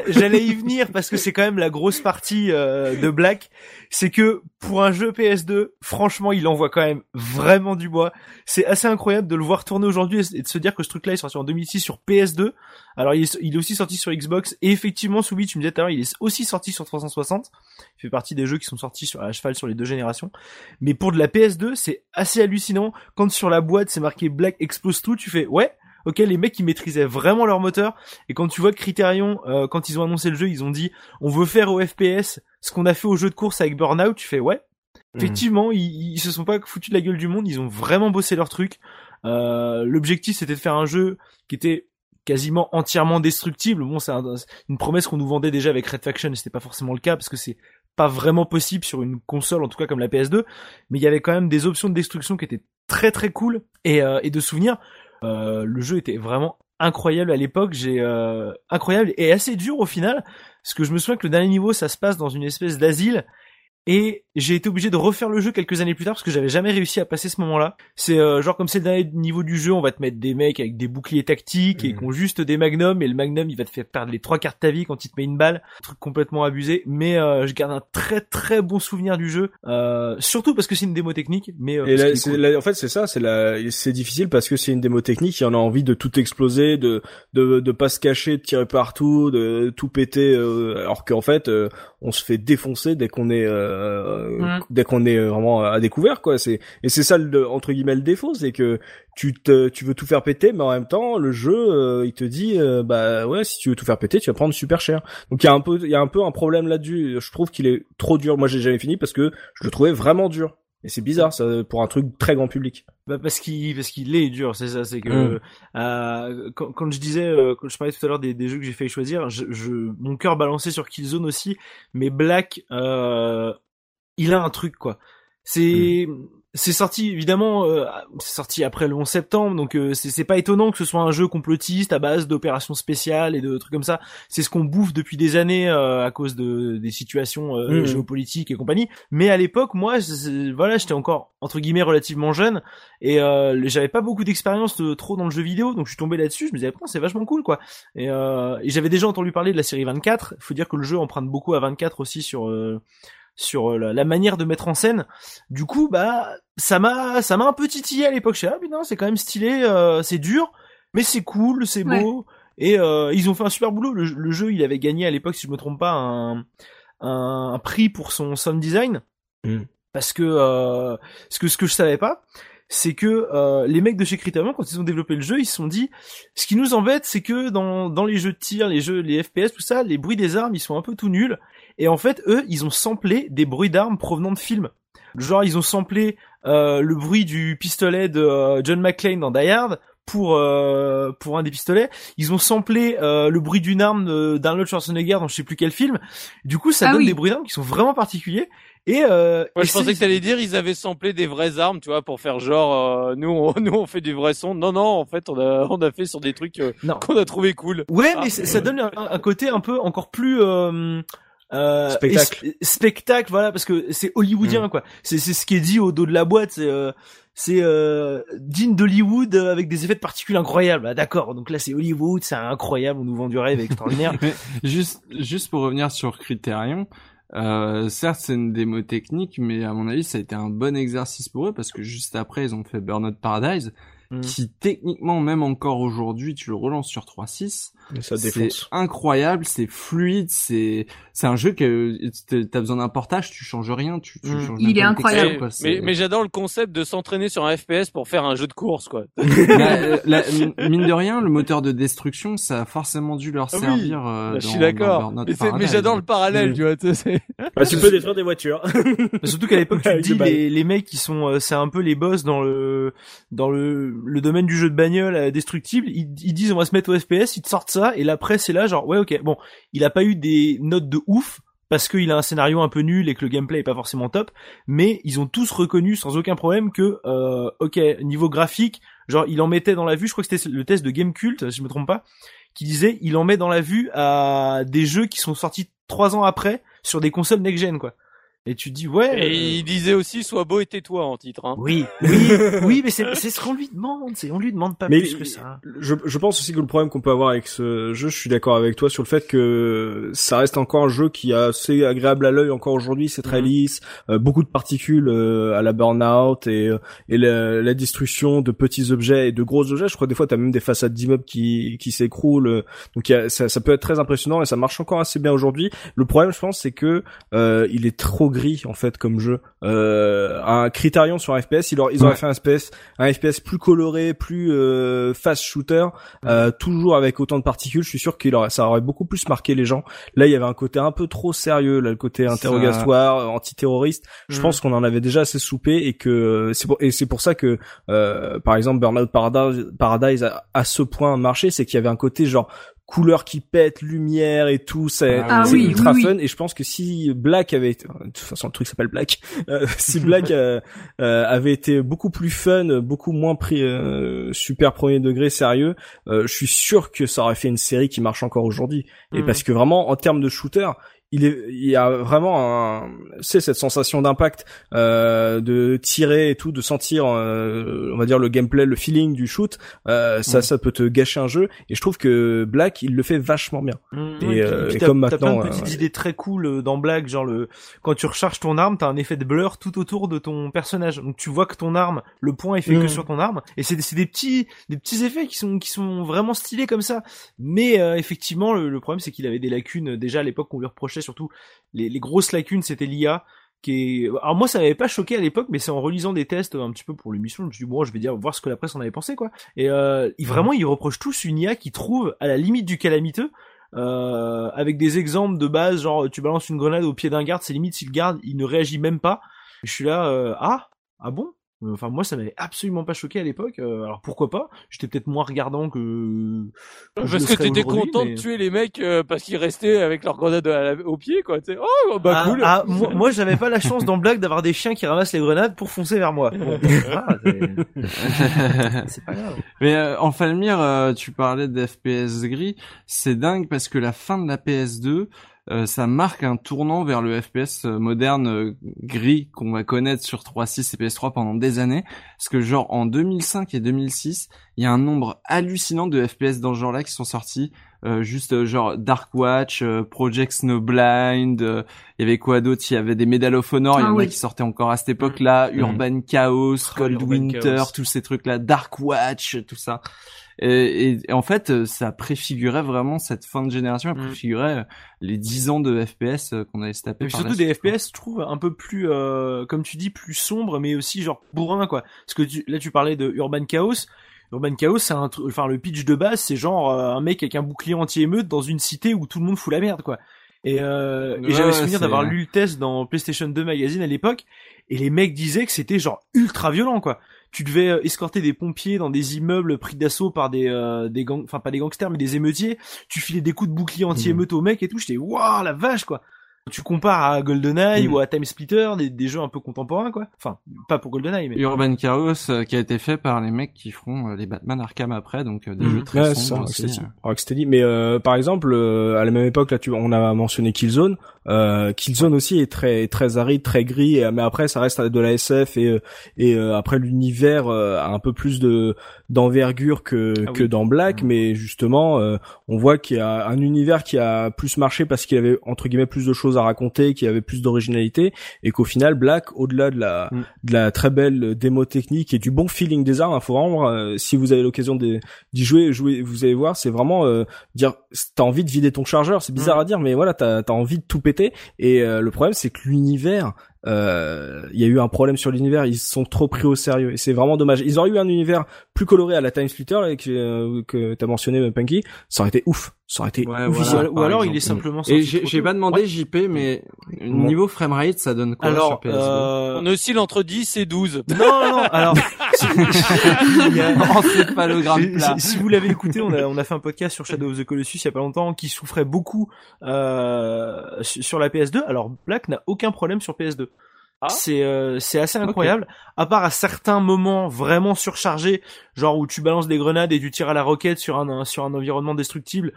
J'allais y venir parce que c'est quand même la grosse partie euh, de Black, c'est que pour un jeu PS2, franchement il envoie quand même vraiment du bois. C'est assez incroyable de le voir tourner aujourd'hui et de se dire que ce truc-là est sorti en 2006 sur PS2. Alors il est, il est aussi sorti sur Xbox et effectivement sous tu me disais tout à l'heure, il est aussi sorti sur 360. Il fait partie des jeux qui sont sortis sur à cheval sur les deux générations. Mais pour de la PS2, c'est assez hallucinant. Quand sur la boîte c'est marqué Black Explose tout, tu fais ouais. Ok, les mecs ils maîtrisaient vraiment leur moteur et quand tu vois Criterion, euh, quand ils ont annoncé le jeu, ils ont dit on veut faire au FPS ce qu'on a fait au jeu de course avec Burnout. Tu fais ouais. Hmm. Effectivement, ils, se sont pas foutus de la gueule du monde, ils ont vraiment bossé leur truc. Euh, L'objectif c'était de faire un jeu qui était quasiment entièrement destructible. Bon, c'est une promesse qu'on nous vendait déjà avec Red Faction, c'était pas forcément le cas parce que c'est pas vraiment possible sur une console, en tout cas comme la PS2, mais il y avait quand même des options de destruction qui étaient très très cool et, euh, de souvenirs. Euh, le jeu était vraiment incroyable à l'époque, j'ai euh, incroyable et assez dur au final, parce que je me souviens que le dernier niveau ça se passe dans une espèce d'asile et j'ai été obligé de refaire le jeu quelques années plus tard parce que j'avais jamais réussi à passer ce moment-là. C'est euh, genre comme c'est le dernier niveau du jeu, on va te mettre des mecs avec des boucliers tactiques et Mhm. qui ont juste des magnums et le magnum il va te faire perdre les trois quarts de ta vie quand il te met une balle, un truc complètement abusé. Mais euh, je garde un très très bon souvenir du jeu, euh, surtout parce que c'est une démo technique. Mais euh, Et là, cool. là, en fait, c'est ça, c'est la, c'est difficile parce que c'est une démo technique, il y en a envie de tout exploser, de, de, de pas se cacher, de tirer partout, de tout péter, euh, alors qu'en fait, euh, on se fait défoncer dès qu'on est, euh, Mm. dès qu'on est vraiment à découvert, quoi. C'est, et c'est ça le, entre guillemets le défaut, c'est que tu te, tu veux tout faire péter, mais en même temps, le jeu, euh, il te dit, euh, bah ouais, si tu veux tout faire péter, tu vas prendre super cher. Donc il y a un peu, il y a un peu un problème là-dessus. Je trouve qu'il est trop dur. Moi, j'ai jamais fini parce que je le trouvais vraiment dur. Et c'est bizarre, ça, pour un truc très grand public. Bah parce qu'il parce qu'il est dur, c'est ça, c'est que Mm. euh, quand, quand je disais euh, quand je parlais tout à l'heure des, des jeux que j'ai failli choisir, je, je mon cœur balançait sur Killzone aussi, mais Black euh, il a un truc quoi. C'est c'est sorti évidemment euh, c'est sorti après le 11 septembre donc euh, c'est pas étonnant que ce soit un jeu complotiste à base d'opérations spéciales et de trucs comme ça. C'est ce qu'on bouffe depuis des années euh, à cause de des situations euh, Mhm. géopolitiques et compagnie. Mais à l'époque, moi, voilà, j'étais encore entre guillemets relativement jeune et euh, j'avais pas beaucoup d'expérience euh, trop dans le jeu vidéo, donc je suis tombé là-dessus. Je me disais, c'est vachement cool, quoi. Et, euh, et j'avais déjà entendu parler de la série 24. Il faut dire que le jeu emprunte beaucoup à 24 aussi sur euh, sur euh, la, la manière de mettre en scène. Du coup, bah, ça m'a ça m'a un peu titillé à l'époque. Je suis ah putain, c'est quand même stylé, euh, c'est dur, mais c'est cool, c'est beau. Et euh, ils ont fait un super boulot. Le, le jeu, il avait gagné à l'époque, si je me trompe pas, un, un, un prix pour son sound design. Mm. Parce que, euh, ce que ce que je savais pas, c'est que euh, les mecs de chez Criterion, quand ils ont développé le jeu, ils se sont dit, ce qui nous embête, c'est que dans dans les jeux de tir, les jeux, les FPS, tout ça, les bruits des armes, ils sont un peu tout nuls. Et en fait, eux, ils ont samplé des bruits d'armes provenant de films. Genre, ils ont samplé euh, le bruit du pistolet de euh, John McClane dans Die Hard pour euh, pour un des pistolets. Ils ont samplé euh, le bruit d'une arme d'Arnold Schwarzenegger dans je sais plus quel film. Du coup, ça Ah donne oui. des bruits d'armes qui sont vraiment particuliers. Et euh, Moi, et je pensais que t'allais dire ils avaient samplé des vraies armes, tu vois, pour faire genre euh, nous on, nous on fait du vrai son. Non non, en fait on a on a fait sur des trucs euh, qu'on a trouvé cool. Ouais, Ah. mais ça ça donne un, un côté un peu encore plus euh, Spectacle. spectacle, voilà, parce que c'est hollywoodien, quoi. C'est c'est ce qui est dit au dos de la boîte. C'est euh, c'est euh, digne d'Hollywood euh, avec des effets de particules incroyables. Ah, D'accord, donc là c'est Hollywood, c'est incroyable, on nous vend du rêve extraordinaire. Mais juste, juste pour revenir sur Criterion, euh, certes c'est une démo technique, mais à mon avis ça a été un bon exercice pour eux parce que juste après ils ont fait Burnout Paradise, Mm. qui techniquement même encore aujourd'hui tu le relances sur 3.6, Et ça c'est défonce. incroyable, c'est fluide, c'est c'est un jeu que t'as- besoin d'un portage, tu changes rien, tu, tu Mm. changes Il est incroyable. quoi, mais mais j'adore le concept de s'entraîner sur un FPS pour faire un jeu de course quoi. La- euh, la- mine de rien, le moteur de destruction, ça a forcément dû leur Ah oui, servir. euh, je suis d'accord. Mais, j'adore le parallèle, tu vois. tu sais, c'est- Bah, tu peux détruire des voitures. Mais Surtout qu'à l'époque, tu te dis les, les mecs qui sont, euh, c'est un peu les boss dans le dans le, le domaine du jeu de bagnole euh, destructible. Ils, ils disent on va se mettre au FPS, ils te sortent ça et la presse est là genre ouais ok bon, il a pas eu des notes de ouf parce qu'il a un scénario un peu nul et que le gameplay est pas forcément top, mais ils ont tous reconnu sans aucun problème que euh, ok niveau graphique, genre il en mettait dans la vue, je crois que c'était le test de Gamecult, si je me trompe pas, qui disait il en met dans la vue à des jeux qui sont sortis trois ans après sur des consoles next gen quoi. Et tu dis ouais. Et euh, il disait aussi sois beau et tais-toi en titre. Hein. oui, oui, oui, mais c'est c'est ce qu'on lui demande, c'est on lui demande pas Mais plus que ça. je, je pense aussi que le problème qu'on peut avoir avec ce jeu, je suis d'accord avec toi sur le fait que ça reste encore un jeu qui est assez agréable à l'œil encore aujourd'hui, c'est très Mhm. lisse, euh, beaucoup de particules euh, à la burn-out et, euh, et la, la destruction de petits objets et de gros objets. Je crois que des fois t'as même des façades d'immeubles qui, qui s'écroulent, euh, donc il y a- ça, ça peut être très impressionnant et ça marche encore assez bien aujourd'hui. Le problème, je pense, c'est que euh, il est trop gris en fait comme jeu. Euh, un Criterion sur un FPS, ils, auraient- ils auraient Ouais. fait un FPS, un FPS plus coloré, plus euh, fast shooter, euh, toujours avec autant de particules. Je suis sûr qu'il aurait, ça aurait beaucoup plus marqué les gens. Là, il y avait un côté un peu trop sérieux, là, le côté Ça- interrogatoire, euh, antiterroriste. Je Mhm. pense qu'on en avait déjà assez soupé et que c'est pour, et c'est pour ça que, par exemple, Burnout Paradise, Paradise a, à ce point marché, c'est qu'il y avait un côté genre couleur qui pète, lumière et tout, c'est Ah oui, ultra oui, oui. fun et je pense que si Black avait été, de toute façon le truc s'appelle Black, euh, si Black euh, euh, avait été beaucoup plus fun, beaucoup moins pris euh, super premier degré sérieux, euh, je suis sûr que ça aurait fait une série qui marche encore aujourd'hui et Mhm. parce que vraiment en termes de shooter il est, il y a vraiment un, c'est cette sensation d'impact, euh, de tirer et tout, de sentir, euh, on va dire le gameplay, le feeling du shoot. Euh, ça, ça peut te gâcher un jeu. Et je trouve que Black, il le fait vachement bien. Mmh, Et, ouais, euh, et comme t'as plein maintenant, de petites euh, idées très cool euh, dans Black, genre le quand tu recharges ton arme, t'as un effet de blur tout autour de ton personnage. Donc tu vois que ton arme, le point est fait que Mm. sur ton arme, et c'est des- c'est des petits des petits effets qui sont qui sont vraiment stylés comme ça. Mais euh, effectivement, le, le problème c'est qu'il avait des lacunes déjà à l'époque qu'on lui reprochait surtout les, les grosses lacunes, c'était l'IA. Qui est... Alors moi ça m'avait pas choqué à l'époque, mais c'est en relisant des tests un petit peu pour l'émission, je me suis dit bon je vais dire voir ce que la presse en avait pensé quoi. Et euh, vraiment ils reprochent tous une IA qui trouve à la limite du calamiteux, euh, avec des exemples de base, genre tu balances une grenade au pied d'un garde, c'est limite si le garde il ne réagit même pas. Je suis là, euh, ah, ah bon? Enfin moi ça m'avait absolument pas choqué à l'époque. euh, alors pourquoi pas? J'étais peut-être moins regardant que. Parce que t'étais content mais- de tuer les mecs euh, parce qu'ils restaient avec leur grenade à la- au pied, quoi. Tu sais, oh, bah ah, cool. ah, moi, moi, j'avais pas la chance dans Black d'avoir des chiens qui ramassent les grenades pour foncer vers moi. Bon, voilà, c'est- c'est pas grave. Mais euh, en Falmir, euh, tu parlais de FPS gris, c'est dingue parce que la fin de la PS2, euh, ça marque un tournant vers le FPS euh, moderne euh, gris qu'on va connaître sur 3.6 et PS3 pendant des années. Parce que genre en 2005 et 2006, il y a un nombre hallucinant de FPS dans ce genre-là qui sont sortis. Euh, juste genre Dark Watch, euh, Project Snowblind, euh, il y avait quoi d'autre? Il y avait des Medal of Honor, il y Ah en a qui sortaient encore à cette époque-là, Urban Chaos, Oh, Cold Urban Winter, Chaos. tous ces trucs-là, Dark Watch, tout ça. Et, et- en fait, euh, ça préfigurait vraiment cette fin de génération, ça Mm. préfigurait euh, les 10 ans de FPS euh, qu'on allait se taper. Et puis par surtout des. FPS, je trouve un peu plus, euh, comme tu dis, plus sombre, mais aussi genre bourrin quoi. Parce que tu, là tu parlais de Urban Chaos. Urban Chaos, c'est un, enfin le pitch de base, c'est genre euh, un mec avec un bouclier anti-émeute dans une cité où tout le monde fout la merde quoi. Et, euh, et j'avais souvenir d'avoir lu le test dans PlayStation 2 magazine à l'époque, et les mecs disaient que c'était genre ultra violent quoi. Tu devais euh, escorter des pompiers dans des immeubles pris d'assaut par des euh, des gangs, enfin pas des gangsters mais des émeutiers. Tu filais des coups de bouclier anti-émeute aux mecs et tout. J'étais waouh la vache quoi. Tu compares à GoldenEye Mm. ou à Time Splitter, des, des jeux un peu contemporains quoi. Enfin pas pour GoldenEye mais. Urban Chaos euh, qui a été fait par les mecs qui feront euh, les Batman Arkham après, donc euh, des Mhm. jeux très Ouais, sombres ça, aussi. Rocksteady. Mais euh, par exemple, euh, à la même époque, là, tu, on a mentionné Killzone. Euh, Killzone aussi est très très aride, très gris. mais après, ça reste de la SF et euh, et euh, après l'univers euh, a un peu plus de d'envergure que Ah que dans Black. Mhm. Mais justement, euh, on voit qu'il y a un univers qui a plus marché parce qu'il avait entre guillemets plus de choses à raconter, qui avait plus d'originalité, et qu'au final, Black, au-delà de la Mm. de la très belle démo technique et du bon feeling des armes, il faut vraiment, euh, si vous avez l'occasion d'y jouer, jouer, vous allez voir, c'est vraiment euh, dire, t'as envie de vider ton chargeur, c'est bizarre Mm. à dire, mais voilà, t'as as envie de tout péter. Et euh, le problème, c'est que l'univers, euh, il y a eu un problème sur l'univers, ils se sont trop pris au sérieux, et c'est vraiment dommage. Ils auraient eu un univers plus coloré à la Time Splitter là, que, euh, que t'as mentionné, Punky, ça aurait été ouf, ça aurait été Ouais, ouf. Ou voilà, alors- ou par alors il est simplement. Et j'ai pas demandé Ouais. JP, mais Bon. niveau framerate, ça donne quoi sur Alors, PS2 euh... On oscille entre 10 et 12. non, non, non, alors, il y a- Encéphalogramme Si- plat. Si, si vous l'avez écouté, on a, on a fait un podcast sur Shadow of the Colossus il y a pas longtemps qui souffrait beaucoup euh, su- sur la PS2. Alors Black n'a aucun problème sur PS2. Ah. c'est euh, c'est assez incroyable. À part à certains moments vraiment surchargés, genre où tu balances des grenades et tu tires à la roquette sur un sur un environnement destructible.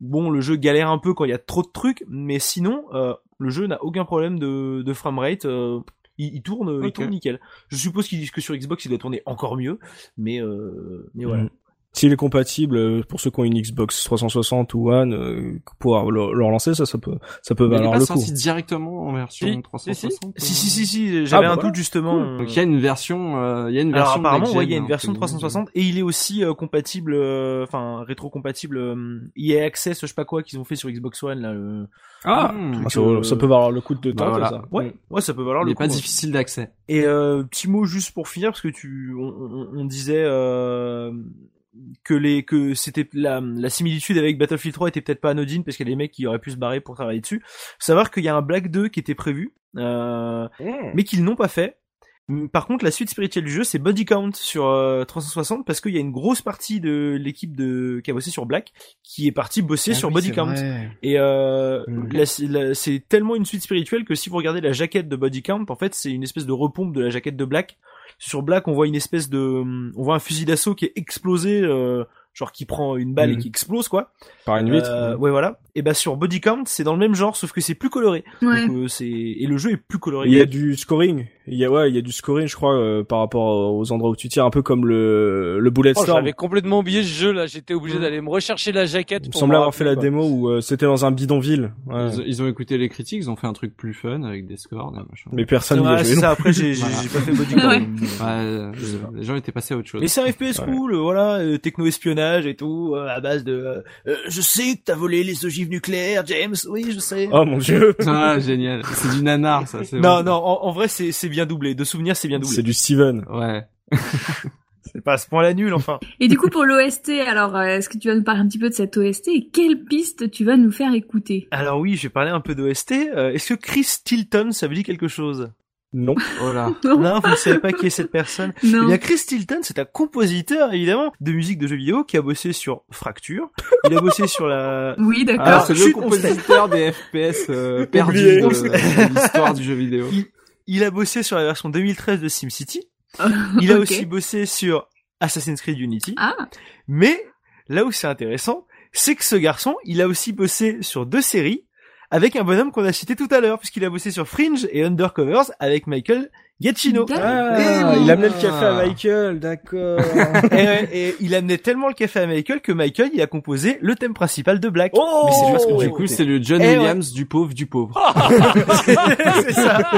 Bon, le jeu galère un peu quand il y a trop de trucs, mais sinon, euh, le jeu n'a aucun problème de, de framerate. euh, il, il tourne, il tourne nickel. Je suppose qu'ils disent que sur Xbox il doit tourner encore mieux, mais euh, mais voilà. Mm. S'il est compatible euh, pour ceux qui ont une Xbox 360 ou One, euh, pouvoir le, le relancer, ça, ça peut, ça peut il est valoir pas le coup. sorti directement en version Si, 360. Si si euh, si si, j'avais Ah, bah un voilà. doute justement. Cool. Donc il y a une version, euh, il y a une Alors version. apparemment, ouais, il y a une version que- 360 et il est aussi euh, compatible, euh, enfin rétro-compatible euh, EA Access, je sais pas quoi qu'ils ont fait sur Xbox One là. le- Ah, Hmm. Ça, euh, ça peut valoir le coup de Bah temps, voilà. ça. Ouais, ouais, ça peut valoir Il le est coup. pas ouais. difficile d'accès. Et euh, petit mot juste pour finir parce que tu, on, on- on disait euh, que les que c'était la, la similitude avec Battlefield 3 était peut-être pas anodine parce qu'il y a des mecs qui auraient pu se barrer pour travailler dessus. Faut savoir qu'il y a un Black 2 qui était prévu, euh, mais qu'ils n'ont pas fait. Par contre, la suite spirituelle du jeu, c'est Body Count sur euh, 360 parce qu'il y a une grosse partie de l'équipe de qui a bossé sur Black qui est partie bosser sur Body Count. Et euh, Mm. la- c'est tellement une suite spirituelle que si vous regardez la jaquette de Body Count, en fait, c'est une espèce de repompe de la jaquette de Black. Sur Black, on voit une espèce de, on voit un fusil d'assaut qui est explosé, euh, genre qui prend une balle et Mhm. qui explose quoi. Par une vitre. Euh, ouais voilà. Et bah sur Body Count c'est dans le même genre sauf que c'est plus coloré. Ouais. Donc, euh, c'est et le jeu est plus coloré. Il y a du scoring. Il y a ouais, il y a du scoring, je crois, euh, par rapport aux endroits où tu tires, un peu comme le le bullet Oh, storm. J'avais complètement oublié ce jeu là. J'étais obligé d'aller me rechercher la jaquette. Il me pour semblait avoir fait la quoi. démo où euh, c'était dans un bidonville. Ouais. Ils, ils ont écouté les critiques, ils ont fait un truc plus fun avec des scores, des machins. Mais personne n'y a joué. ça. Après j'ai j'ai Voilà. j'ai pas fait Body. Ouais. Ouais, les gens étaient passés à autre chose. Mais c'est un FPS cool, euh, voilà, euh, techno-espionnage et tout, euh, à base de euh, euh, je sais que t'as volé les ogives nucléaires, James, oui, je sais. Oh mon dieu. Ah, génial. C'est du nanar, ça. c'est non, bon. non, en, en vrai, c'est c'est bien doublé. De souvenirs, c'est bien doublé. C'est du Steven. Ouais. C'est pas à ce point-là nul, enfin. Et du coup, pour l'OST, alors, euh, est-ce que tu vas nous parler un petit peu de cette OST et quelle piste tu vas nous faire écouter? Alors oui, je vais parler un peu d'OST. Euh, Est-ce que Chris Tilton, ça vous dit quelque chose? Non. Oh là. Non, Non, vous ne savez pas qui est cette personne Eh non. bien, Chris Tilton, c'est un compositeur, évidemment, de musique de jeux vidéo qui a bossé sur Fracture. Il a bossé sur la... Oui, d'accord. Alors, c'est le compositeur des FPS euh, perdus de, de l'histoire du jeu vidéo. Il a bossé sur la version 2013 de SimCity. Il a aussi bossé sur Assassin's Creed Unity. Ah, Mais là où c'est intéressant, c'est que ce garçon, il a aussi bossé sur deux séries avec un bonhomme qu'on a cité tout à l'heure, puisqu'il a bossé sur Fringe et Undercovers avec Michael Giacchino. D'accord. Ah, Eh oui. il amenait le café à Michael, d'accord. et, ouais, et il amenait tellement le café à Michael que Michael, il a composé le thème principal de Black. Oh Mais c'est parce que Du coup, c'est le John Eh ouais. Williams du pauvre du pauvre. c'est ça.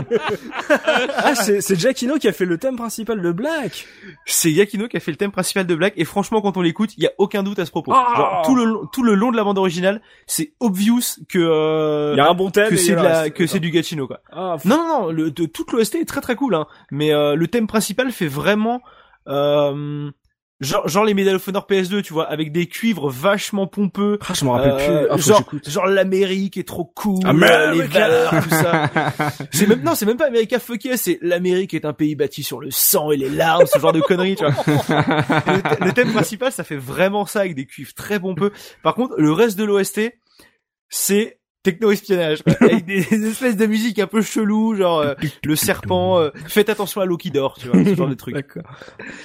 ah, c'est Giacchino qui a fait le thème principal de Black. C'est Giacchino qui a fait le thème principal de Black et franchement quand on l'écoute, il y a aucun doute à ce propos. Ah. Genre, tout le long- tout le long de la bande originale, c'est obvious que euh, Il y a un bon thème. que et c'est que c'est du Giacchino quoi. Ah, f- Non non non, le de, toute l'OST est très très cool hein, mais euh, le thème principal fait vraiment euh, genre genre les Medal of Honor PS2, tu vois, avec des cuivres vachement pompeux. Ah, je me rappelle Euh, plus. Ah, genre, genre l'Amérique est trop cool, America les valeurs, tout ça. C'est même non, c'est même pas America fuck yeah, c'est l'Amérique est un pays bâti sur le sang et les larmes, ce genre de conneries, tu vois. Le thème principal, ça fait vraiment ça avec des cuivres très pompeux. Par contre, le reste de l'OST, c'est techno-espionnage, avec des, des espèces de musique un peu chelou, genre euh, le serpent, euh, faites attention à l'eau qui dort, tu vois, ce genre de truc.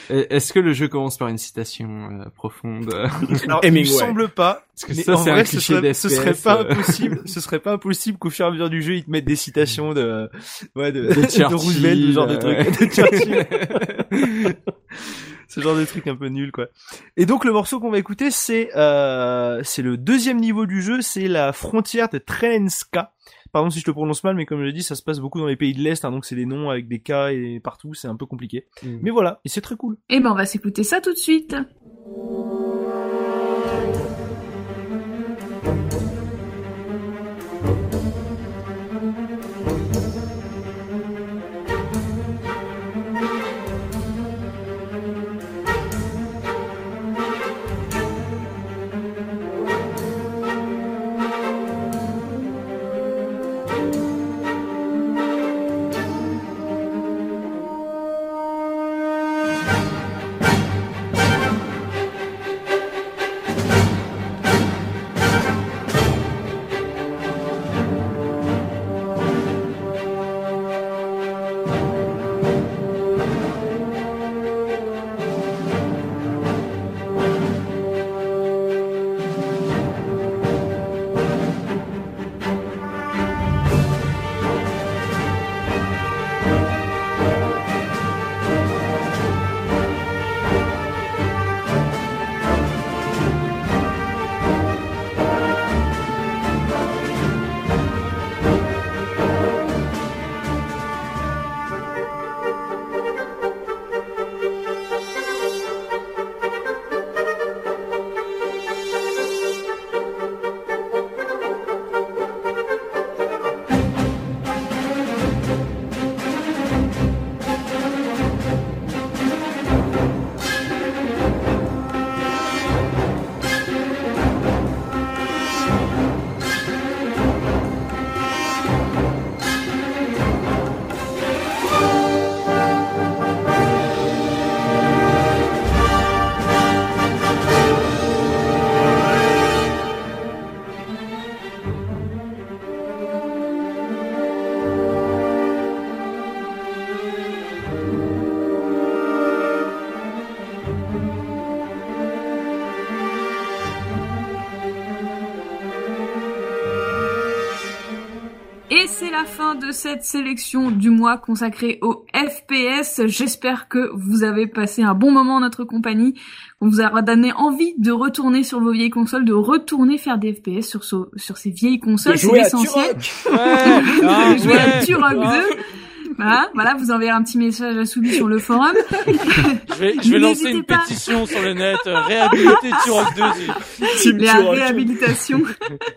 Est-ce que le jeu commence par une citation euh, profonde? Alors, il me semble pas, Parce que mais ça, en c'est un vrai, ce cliché serait, ce serait pas euh. impossible, ce serait pas impossible qu'au fur et à mesure du jeu, ils te mettent des citations de, ouais, de, De de Roosevelt, ce genre de euh, trucs, ouais. de Churchill. Ce genre de truc un peu nul, quoi. Et donc, le morceau qu'on va écouter, c'est, euh, c'est le deuxième niveau du jeu, c'est la frontière de Trenska. Pardon si je le prononce mal, mais comme je l'ai dit, ça se passe beaucoup dans les pays de l'Est, hein, donc c'est des noms avec des K et partout, c'est un peu compliqué. Mm. Mais voilà, et c'est très cool. Eh ben, on va s'écouter ça tout de suite. La fin de cette sélection du mois consacrée au FPS. J'espère que vous avez passé un bon moment en notre compagnie. On vous a donné envie de retourner sur vos vieilles consoles, de retourner faire des FPS sur, sur ces vieilles consoles. C'est. Ouais, ah, jouer à ouais. Turok 2. Voilà, voilà, vous enverrez un petit message à Soubi sur le forum. Je vais, je vais lancer N'hésitez une pas. pétition sur le net, euh, réhabiliter Turok 2. Team La Turok. réhabilitation.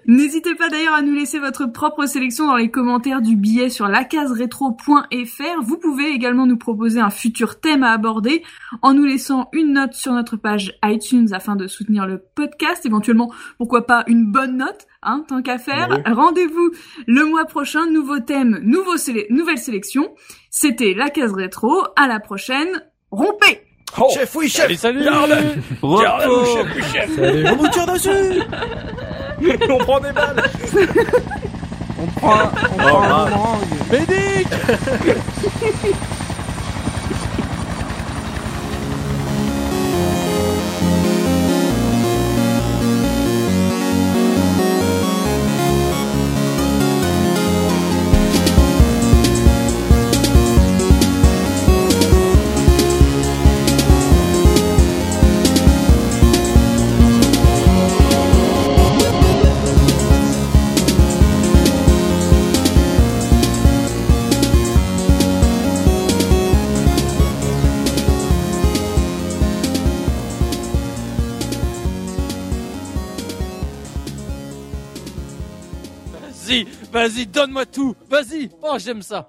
N'hésitez pas d'ailleurs à nous laisser votre propre sélection dans les commentaires du billet sur lacaseretro.fr. Vous pouvez également nous proposer un futur thème à aborder en nous laissant une note sur notre page iTunes afin de soutenir le podcast. Éventuellement, pourquoi pas une bonne note, hein, tant qu'à faire. Oui. Rendez-vous le mois prochain. Nouveau thème, nouveau nouvelle sélection. C'était la case rétro. À la prochaine. Rompez! Oh, Chef, oui, chef. Allez, salut Garde. Repos. chef, oui, chef. On vous tire dessus. On prend des balles. On prend, on prend un boomerang. Médic vas-y, donne-moi tout. Vas-y. Oh, j'aime ça